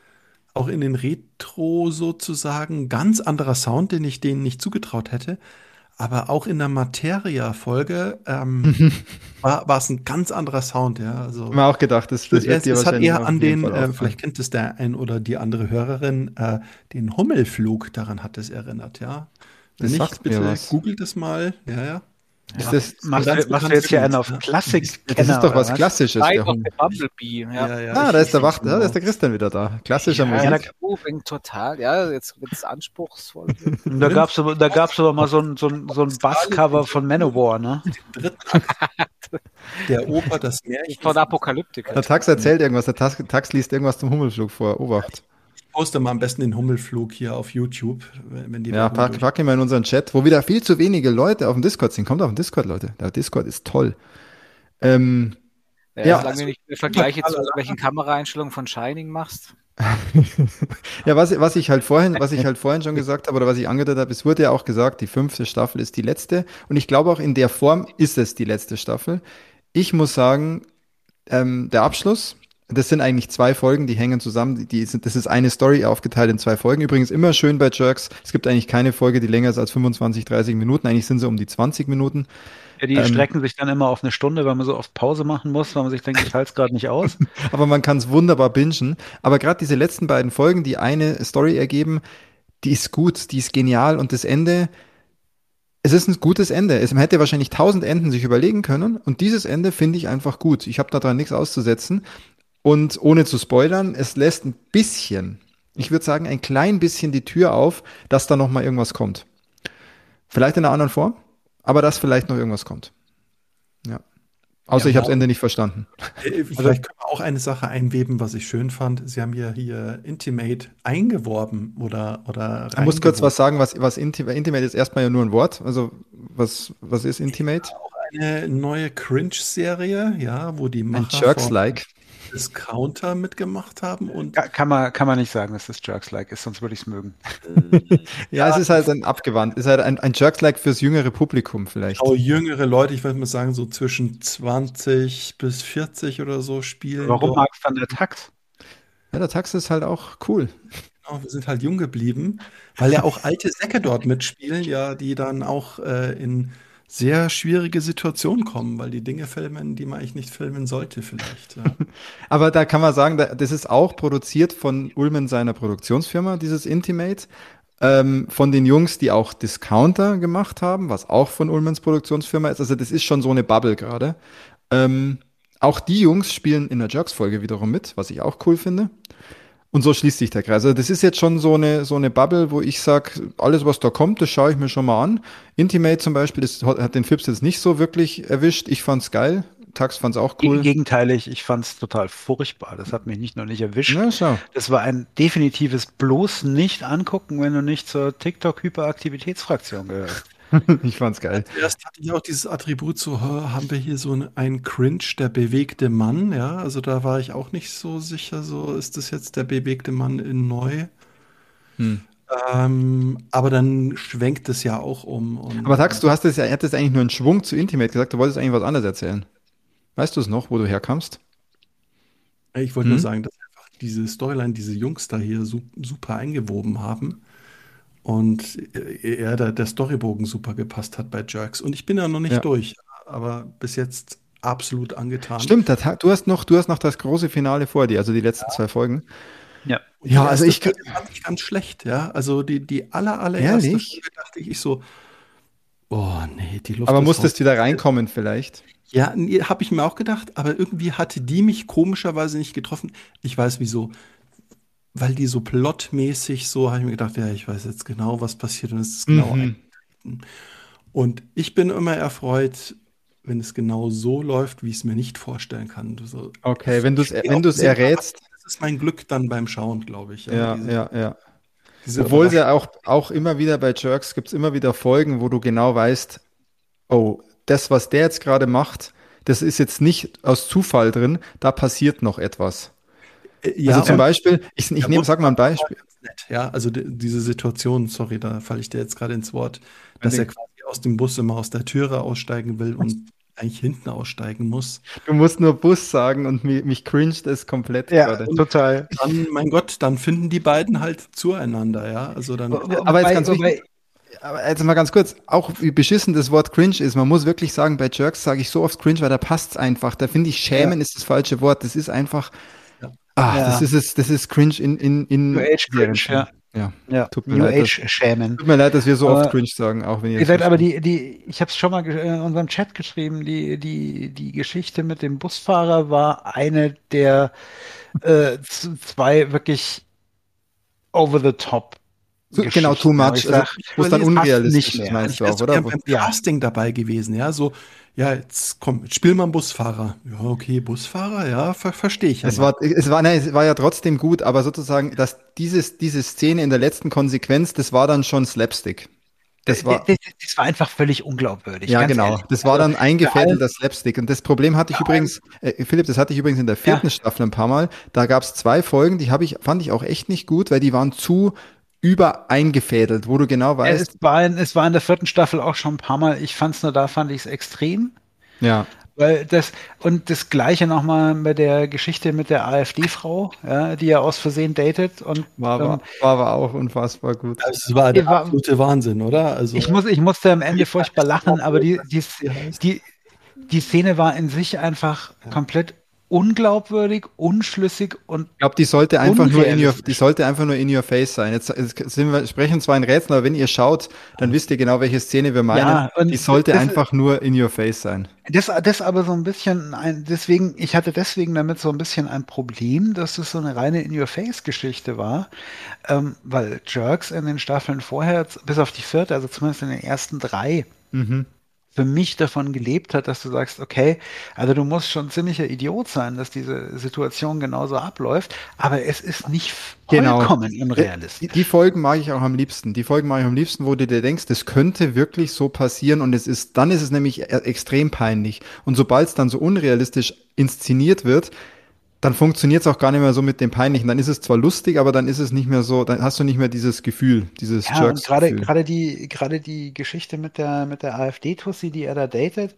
Auch in den Retro sozusagen ganz anderer Sound, den ich denen nicht zugetraut hätte. Aber auch in der Materia-Folge ähm, war, war es ein ganz anderer Sound, ja. Also Hab mir auch gedacht, das, das es, wird dir es hat wahrscheinlich eher auf an den, äh, vielleicht kennt es der ein oder die andere Hörerin, äh, den Hummelflug, daran hat es erinnert, ja. Wenn Das nicht, sagt mir bitte googelt es mal, ja, ja. Ist das, Machst, du, machst du jetzt hier einen auf ja. Klassik? das ist doch was Klassisches. Light Der Hund. the Bumblebee. Ja. ja, Ah, da ist der Wacht, ja, da ist der Christian wieder da. Klassischer Ja, Musik. da moving total. Ja, jetzt wird es anspruchsvoll. Da gab es aber, da gab's aber mal so ein, so ein, so ein Basscover von Manowar, ne? dritten Akt der Oper Das Märchen. Von Apokalyptiker. Der Tax erzählt irgendwas, der Tax, Tax liest irgendwas zum Hummelflug vor. Obacht. Ich poste mal am besten den Hummelflug hier auf YouTube, wenn die Ja, pack, pack ihn mal in unseren Chat, wo wieder viel zu wenige Leute auf dem Discord sind. Kommt auf den Discord, Leute. Der Discord ist toll. Ähm, Ja, Ja. solange du nicht Vergleiche zu irgendwelchen Kameraeinstellungen von Shining machst. ja, was, was ich halt vorhin, was ich halt vorhin schon gesagt habe oder was ich angedeutet habe, es wurde ja auch gesagt, die fünfte Staffel ist die letzte und ich glaube auch in der Form ist es die letzte Staffel. Ich muss sagen, ähm, der Abschluss, das sind eigentlich zwei Folgen, die hängen zusammen. Die- sind, das ist eine Story aufgeteilt in zwei Folgen. Übrigens immer schön bei Jerks. Es gibt eigentlich keine Folge, die länger ist als 25, 30 Minuten. Eigentlich sind sie um die 20 Minuten. Ja, die Ähm, strecken sich dann immer auf eine Stunde, weil man so oft Pause machen muss, weil man sich denkt, ich halte es gerade nicht aus. Aber man kann es wunderbar bingen. Aber gerade diese letzten beiden Folgen, die eine Story ergeben, die ist gut, die ist genial und das Ende, es ist ein gutes Ende. Es, man hätte wahrscheinlich tausend Enden sich überlegen können und dieses Ende finde ich einfach gut. Ich habe daran nichts auszusetzen und ohne zu spoilern, es lässt ein bisschen, ich würde sagen ein klein bisschen die Tür auf, dass da noch mal irgendwas kommt. Vielleicht in einer anderen Form, aber dass vielleicht noch irgendwas kommt. Ja. Außer Ja, ich habe das. Ende nicht verstanden. Äh, Vielleicht können wir auch eine Sache einweben, was ich schön fand. Sie haben ja hier Intimate eingeworben oder oder Du musst kurz was sagen, was, was Intimate, Intimate ist erstmal ja nur ein Wort. Also, was, was ist Intimate? Eine neue Cringe-Serie, ja, wo die Ein Macher von Jerks-like. Discounter mitgemacht haben und Ka- Kann man, kann man nicht sagen, dass das Jerks-like ist, sonst würde ich es mögen. Ja, es ist halt ein abgewandt. Es ist halt ein, ein Jerks-like fürs jüngere Publikum vielleicht. auch jüngere Leute, ich würde mal sagen, so zwischen 20 bis 40 oder so spielen. Warum dort. magst dann der Tax? Ja, der Tax ist halt auch cool. Genau, wir sind halt jung geblieben, weil ja auch alte Säcke dort mitspielen, ja, die dann auch äh, in sehr schwierige Situationen kommen, weil die Dinge filmen, die man eigentlich nicht filmen sollte, vielleicht. Ja. Aber da kann man sagen, da- das ist auch produziert von Ulmen seiner Produktionsfirma, dieses Intimate. Ähm, von den Jungs, die auch Discounter gemacht haben, was auch von Ulmens Produktionsfirma ist. Also das ist schon so eine Bubble gerade. Ähm, auch die Jungs spielen in der Jerks-Folge wiederum mit, was ich auch cool finde. Und so schließt sich der Kreis. Also das ist jetzt schon so eine, so eine Bubble, wo ich sage, alles, was da kommt, das schaue ich mir schon mal an. Intimate zum Beispiel, das hat, den Fips jetzt nicht so wirklich erwischt. Ich fand's geil. Tax fand's auch cool. Gegenteilig, ich fand es total furchtbar. Das hat mich nicht nur nicht erwischt. Na, schau. Das war ein definitives bloß nicht angucken, wenn du nicht zur TikTok-Hyperaktivitätsfraktion gehörst. Ich fand's geil. Erst hatte ich auch dieses Attribut, so haben wir hier so einen Cringe, der bewegte Mann, ja, also da war ich auch nicht so sicher, so ist das jetzt der bewegte Mann in neu. Hm. Ähm, aber dann schwenkt es ja auch um. Aber Tax, du hast es ja, er es eigentlich nur einen Schwung zu Intimate gesagt, du wolltest eigentlich was anderes erzählen. Weißt du es noch, wo du herkamst? Ich wollte Hm? nur sagen, dass einfach diese Storyline, diese Jungs da hier su super eingewoben haben und er der, der Storybogen super gepasst hat bei Jerks. Und ich bin ja noch nicht Ja. durch, aber bis jetzt absolut angetan. Stimmt, Ta- du hast noch, du hast noch das große Finale vor dir, also die letzten zwei Folgen. Ja. Und Ja, also ich fand ich ganz schlecht, ja. Also die, die aller, allererste Ehrlich? Folge dachte ich so, oh nee, die Luft Aber ist musstest raus. wieder reinkommen vielleicht. Ja, nee, habe ich mir auch gedacht, aber irgendwie hatte die mich komischerweise nicht getroffen. Ich weiß wieso. Weil die so plotmäßig so, habe ich mir gedacht, ja, ich weiß jetzt genau, was passiert und es ist genau Mhm. eingetreten. Und ich bin immer erfreut, wenn es genau so läuft, wie ich es mir nicht vorstellen kann. So, Okay, wenn du es wenn errätst, das ist mein Glück dann beim Schauen, glaube ich. ja, diese, ja, ja. Obwohl ja auch, auch immer wieder bei Jerks gibt es immer wieder Folgen, wo du genau weißt, oh, das, was der jetzt gerade macht, das ist jetzt nicht aus Zufall drin, da passiert noch etwas. Ja, also zum Beispiel, ich, ich nehme, sag mal ein Beispiel. nett, ja. Also die, diese Situation, sorry, da falle ich dir jetzt gerade ins Wort, dass er quasi aus dem Bus immer aus der Türe aussteigen will und eigentlich hinten aussteigen muss. Du musst nur Bus sagen und mich, mich cringet es komplett Ja, gerade. total. Dann, mein Gott, dann finden die beiden halt zueinander, ja. Also dann. Aber jetzt ganz wichtig, aber jetzt mal ganz kurz, auch wie beschissen das Wort cringe ist, man muss wirklich sagen, bei Jerks sage ich so oft cringe, weil da passt's einfach. Da finde ich schämen ist das falsche Wort. Das ist einfach, Ja. Ah, Ja. das ist es, das ist cringe in, in, in New Age Cringe, ja. ja. Ja, Tut mir New leid, Age schämen. Tut mir leid, dass wir so Aber- oft cringe sagen, auch wenn ihr Ihr seid aber die, die, ich habe es schon mal ge- in unserem Chat geschrieben, die, die, die Geschichte mit dem Busfahrer war eine der äh, zwei wirklich over the top. Genau, too much, ich also, wo es dann das unrealistisch ist, meinst Ich du auch, oder? gern beim Ja. Casting dabei gewesen, ja. So, ja, jetzt komm, spiel mal einen Busfahrer. Ja, okay, Busfahrer, ja, ver verstehe ich. Es aber. war, es war, nein, es war ja trotzdem gut, aber sozusagen, dass dieses, diese Szene in der letzten Konsequenz, das war dann schon Slapstick. Das war, das, das war einfach völlig unglaubwürdig. ja, genau. ehrlich. Das war Also, dann eingefädelter Slapstick. Und das Problem hatte ich übrigens, äh, Philipp, das hatte ich übrigens in der vierten Staffel ein paar Mal. Da gab es zwei Folgen, die habe ich, fand ich auch echt nicht gut, weil die waren zu übereingefädelt, wo du genau Ja, weißt, es, war in, es war in der vierten Staffel auch schon ein paar Mal. Ich fand es nur da, fand ich es extrem. ja, Weil das, und das Gleiche nochmal mit der Geschichte mit der AfD-Frau, ja, die ja aus Versehen datet. Und war, ähm, war, war aber auch unfassbar gut. Das war der war- absolute Wahnsinn, oder? Also, ich, muss, ich musste am Ende furchtbar lachen, aber die, die, die, die Szene war in sich einfach komplett unglaubwürdig, unschlüssig und Ich glaube, die sollte einfach nur in your, die sollte einfach nur in your face sein. Jetzt, jetzt wir, sprechen zwar in Rätseln, aber wenn ihr schaut, dann wisst ihr genau, welche Szene wir meinen. Ja, die sollte das- einfach nur in your face sein. Das, das aber so ein bisschen ein, deswegen, ich hatte deswegen damit so ein bisschen ein Problem, dass es so eine reine In-Your-Face-Geschichte war, ähm, weil Jerks in den Staffeln vorher, bis auf die vierte, also zumindest in den ersten drei, Mhm. Für mich davon gelebt hat, dass du sagst, okay, also du musst schon ziemlicher Idiot sein, dass diese Situation genauso abläuft, aber es ist nicht Genau. vollkommen Die, unrealistisch. die Folgen mag ich auch am liebsten. Die Folgen mag ich am liebsten, wo du dir denkst, das könnte wirklich so passieren und es ist, dann ist es nämlich e- extrem peinlich. Und sobald es dann so unrealistisch inszeniert wird, dann funktioniert es auch gar nicht mehr so mit dem Peinlichen. Dann ist es zwar lustig, aber dann ist es nicht mehr so, dann hast du nicht mehr dieses Gefühl, dieses Ja, und gerade gerade die gerade die Geschichte mit der mit der AfD-Tussi, die er da datet,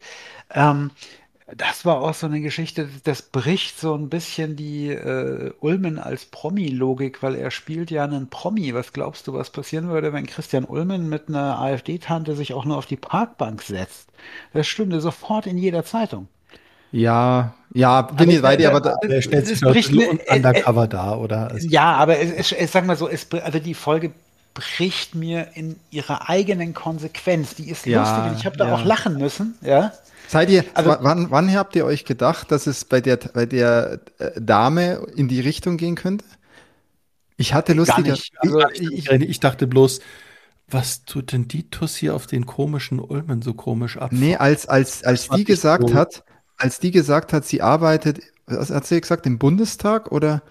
ähm, das war auch so eine Geschichte, das bricht so ein bisschen die äh, Ulmen als Promi-Logik, weil er spielt ja einen Promi. Was glaubst du, was passieren würde, wenn Christian Ulmen mit einer AfD-Tante sich auch nur auf die Parkbank setzt? Das stünde sofort in jeder Zeitung. Ja, ja, bin ich bei dir, aber da, Der stellt sich dort bricht nur mir- un- äh, undercover da, oder? Ja, aber es, es, sag mal so, es, also die Folge bricht mir in ihrer eigenen Konsequenz. Die ist Ja, lustig und ich habe da ja. auch lachen müssen, ja. Seid ihr, Also- wa- wann, wann habt ihr euch gedacht, dass es bei der, bei der äh, Dame in die Richtung gehen könnte? Ich hatte nicht. Also ich, ich, ich dachte bloß, was tut denn die Tuss hier auf den komischen Ulmen so komisch ab? nee, als, als, als die gesagt hat, als die gesagt hat, sie arbeitet, was hat sie gesagt, im Bundestag oder?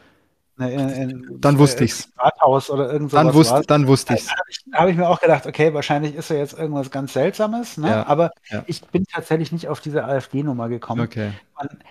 ne, in, in, Dann wusste ich's. im Rathaus oder irgend Dann wusste, war's. dann wusste ich's. Da habe ich, da hab ich mir auch gedacht, okay, wahrscheinlich ist ja jetzt irgendwas ganz Seltsames, ne? Ja, aber ja. ich bin tatsächlich nicht auf diese AfD-Nummer gekommen. Okay.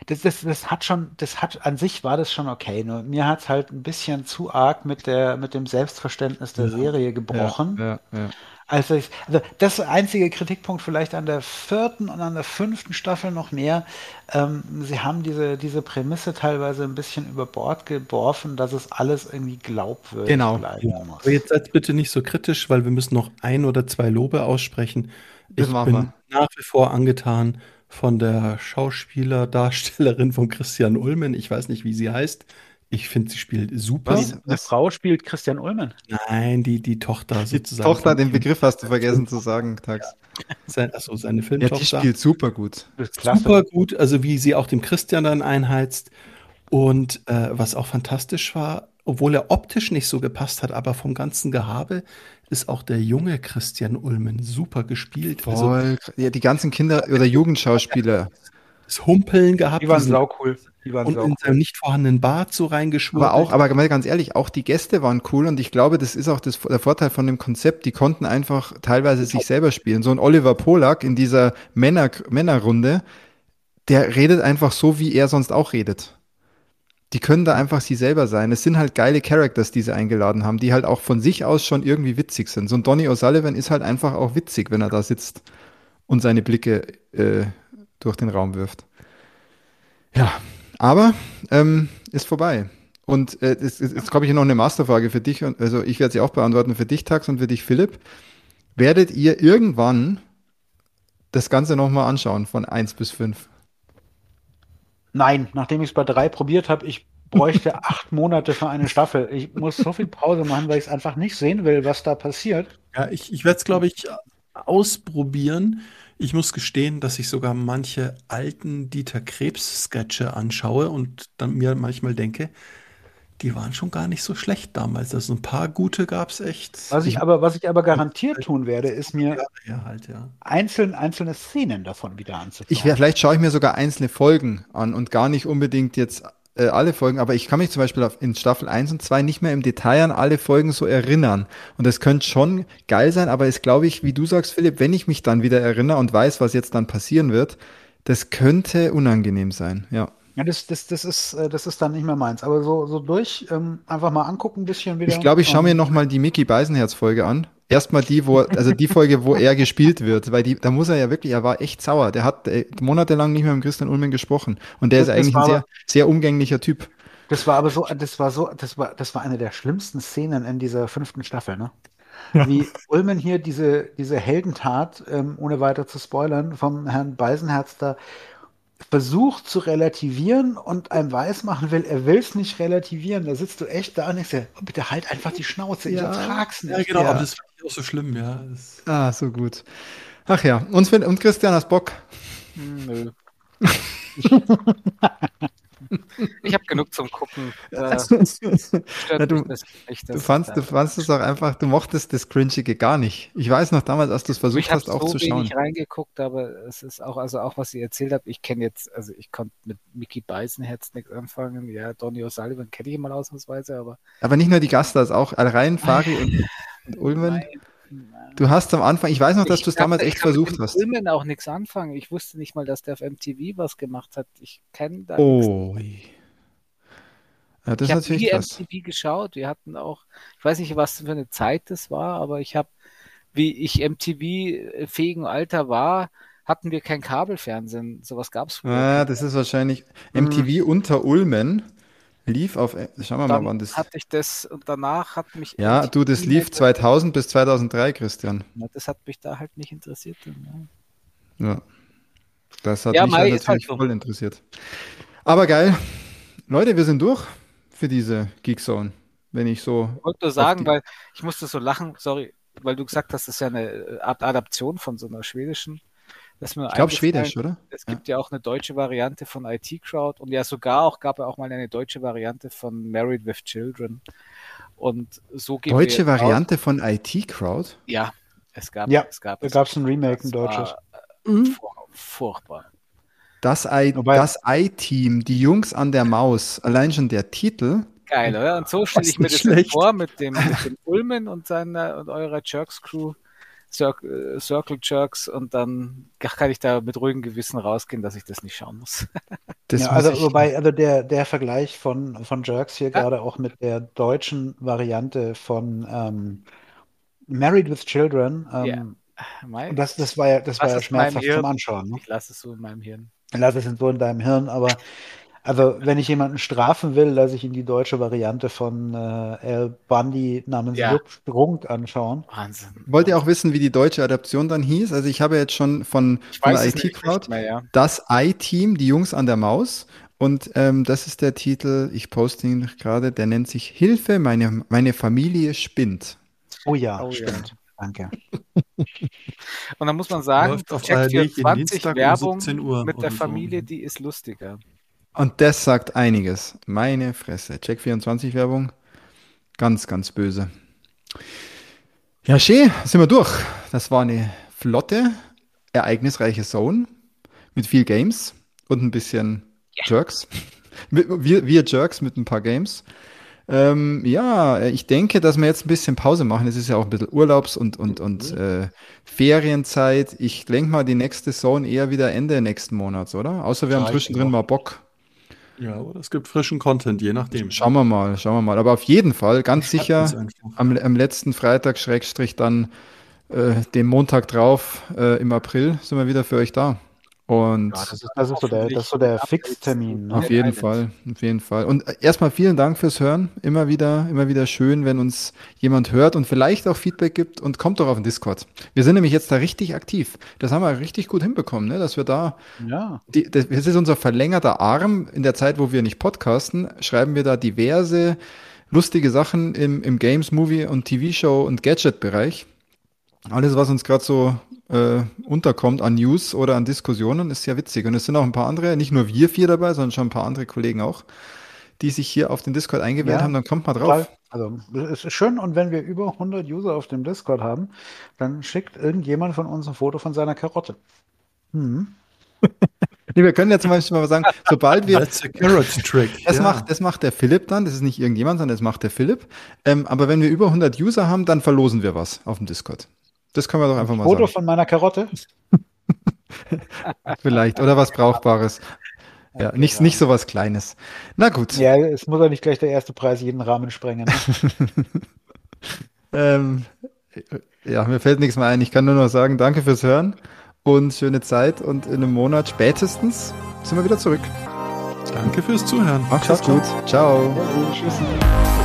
Das, das, das hat schon, das hat an sich war das schon okay. Nur mir hat es halt ein bisschen zu arg mit der, mit dem Selbstverständnis der Serie gebrochen. Ja, ja. Also, ich, also das einzige Kritikpunkt vielleicht an der vierten und an der fünften Staffel noch mehr. Ähm, sie haben diese, diese Prämisse teilweise ein bisschen über Bord geworfen, dass es alles irgendwie glaubwürdig Genau. bleiben muss. Aber jetzt seid bitte nicht so kritisch, weil wir müssen noch ein oder zwei Lobe aussprechen. Das ich bin nach wie vor angetan von der Schauspieler-Darstellerin von Christian Ulmen. Ich weiß nicht, wie sie heißt. Ich finde, sie spielt super. Was? Eine Frau spielt Christian Ulmen. Nein, die, die Tochter Die sozusagen. Tochter, von den. Begriff hast du vergessen zu sagen, Tax. Sein, achso, seine Ja, die Filmtochter. spielt super gut. Super gut, also wie sie auch dem Christian dann einheizt. Und äh, was auch fantastisch war, obwohl er optisch nicht so gepasst hat, aber vom ganzen Gehabe ist auch der junge Christian Ulmen super gespielt. Also Voll. Ja, die ganzen Kinder- oder Jugendschauspieler. Das Humpeln gehabt Die waren diesen- saucool. Die waren und saucool. in seinem nicht vorhandenen Bart so reingeschwurbelt. Aber auch, aber mal ganz ehrlich, auch die Gäste waren cool und ich glaube, das ist auch das, der Vorteil von dem Konzept. Die konnten einfach teilweise sich selber spielen. So ein Oliver Polak in dieser Männer, Männerrunde, der redet einfach so, wie er sonst auch redet. die können da einfach sie selber sein. Es sind halt geile Characters, die sie eingeladen haben, die halt auch von sich aus schon irgendwie witzig sind. So ein Donny O'Sullivan ist halt einfach auch witzig, wenn er da sitzt und seine Blicke äh, durch den Raum wirft. Ja, aber ähm, ist vorbei. Und äh, jetzt, jetzt komme ich hier noch eine Masterfrage für dich. Und, also ich werde sie auch beantworten für dich, Tax, und für dich, Philipp. Werdet ihr irgendwann das Ganze nochmal anschauen von 1 bis 5? Nein, nachdem ich es bei drei probiert habe, ich bräuchte acht Monate für eine Staffel. Ich muss so viel Pause machen, weil ich es einfach nicht sehen will, was da passiert. Ja, ich, ich werde es, glaube ich, ausprobieren. Ich muss gestehen, dass ich sogar manche alten Dieter Krebs-Sketche anschaue und dann mir manchmal denke, die waren schon gar nicht so schlecht damals. Also ein paar gute gab es echt. Was ich aber, was ich aber garantiert tun werde, ist mir ja, halt, ja. einzeln, einzelne Szenen davon wieder anzuschauen. Ich, vielleicht schaue ich mir sogar einzelne Folgen an und gar nicht unbedingt jetzt äh, alle Folgen, aber ich kann mich zum Beispiel auf, in Staffel 1 und 2 nicht mehr im Detail an alle Folgen so erinnern. Und das könnte schon geil sein, aber ist, glaube ich, wie du sagst, Philipp, wenn ich mich dann wieder erinnere und weiß, was jetzt dann passieren wird, das könnte unangenehm sein, ja. Ja, das, das, das, ist, äh, das ist dann nicht mehr meins. Aber so, so durch, ähm, einfach mal angucken, ein bisschen wieder. Ich glaube, ich schaue mir nochmal die Mickey Beisenherz-Folge an. Erstmal die, wo, also die Folge, wo er gespielt wird, weil die, da muss er ja wirklich, er war echt sauer. Der hat äh, monatelang nicht mehr mit Christian Ulmen gesprochen. Und der Das- ist eigentlich ein sehr, sehr umgänglicher Typ. Das war aber so, das war so, das war, das war eine der schlimmsten Szenen in dieser fünften Staffel, ne? Wie Ulmen hier diese, diese Heldentat, ähm, ohne weiter zu spoilern, vom Herrn Beisenherz da versucht zu relativieren und einem weismachen will, er will es nicht relativieren. Da sitzt du echt da und denkst dir, oh, bitte halt einfach die Schnauze, ich Ja. ertrag's nicht. Ja, genau, Ja. aber das ich auch so schlimm, ja. Das, Ah, so gut. Ach ja, und, Sven, und Christian, hast Bock? Hm, Nö. Ich habe genug zum Gucken. Na, du- nicht. Du fandst, du fandst es auch einfach, du mochtest das Cringige gar nicht. Ich weiß noch damals, als du es versucht ich habe hast, auch so zu schauen. wenig reingeguckt, aber es ist auch, also auch was ihr erzählt habt, ich kenne jetzt, also ich konnte mit Mickey Beisenherz nichts anfangen. Ja, Donny O'Sullivan kenne ich mal ausnahmsweise, aber Aber nicht nur die Gaststars, auch rein Fari und, und Ulmen. Du hast am Anfang, ich weiß noch, dass Ich du es damals ich echt kann versucht hast. Ulmen auch nichts anfangen. Ich wusste nicht mal, dass der auf MTV was gemacht hat. Ich kenne da. Oh. Ja, das ich habe nie krass. MTV geschaut. Wir hatten auch, ich weiß nicht, was für eine Zeit das war, aber ich habe, wie ich MTV-fähigen Alter war, hatten wir kein Kabelfernsehen. Sowas gab es früher. Ah, das ist wahrscheinlich. MTV unter Ulmen. Lief auf, schauen wir mal, wann das. hatte ich das und danach hat mich Ja, du, das lief halt- 2000 bis 2003, Christian. Ja, Das hat mich da halt nicht interessiert. dann, Ja. Ja. Das hat Ja, mich ist halt natürlich so. voll interessiert. Aber geil. Leute, wir sind durch für diese Geekzone. Wenn ich so. Ich wollte nur sagen, weil ich musste so lachen, sorry, weil du gesagt hast, das ist ja eine Art Adaption von so einer schwedischen. Das ist mir Ich glaube. Schwedisch, oder? Es gibt ja. auch eine deutsche Variante von IT Crowd und ja sogar auch gab es auch mal eine deutsche Variante von Married with Children. Und so wir Deutsche Variante von IT Crowd? Ja, es gab Ja, es gab Da es. gab es ein Remake, ein deutsches. äh, fur- furchtbar. Das I- Wobei- das I-Team, die Jungs an der Maus. Allein schon der Titel. Geil, oder? Und so stelle ich mir das schlecht. vor mit dem, mit dem Ulmen und seiner und eurer Jerks Crew, Circle, äh, Circle Jerks und dann kann ich da mit ruhigem Gewissen rausgehen, dass ich das nicht schauen muss. Das ja, also wobei, also der, der Vergleich von, von Jerks hier Ja. gerade auch mit der deutschen Variante von ähm, Married with Children, ähm, Ja. Mei, und das, das war ja, das war ja schmerzhaft zum Anschauen. Ne? ich lasse es so in meinem Hirn. Lass es so in deinem Hirn, aber also wenn ich jemanden strafen will, lasse ich ihn die deutsche Variante von äh, Al Bundy namens Ja. Jupp Strunk anschauen. Wahnsinn. Wollt ihr auch wissen, wie die deutsche Adaption dann hieß? Also ich habe jetzt schon von, von der IT-Crowd ja. das I-Team, die Jungs an der Maus. Und ähm, das ist der Titel, ich poste ihn gerade, der nennt sich Hilfe, meine, meine Familie spinnt. Oh ja, Oh ja. stimmt. Danke. Und dann muss man sagen, Läuft auf Check ARD jeden 24 Dienstag um Werbung 17 Uhr mit der. Familie, die ist lustiger. Und das sagt einiges. Meine Fresse. Check24 Werbung. Ganz, ganz böse. Ja, schön, sind wir durch. Das war eine flotte, ereignisreiche Zone mit viel Games und ein bisschen Jerks. Wir, wir Jerks mit ein paar Games. Ähm, ja, ich denke, dass wir jetzt ein bisschen Pause machen. Es ist ja auch ein bisschen Urlaubs- und, und, und äh, Ferienzeit. Ich denke mal, die nächste Zone eher wieder Ende nächsten Monats, oder? Außer wir haben zwischendrin mal Bock. Ja, oder es gibt frischen Content, je nachdem. Schauen wir mal, schauen wir mal. Aber auf jeden Fall, ganz sicher, am, am, letzten Freitag, Schrägstrich dann äh, den Montag drauf, äh, im April, sind wir wieder für euch da. Und ja, das, ist, das, ist, so der, das ist so der Fixtermin. Ne? Auf jeden Fall, auf jeden Fall. Und äh, erstmal vielen Dank fürs Hören. Immer wieder, immer wieder schön, wenn uns jemand hört und vielleicht auch Feedback gibt und kommt doch auf den Discord. Wir sind nämlich jetzt da richtig aktiv. Das haben wir richtig gut hinbekommen, ne? dass wir da, ja. Die, das ist unser verlängerter Arm. In der Zeit, wo wir nicht podcasten, schreiben wir da diverse lustige Sachen im, im Games, Movie und TV-Show und Gadget-Bereich. Alles, was uns gerade so äh, unterkommt an News oder an Diskussionen, ist ja witzig. Und es sind auch ein paar andere, nicht nur wir vier dabei, sondern schon ein paar andere Kollegen auch, die sich hier auf den Discord eingewählt ja, haben. Dann kommt mal drauf. Also es ist schön und wenn wir über 100 User auf dem Discord haben, dann schickt irgendjemand von uns ein Foto von seiner Karotte. Hm. nee, wir können ja zum Beispiel mal sagen, sobald wir. That's a carrot trick. Das, ja. macht, das macht der Philipp dann, das ist nicht irgendjemand, sondern das macht der Philipp. Ähm, aber wenn wir über 100 User haben, dann verlosen wir was auf dem Discord. Das können wir doch einfach mal Foto sagen. Foto von meiner Karotte? Vielleicht, oder was Brauchbares. Ja, okay, nicht, ja. nicht so was Kleines. Na gut. Ja, es muss ja nicht gleich der erste Preis jeden Rahmen sprengen. Ne? ähm, ja, mir fällt nichts mehr ein. Ich kann nur noch sagen, danke fürs Hören und schöne Zeit und in einem Monat spätestens sind wir wieder zurück. Danke fürs Zuhören. Macht's gut. Ciao. Ja, tschüss.